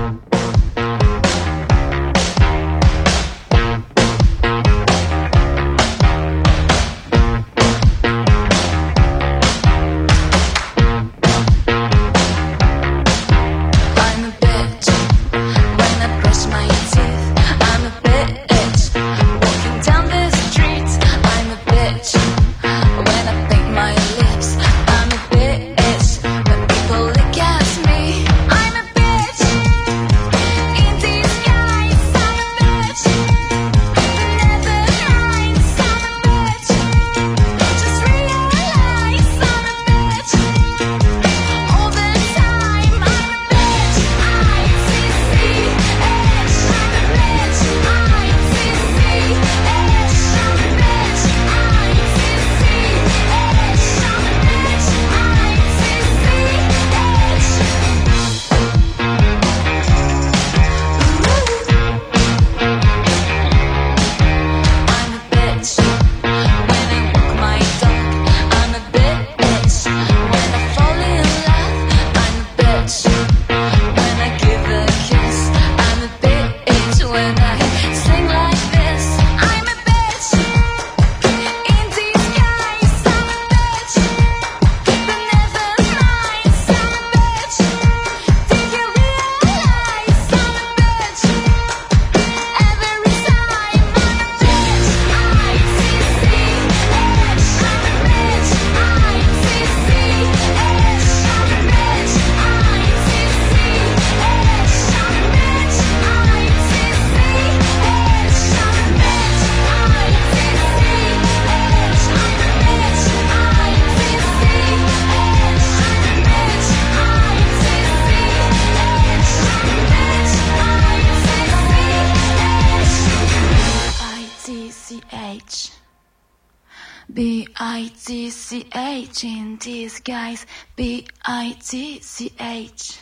disguise. B I T C H.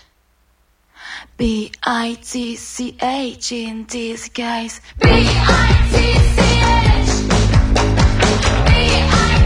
B I T C H in disguise. B I T C H. B I T C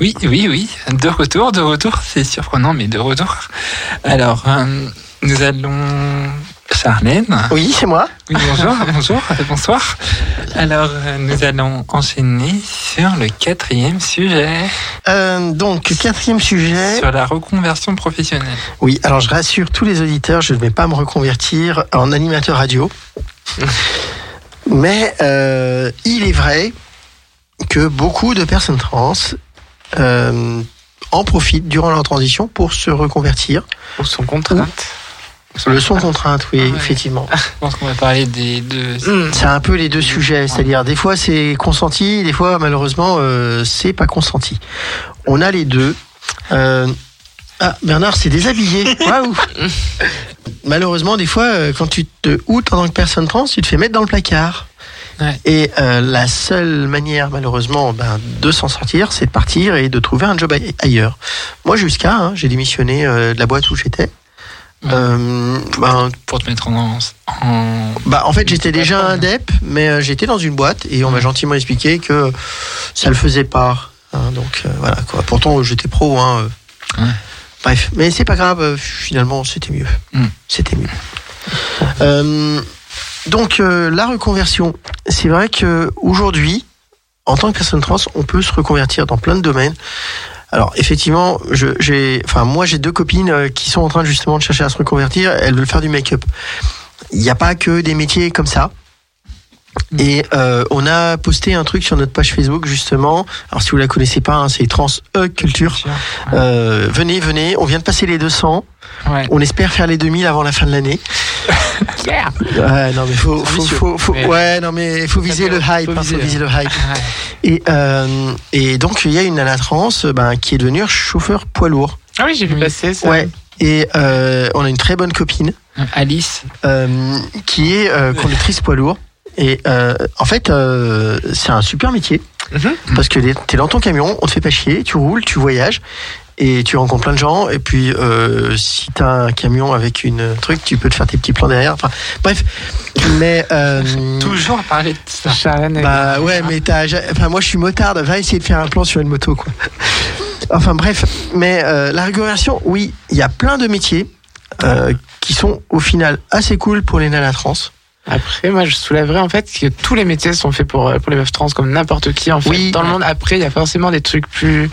Oui, oui, oui, de retour, de retour, c'est surprenant, mais de retour. Alors, euh, nous allons Charlène. Oui, c'est moi. Oui, bonjour, bonjour, bonsoir. Alors, euh, nous allons enchaîner sur le quatrième sujet, Euh, donc, quatrième sujet. sur la reconversion professionnelle. Oui, alors je rassure tous les auditeurs, je ne vais pas me reconvertir en animateur radio. Mais il est vrai que beaucoup de personnes trans euh, en profitent durant leur transition pour se reconvertir. Ou sont contraintes. Le son contrainte, oui, Ah ouais. effectivement. Je pense qu'on va parler des deux. Hmm. C'est un peu les deux sujets, c'est-à-dire des fois c'est consenti, des fois malheureusement euh, c'est pas consenti. On a les deux. Euh, ah, Bernard s'est déshabillé. Waouh Malheureusement, des fois, quand tu te out en tant que personne trans, tu te fais mettre dans le placard. Ouais. Et euh, la seule manière, malheureusement, ben, de s'en sortir, c'est de partir et de trouver un job aille- ailleurs. Moi, jusqu'à, hein, j'ai démissionné euh, de la boîte où j'étais. Ouais. Euh, ben, Pour te mettre en. en... bah, en fait, j'étais déjà plateforme. indep, mais j'étais dans une boîte et on m'a gentiment expliqué que ça le faisait pas. hein, donc voilà quoi. Pourtant, j'étais pro. Hein. Bref, mais c'est pas grave. Finalement, c'était mieux. Mm. C'était mieux. Euh, donc euh, la reconversion, c'est vrai que aujourd'hui, en tant que personne trans, on peut se reconvertir dans plein de domaines. Alors effectivement, j'ai, enfin moi j'ai deux copines euh, qui sont en train justement de chercher à se reconvertir. Elles veulent faire du make-up. Il n'y a pas que des métiers comme ça. Et euh, on a posté un truc sur notre page Facebook justement. Alors si vous la connaissez pas, hein, c'est Trans E Culture. Euh, venez, venez. On vient de passer les 200. Ouais. On espère faire les 2000 avant la fin de l'année. Yeah. Ouais, non mais faut, faut, ambitieux. faut, faut- Mais- ouais, non mais faut viser le hype, hein, faut viser, le hype. Et euh, et donc il y a une nana trans, ben, qui est devenue chauffeur poids lourd. Ah oui, j'ai vu passer ça. Ouais. Et on a une très bonne copine Alice. qui est conductrice poids lourd. Et euh, en fait, euh, c'est un super métier Mhm. parce que t'es dans ton camion, on te fait pas chier, tu roules, tu voyages et tu rencontres plein de gens. Et puis, euh, si t'as un camion avec une truc, tu peux te faire tes petits plans derrière. Enfin, bref. Mais euh, Toujours à parler de ça. Bah ouais, mais t'as, enfin moi je suis motarde, va essayer de faire un plan sur une moto quoi. Enfin bref, mais euh, la reconversion, oui, il y a plein de métiers euh, qui sont au final assez cool pour les nanas trans. Après, moi, je soulèverais en fait que tous les métiers sont faits pour, euh, pour les meufs trans comme n'importe qui. En fait, Oui. dans le monde, après, il y a forcément des trucs plus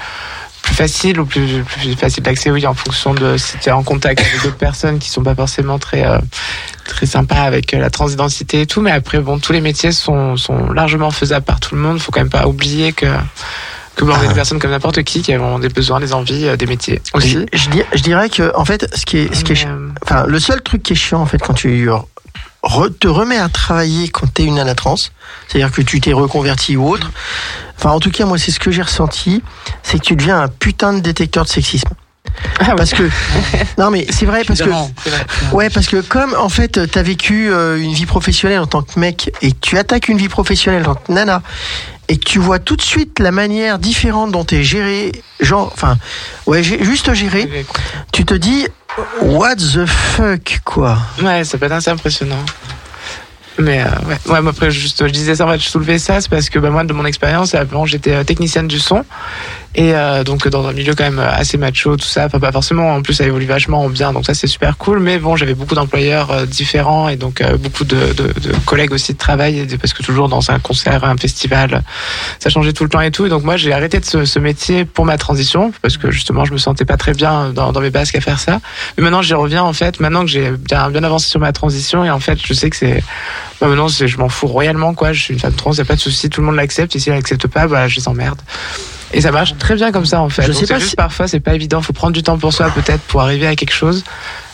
plus faciles ou plus, plus faciles d'accès, oui, en fonction de si tu es en contact avec d'autres personnes qui sont pas forcément très euh, très sympas avec euh, la transidentité et tout. Mais après, bon, tous les métiers sont, sont largement faisables par tout le monde. Faut quand même pas oublier que que bon, on est Ah. des personnes comme n'importe qui qui ont des besoins, des envies, euh, des métiers aussi. Je, je dir- je dirais que en fait, ce qui est, ce qui est, enfin le seul truc qui est chiant en fait quand tu te remets à travailler quand t'es une nana trans, c'est-à-dire que tu t'es reconverti ou autre. Enfin en tout cas moi c'est ce que j'ai ressenti, c'est que tu deviens un putain de détecteur de sexisme. Ah. Parce que non mais c'est vrai parce que Évidemment. Ouais, parce que comme en fait t'as vécu euh, une vie professionnelle en tant que mec et tu attaques une vie professionnelle en tant que nana et tu vois tout de suite la manière différente dont t'es géré, genre, enfin, ouais, juste géré, tu te dis what the fuck quoi. Ouais, ça peut être assez impressionnant. Mais euh, ouais. ouais, moi après, juste, je disais ça, en fait, je soulevais ça, c'est parce que bah, moi, de mon expérience, avant, j'étais euh, technicienne du son. Et euh, donc, dans un milieu quand même assez macho, tout ça. Enfin, pas forcément, en plus, ça évolue vachement bien, donc ça, c'est super cool. Mais bon, j'avais beaucoup d'employeurs euh, différents et donc euh, beaucoup de, collègues aussi de travail, parce que toujours dans un concert, un festival, ça changeait tout le temps et tout. Et donc, moi, j'ai arrêté de ce, métier pour ma transition, parce que justement, je me sentais pas très bien dans, mes basques à faire ça. Mais maintenant, j'y reviens, en fait, maintenant que j'ai bien, bien avancé sur ma transition, et en fait, je sais que c'est. Bah, maintenant, je m'en fous royalement, quoi. Je suis une femme trans, y a pas de souci, tout le monde l'accepte, et s'ils l'acceptent pas, bah, je les emmerde. Et ça marche très bien comme ça, en fait. Je sais pas juste si- parfois, c'est pas évident, faut prendre du temps pour soi, peut-être, pour arriver à quelque chose.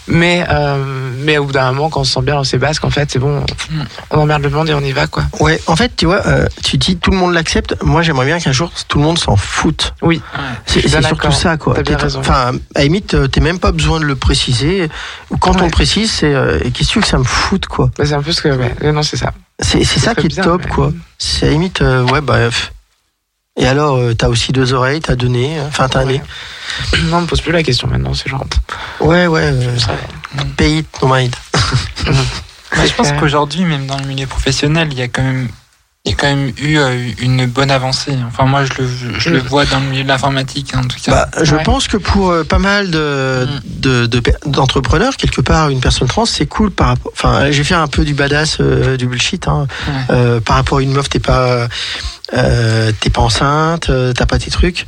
Mais, euh, mais au bout d'un moment, quand on se sent bien dans ses basques, en fait, c'est bon, Mm. on emmerde le monde et on y va, quoi. Ouais, en fait, tu vois, euh, tu dis tout le monde l'accepte. Moi, j'aimerais bien qu'un jour tout le monde s'en foute. Oui. Suis c'est surtout ça, quoi. Enfin, à limite, euh, t'es même pas besoin de le préciser. Quand on Ouais. le précise, c'est euh, qu'est-ce que ça me foute, quoi? Bah, c'est un peu ce que, ouais. Ouais, non, c'est ça. C'est ça qui est top, mais- quoi. C'est à limite, euh, ouais, bref. Et alors, euh, t'as aussi deux oreilles, t'as deux nez, euh, enfin, t'as un Ouais. nez. Non, on me pose plus la question maintenant, c'est genre. Ouais, ouais, euh, ça pay it, no mind. Je pense qu'aujourd'hui, même dans le milieu professionnel, il y a quand même Il y a quand même eu euh, une bonne avancée. Enfin, moi, je le, je le vois dans le milieu de l'informatique, en tout cas. Bah, je Ouais. pense que pour euh, pas mal de, Mm. de, de d'entrepreneurs, quelque part, une personne trans, c'est cool par rapport. Enfin, j'ai fait un peu du badass, euh, du bullshit. Hein. Ouais. Euh, par rapport à une meuf, t'es pas. Euh, t'es pas enceinte, euh, t'as pas tes trucs,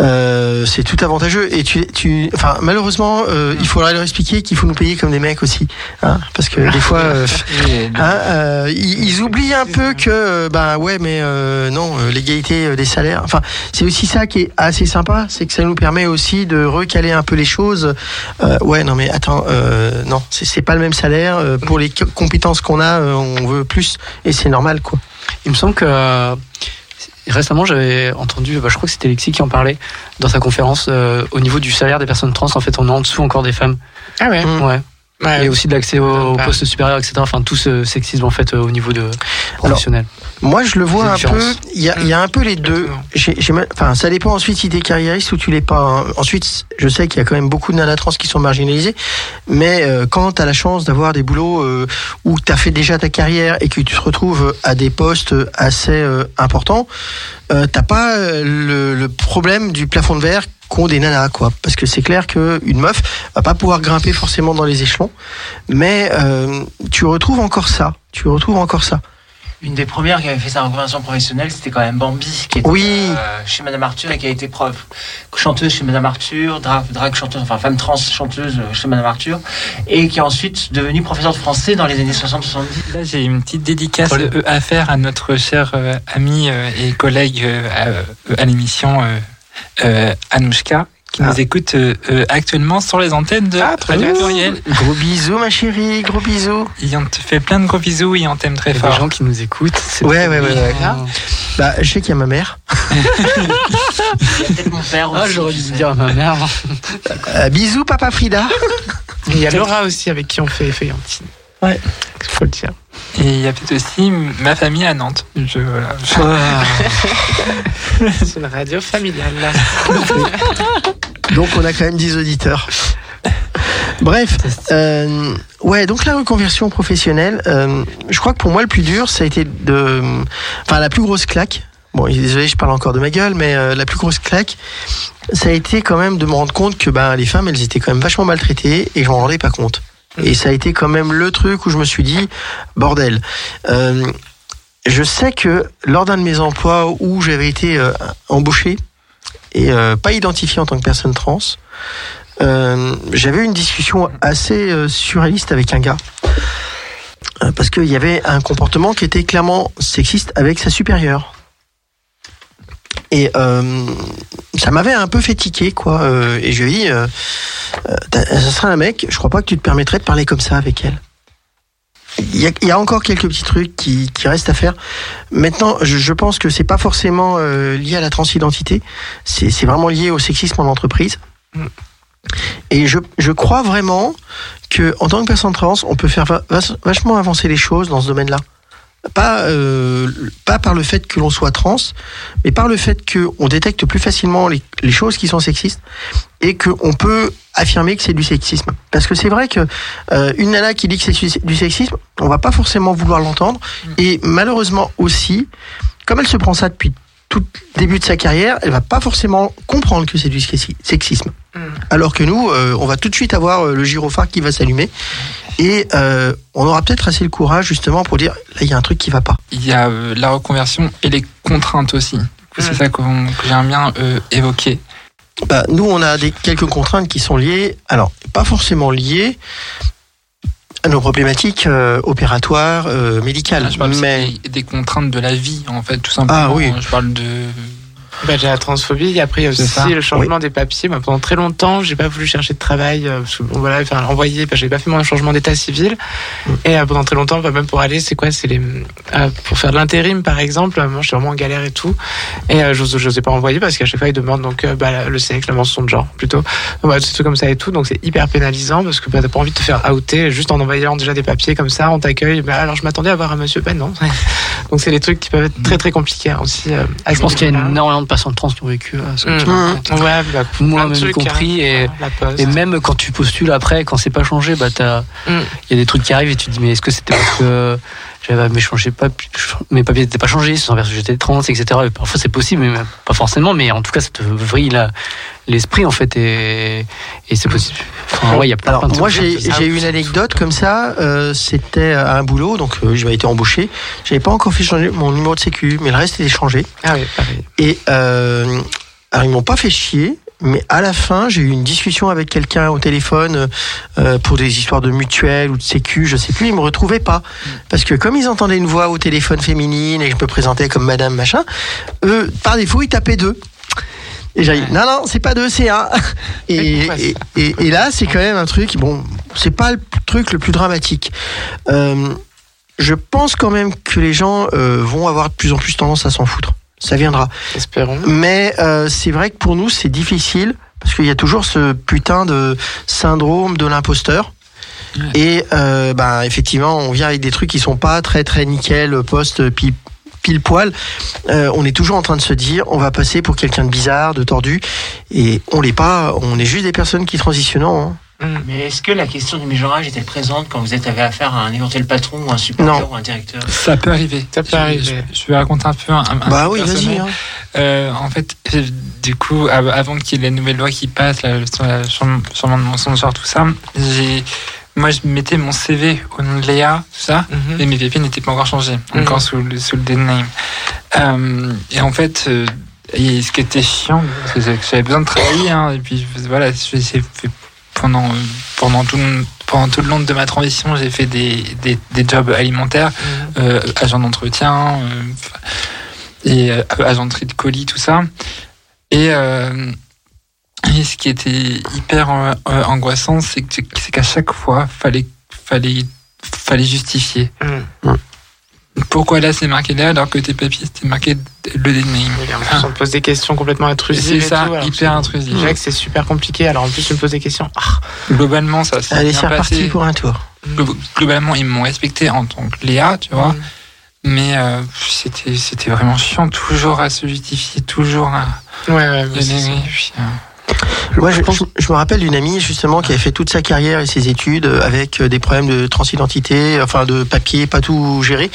euh, c'est tout avantageux et tu, tu, enfin malheureusement, euh, il faudra leur expliquer qu'il faut nous payer comme des mecs aussi, hein, parce que des fois, euh, Hein, euh, ils, ils oublient un peu que, bah ouais, mais euh, non, l'égalité des salaires. Enfin, c'est aussi ça qui est assez sympa, c'est que ça nous permet aussi de recaler un peu les choses. Euh, ouais, non, mais attends, euh, non, c'est pas le même salaire. pour les co- compétences qu'on a, on veut plus, et c'est normal, quoi. Il me semble que euh, récemment j'avais entendu, bah, je crois que c'était Alexis qui en parlait dans sa conférence euh, au niveau du salaire des personnes trans. En fait, on est en dessous encore des femmes. Ah ouais. Mm. Ouais. Ouais. Et aussi de l'accès au, au Pas. poste supérieur, etc. Enfin, tout ce sexisme en fait euh, au niveau de professionnel. Moi, je le vois un peu. Il y a, il y a un peu les deux. Enfin, ça dépend ensuite si t'es carriériste ou tu l'es pas. hein. Ensuite, je sais qu'il y a quand même beaucoup de nanas trans qui sont marginalisées, mais euh, quand t'as la chance d'avoir des boulots euh, où t'as fait déjà ta carrière et que tu te retrouves à des postes assez euh, importants, euh, t'as pas euh, le, le problème du plafond de verre qu'ont des nanas, quoi. Parce que c'est clair qu'une meuf va pas pouvoir grimper forcément dans les échelons, mais euh, tu retrouves encore ça. Tu retrouves encore ça. Une des premières qui avait fait sa reconversion professionnelle, c'était quand même Bambi, qui était Oui. euh, chez Madame Arthur et qui a été prof, chanteuse chez Madame Arthur, drag, drag chanteuse, enfin femme trans chanteuse euh, chez Madame Arthur, et qui est ensuite devenue professeure de français dans les années 60-70. Là, j'ai une petite dédicace euh, à faire à notre cher euh, ami euh, et collègue euh, à, à l'émission euh, euh, Anouchka, qui Ah. nous écoute euh, euh, actuellement sur les antennes de Ah, très Radio. Gros bisous, ma chérie, gros bisous. Il en te fait plein de gros bisous, il en t'aime très Il y a des fort. gens qui nous écoutent. Ouais, ouais, ouais, ouais. Bah, je sais qu'il y a ma mère. Peut-être mon père Ah, aussi. j'aurais dû dire à ma mère. Euh, bisous, papa Frida. Et Il y a Laura aussi avec qui on fait Feuillantine. Ouais. Faut le dire. Et il y a peut-être aussi ma famille à Nantes. Je, voilà, je- C'est une radio familiale. là. Donc, on a quand même 10 auditeurs. Bref, euh, ouais, donc la reconversion professionnelle, euh, je crois que pour moi, le plus dur, ça a été de. Enfin, la plus grosse claque. Bon, désolé, je parle encore de ma gueule, mais euh, la plus grosse claque, ça a été quand même de me rendre compte que ben, les femmes, elles étaient quand même vachement maltraitées et je m'en rendais pas compte. Et ça a été quand même le truc où je me suis dit, bordel. Euh, je sais que lors d'un de mes emplois où j'avais été euh, embauché et euh, pas identifié en tant que personne trans, j'avais une discussion assez surréaliste avec un gars. Parce qu'il y avait un comportement qui était clairement sexiste avec sa supérieure. Et euh, ça m'avait un peu fait tiquer, quoi. Euh, et je lui ai dit, euh, euh, ça serait un mec, je crois pas que tu te permettrais de parler comme ça avec elle. Il y a, il y a encore quelques petits trucs qui, qui restent à faire. Maintenant, je, je pense que c'est pas forcément euh, lié à la transidentité, c'est vraiment lié au sexisme en entreprise. Et je, je crois vraiment que en tant que personne trans, on peut faire va- vach- vachement avancer les choses dans ce domaine-là. Pas, euh, pas par le fait que l'on soit trans, mais par le fait qu'on détecte plus facilement les, les choses qui sont sexistes et qu'on peut affirmer que c'est du sexisme. Parce que c'est vrai que euh, une nana qui dit que c'est du sexisme, on va pas forcément vouloir l'entendre. Et malheureusement aussi, comme elle se prend ça depuis tout le début de sa carrière, elle va pas forcément comprendre que c'est du sexi- sexisme. Alors que nous, euh, on va tout de suite avoir euh, le gyrophare qui va s'allumer et euh, on aura peut-être assez le courage justement pour dire là il y a un truc qui va pas. il y a euh, la reconversion et les contraintes aussi. C'est ça qu'on- que j'aime bien euh, évoquer. Bah, nous, on a des, quelques contraintes qui sont liées, alors pas forcément liées à nos problématiques euh, opératoires, euh, médicales, Là, je parle aussi mais des, des contraintes de la vie, en fait, tout simplement. Ah oui. Je parle de. Bah, j'ai la transphobie. Après, il y a aussi le changement des papiers. Moi, pendant très longtemps, j'ai pas voulu chercher de travail. euh, parce que, bon, voilà, enfin, envoyer. Bah, j'ai pas fait mon changement d'état civil. Et euh, pendant très longtemps, bah, même pour aller, c'est quoi C'est les euh, pour faire de l'intérim, par exemple. Moi, je suis vraiment en galère et tout. Et euh, j'ose, j'osais pas envoyer parce qu'à chaque fois, ils demandent donc bah, le sexe, la mention de genre, plutôt. Bah, trucs comme ça et tout. Donc, c'est hyper pénalisant parce que bah, t'as pas envie de te faire outer juste en envoyant déjà des papiers comme ça. On t'accueille. Bah, alors, je m'attendais à voir un monsieur. Ben non. donc, c'est des trucs qui peuvent être très très compliqués hein, aussi. à Je pense qu'il y a énormément de patients trans qui ont vécu euh, ce Mmh. racontes. Ouais, bah, Moi, plein de même trucs, compris. hein. Et, même quand tu postules après, quand c'est pas changé, bah, t'as- Mm. il y a des trucs qui arrivent et tu te dis, mais est-ce que c'était parce que j'avais mes, pas, mes papiers n'étaient pas changés, parce que j'étais trans, etc. Et parfois c'est possible, mais pas forcément, mais en tout cas, ça te vrille l'esprit, en fait, et, et c'est possible. Enfin, ouais, il y a plein, Alors plein de moi j'ai eu une anecdote comme ça, euh, c'était à un boulot, donc euh, j'avais été embauché, j'avais pas encore fait changer mon numéro de sécu, mais le reste était changé. Ah oui, pareil. Et euh, alors ils m'ont pas fait chier, mais à la fin j'ai eu une discussion avec quelqu'un au téléphone euh, pour des histoires de mutuelle ou de sécu, je sais plus, ils me retrouvaient pas parce que comme ils entendaient une voix au téléphone féminine et que je me présentais comme Madame machin, eux par défaut ils tapaient deux. Et j'ai dit non non c'est pas deux c'est un. Et, pourquoi et, et- et là c'est quand même un truc bon c'est pas le truc le plus dramatique. Euh, je pense quand même que les gens euh, vont avoir de plus en plus tendance à s'en foutre. Ça viendra. Espérons. Mais euh, c'est vrai que pour nous, c'est difficile parce qu'il y a toujours ce putain de syndrome de l'imposteur. Et euh, bah, effectivement, on vient avec des trucs qui sont pas très très nickel, post pile, pile poil. Euh, on est toujours en train de se dire, on va passer pour quelqu'un de bizarre, de tordu, et on l'est pas. On est juste des personnes qui transitionnent. hein. Mais est-ce que la question du mégenrage était présente quand vous êtes avez affaire à un éventuel patron ou un supérieur Non. ou un directeur? Ça peut arriver. Ça peut Je- arriver. Je, je vais raconter un peu un, un Bah oui, vas-y. hein. Euh, en fait, euh, du coup, av- avant qu'il y ait la nouvelle loi qui passe, là, sur la changement changement de mensongeur, tout ça, j'ai, moi, je mettais mon CV au nom de Léa, tout ça, Mhm. et mes papiers n'étaient pas encore changés, Mhm. encore sous le, sous le dead name. Euh, et en fait, euh, et ce qui était chiant, c'est que j'avais besoin de travailler, hein, et puis voilà, j'ai fait pendant, pendant, tout, le- pendant tout le long de ma transition, j'ai fait des, des, des jobs alimentaires, Mhm. euh, agent d'entretien, euh, et euh, agent de tri de colis, tout ça. Et, euh, et ce qui était hyper angoissant, c'est que- c'est qu'à chaque fois, fallait, fallait, fallait justifier. Mhm. Pourquoi là c'est marqué là alors que tes papiers c'était marqué le dead name Oui, en plus, on te pose des questions complètement intrusives. C'est ça, tout, hyper c'est- intrusif. Je dirais que c'est super compliqué. Alors en plus, tu me poses des questions. Ah, Globalement, ça s'est Allez, bien passé. pour un tour. Glo- Globalement, ils m'ont respecté en tant que Léa, tu vois. Mhm. Mais euh, c'était c'était vraiment chiant, toujours à se justifier, toujours à. Ouais, ouais, Moi, je, je- je me rappelle d'une amie justement qui avait fait toute sa carrière et ses études euh, avec euh, des problèmes de transidentité, enfin de papier, pas tout géré,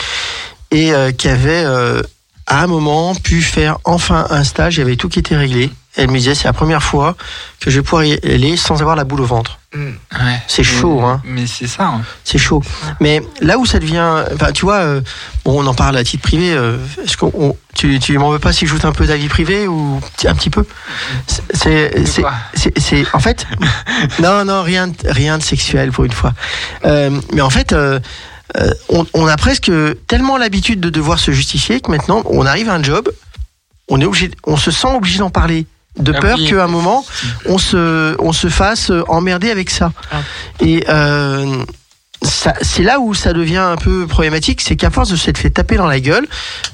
et euh, qui avait euh, à un moment pu faire enfin un stage. Il y avait tout qui était réglé. Elle me disait c'est la première fois que je vais pouvoir y aller sans avoir la boule au ventre. Ouais. C'est chaud, hein. Mais c'est ça. hein. C'est chaud. Mais là où ça devient, enfin, tu vois, euh, bon, on en parle à titre privé. euh, Est-ce qu'on, on- tu, tu m'en veux pas si je joute un peu ta vie privée ou un petit peu? C'est, c'est, en fait, non, non, rien, de- rien de sexuel pour une fois. Euh, mais en fait. euh, euh, on, on a presque tellement l'habitude de devoir se justifier que maintenant on arrive à un job, on est obligé, on se sent obligé d'en parler, de Ah peur oui. qu'à un moment on se, on se fasse emmerder avec ça. Ah. Et euh, ça- c'est là où ça devient un peu problématique, c'est qu'à force de s'être fait taper dans la gueule,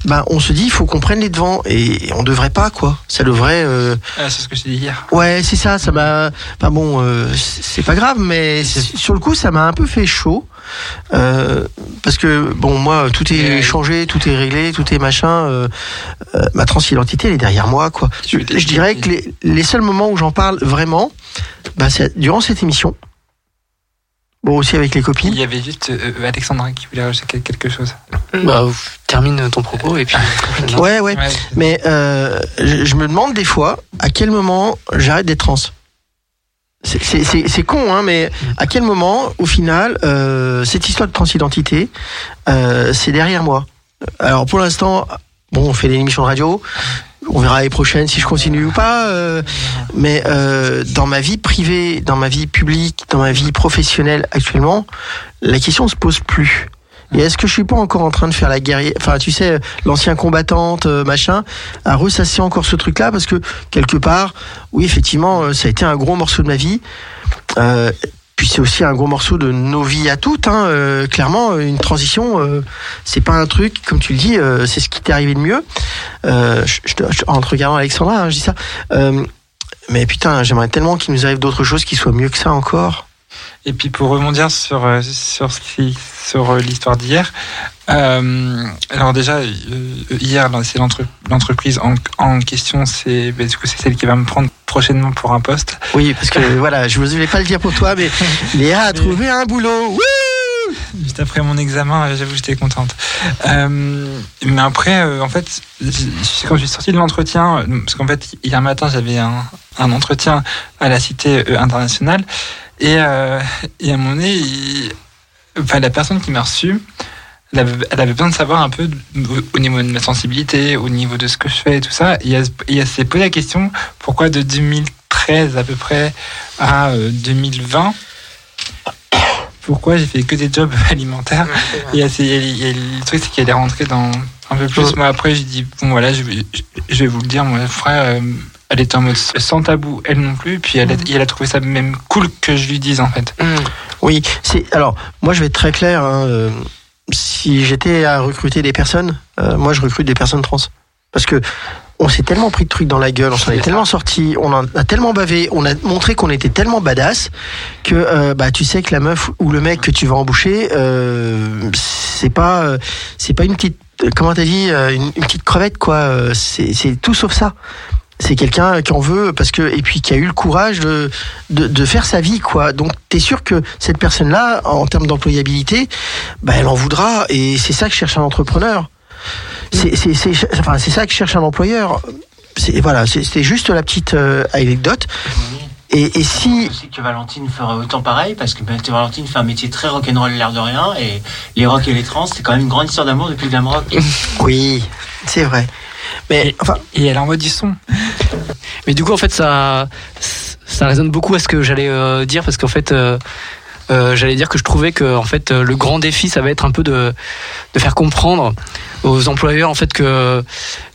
ben on se dit il faut qu'on prenne les devants et on devrait pas quoi. Ça devrait. euh, Ah, c'est ce que j'ai dit hier. Ouais, c'est ça. Ça m'a. Enfin bon, euh, c'est pas grave, mais sur le coup, ça m'a un peu fait chaud. Euh, parce que bon, moi, tout est changé, tout est réglé, tout est machin. euh, euh, ma transidentité, elle est derrière moi, quoi. Je dirais que les, les seuls moments où j'en parle vraiment, bah, c'est durant cette émission. Bon, aussi avec les Il copines. y avait juste euh, Alexandra qui voulait rajouter quelque chose. Bah, termine ton propos et puis. Ouais, ouais. Ouais. Mais euh, je, je me demande des fois à quel moment j'arrête d'être trans? C'est con, hein, mais à quel moment, au final, euh, cette histoire de transidentité, euh, c'est derrière moi? Alors pour l'instant, bon, on fait des émissions de radio. On verra l'année prochaine si je continue ou pas. euh, mais euh, dans ma vie privée, dans ma vie publique, dans ma vie professionnelle actuellement, la question se pose plus. Et est-ce que je suis pas encore en train de faire la guerrière Enfin, tu sais, l'ancien combattante, euh, machin, à ressasser encore ce truc-là parce que quelque part, oui, effectivement, euh, ça a été un gros morceau de ma vie. Euh, puis c'est aussi un gros morceau de nos vies à toutes. Hein. Euh, clairement, euh, une transition, euh, c'est pas un truc, comme tu le dis, euh, c'est ce qui t'est arrivé de mieux. En regardant Alexandra, hein, je dis ça. Mais putain, j'aimerais tellement qu'il nous arrive d'autres choses qui soient mieux que ça encore. Et puis pour rebondir sur euh, sur ce qui sur euh, l'histoire d'hier. Euh, alors déjà euh, hier c'est l'entre- l'entreprise en, en question c'est du coup c'est celle qui va me prendre prochainement pour un poste. Oui, parce que voilà, je ne voulais pas le dire pour toi, mais Léa a trouvé un boulot. Juste après mon examen, j'avoue, j'étais contente. Euh, mais après, euh, en fait, quand je suis sorti de l'entretien, parce qu'en fait, hier matin, j'avais un, un entretien à la Cité internationale, et, euh, et à un moment donné, il- enfin, la personne qui m'a reçu, elle avait, elle avait besoin de savoir un peu au, au niveau de ma sensibilité, au niveau de ce que je fais et tout ça. Et elle, et elle s'est posé la question pourquoi de 2013 à peu près à euh, 2020 pourquoi j'ai fait que des jobs alimentaires? Et, le truc c'est qu'elle est rentrée dans un peu plus. Moi après j'ai dit bon voilà je vais, je vais vous le dire mon frère euh, elle était en mode sans tabou elle non plus puis elle a, et elle a trouvé ça même cool que je lui dise en fait Oui, c'est alors moi je vais être très clair. hein, euh, si j'étais à recruter des personnes, euh, moi je recrute des personnes trans parce que on s'est tellement pris de trucs dans la gueule, on s'en est tellement sorti, on en a tellement bavé, on a montré qu'on était tellement badass que euh, bah tu sais que la meuf ou le mec que tu vas embaucher, euh, c'est pas c'est pas une petite comment t'as dit une, une petite crevette quoi. c'est tout sauf ça. C'est quelqu'un qui en veut parce que et puis qui a eu le courage de de, de faire sa vie quoi. Donc t'es sûr que cette personne là en termes d'employabilité, bah elle en voudra et c'est ça que cherche un entrepreneur. C'est c'est c'est enfin c'est ça que cherche un employeur. C'est voilà, c'était juste la petite euh, anecdote. Et, et si Je sais que Valentine ferait autant pareil parce que ben, Valentine fait un métier très rock'n'roll l'air de rien et les rock et les trans c'est quand même une grande histoire d'amour depuis le glam rock. oui, c'est vrai. Mais enfin et elle envoie du son. Mais du coup, en fait, ça, ça résonne beaucoup à ce que j'allais euh, dire parce qu'en fait, euh, euh, j'allais dire que je trouvais que en fait, le grand défi, ça va être un peu de, de faire comprendre aux employeurs en fait que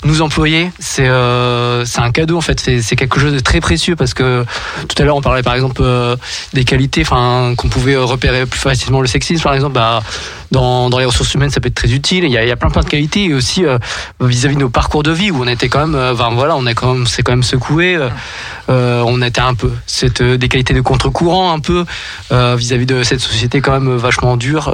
nous employer, c'est euh, c'est un cadeau en fait, c'est quelque chose de très précieux parce que tout à l'heure on parlait par exemple euh, des qualités, enfin qu'on pouvait repérer plus facilement le sexisme par exemple, bah, dans, dans les ressources humaines ça peut être très utile. Il y a, plein plein de qualités et aussi euh, vis-à-vis de nos parcours de vie où on était quand même, enfin voilà, on a quand même, c'est quand même secoué. on était un peu cette des qualités de contre-courant un peu vis-à-vis de cette société quand même vachement dure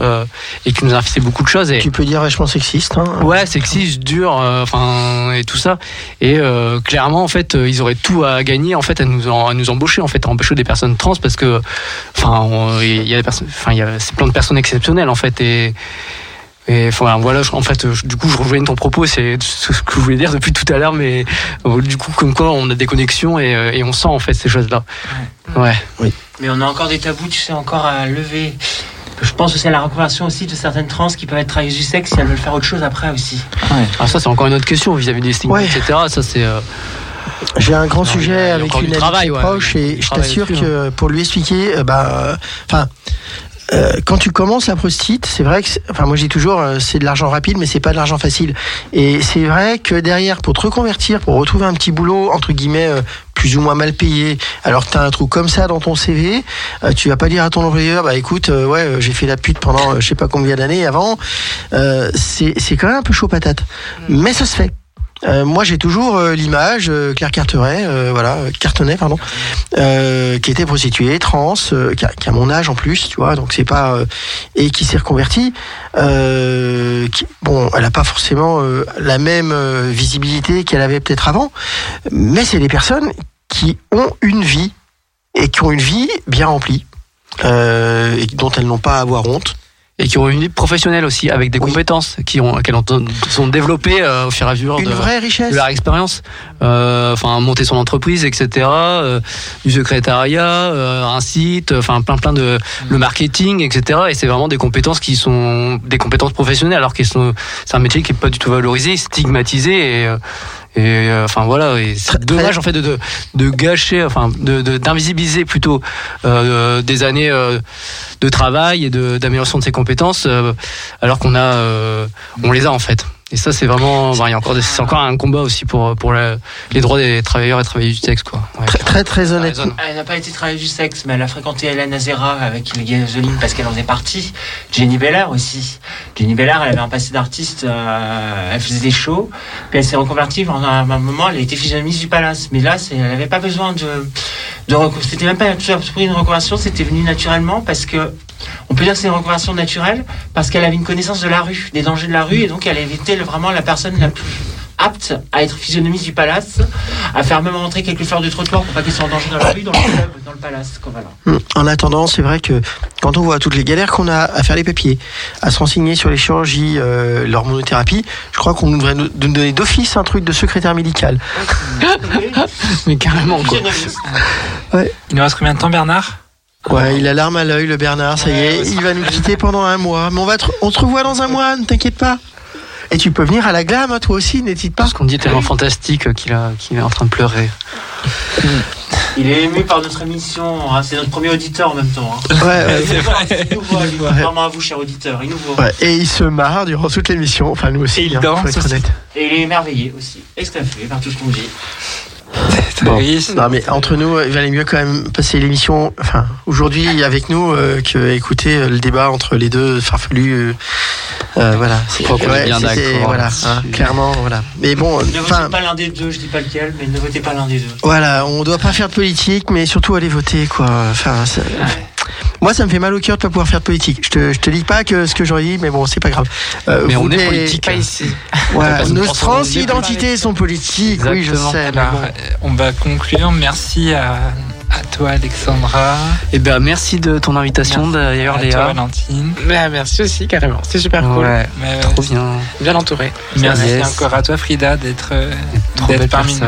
et qui nous a beaucoup de choses. Et tu peux dire vachement sexiste. Hein. Ouais, sexiste, dur, euh, enfin et tout ça. Et euh, clairement, en fait, euh, ils auraient tout à gagner en fait à nous en- à nous embaucher en fait, à embaucher des personnes trans parce que, enfin, il y a des personnes, enfin, il y a c'est plein de personnes exceptionnelles en fait et. Et enfin, voilà, je- en fait, je- du coup, je rejoigne ton propos, c'est ce que je voulais dire depuis tout à l'heure, mais euh, du coup, comme quoi, on a des connexions et, euh, et on sent en fait ces choses-là. Ouais. Mais on a encore des tabous, tu sais, encore à lever. Je pense aussi à la reconversion aussi de certaines trans qui peuvent être travailleuses du sexe si elles veulent faire autre chose après aussi. Ah, ça, c'est encore une autre question vis-à-vis des stigmas, Ouais. etc. Ça, c'est. euh, J'ai un grand Non, il y sujet a- il y a avec une amie ouais, proche et je t'assure que pour lui expliquer, euh, bah, euh, enfin. Euh, quand tu commences la prostite, c'est vrai que, enfin moi je dis toujours, euh, c'est de l'argent rapide, mais c'est pas de l'argent facile. Et c'est vrai que derrière, pour te reconvertir, pour retrouver un petit boulot entre guillemets euh, plus ou moins mal payé, alors que t'as un trou comme ça dans ton CV, euh, tu vas pas dire à ton employeur, bah écoute, euh, ouais, j'ai fait la pute pendant je sais pas combien d'années avant. Euh, c'est c'est quand même un peu chaud patate, mais ça se fait. Euh, moi, j'ai toujours euh, l'image euh, Claire Carteret, euh, voilà, euh, Cartonnet, pardon, euh, qui était prostituée, trans, qui, a, qui a mon âge en plus, tu vois, donc c'est pas et qui s'est reconvertie. Bon, elle a pas forcément la même visibilité qu'elle avait peut-être avant, mais c'est des personnes qui ont une vie et qui ont une vie bien remplie et dont elles n'ont pas à avoir honte. Et qui ont une vie professionnelle aussi avec des compétences qui ont qu'elles ont sont développées euh, au fur et à mesure Une de, vraie richesse. de leur expérience. Euh, enfin monter son entreprise etc euh, du secrétariat euh, un site enfin plein plein de le marketing etc et c'est vraiment des compétences qui sont des compétences professionnelles alors que c'est un métier qui est pas du tout valorisé stigmatisé et euh, et euh, enfin voilà c'est dommage en fait de, de, de gâcher enfin de de- d'invisibiliser plutôt euh, des années euh, de travail et de d'amélioration de ses compétences euh, alors qu'on a euh, on les a en fait Et ça, c'est vraiment, bah, il y a encore, des- c'est encore un combat aussi pour pour la- les droits des travailleurs et travailleuses du texte, quoi. Ouais. Très, très, très honnête. raison. Elle n'a pas été travailleuse du sexe, mais elle a fréquenté Hélène Azera avec les Gasoline parce qu'elle en faisait partie. Jenny Belair aussi. Jenny Belair, elle avait un passé d'artiste, euh, elle faisait des shows, puis elle s'est reconvertie pendant un moment, elle a été physionomiste du Palace. Mais là, c'est- elle n'avait pas besoin de, de C'était même pas tout à fait une reconversion, c'était venu naturellement parce que. On peut dire que c'est une reconversion naturelle parce qu'elle avait une connaissance de la rue, des dangers de la rue, et donc elle était vraiment la personne la plus apte à être physionomiste du palace, à faire même rentrer quelques fleurs de trottoir pour pas qu'ils soient en danger dans la rue, dans le club, dans le palace. Quoi, voilà. Hum, En attendant, c'est vrai que quand on voit toutes les galères qu'on a à faire les papiers, à se renseigner sur les chirurgies, euh, l'hormonothérapie, je crois qu'on devrait nous donner d'office un truc de secrétaire médical. Mais carrément, quoi. Physionomiste. Il nous reste combien de temps, Bernard? Ouais, il a l'arme à l'œil, le Bernard, ça y est, il va nous quitter pendant un mois. Mais on, va te- on se revoit dans un mois, ne t'inquiète pas. Et tu peux venir à la glam, hein, toi aussi, n'hésite pas. Parce qu'on dit est tellement fantastique qu'il a, qu'il est en train de pleurer. Il est ému par notre émission, hein, c'est notre premier auditeur en même temps. hein. Ouais, ouais. Il nous voit, il nous voit, il nous voit. Ouais. Vraiment à vous, cher auditeur, il nous voit. Ouais, et il se marre durant toute l'émission, enfin nous aussi, Et il hein, danse faut être aussi. honnête. Et il est émerveillé aussi, extasié par tout ce qu'on dit. Bon. C'est- Non mais entre nous, il valait mieux quand même passer l'émission, enfin aujourd'hui avec nous, euh, que écouter euh, le débat entre les deux farfelus. euh, euh, voilà. Je crois qu'on est bien Voilà, hein, clairement, voilà. Mais bon, Ne votez pas l'un des deux, je dis pas lequel, mais ne votez pas l'un des deux. voilà, on doit pas faire de politique, mais surtout aller voter, quoi. Enfin, moi, ça me fait mal au cœur de pas pouvoir faire de politique. Je te, je te dis pas que ce que j'aurais dit, mais bon, c'est pas grave. Euh, Mais on est politique. Pas ici. Voilà, nos transidentités sont politiques, oui, je sais. mais Alors, bon. euh, on va conclure. Merci à, à toi, Alexandra. Et ben, merci de ton invitation d'ailleurs, à toi, Léa. Valentine. Bah, merci aussi, carrément. C'était super cool. Mais, trop bien. Bien entouré. Merci Yes. encore à toi, Frida, d'être euh, parmi nous.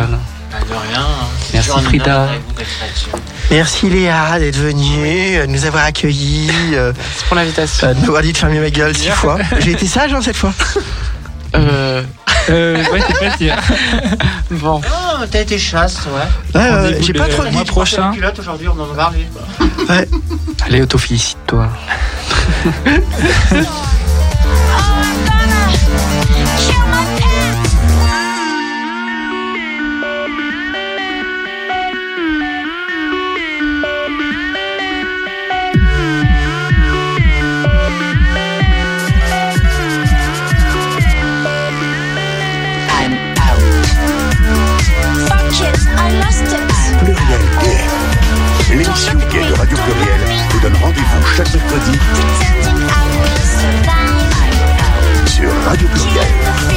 Bah, de rien. hein. Merci, Toujours un Frida. honneur avec vous d'être là-dessus. Merci Léa d'être venue, euh, de nous avoir accueillis, euh, Merci pour l'invitation. euh, de m'avoir dit de fermer ma gueule six fois. J'ai été sage hein, cette fois. Euh, Euh, ouais, c'est pas sûr. bon. Oh, t'as été chaste, ouais. Ouais, euh, j'ai pas trop mois dit. Tu portais prochain. une culotte aujourd'hui, on en a parlé. Ouais. Allez, auto-félicite-toi. l'émission gay de Radio Pluriel vous donne rendez-vous chaque mercredi sur Radio Pluriel.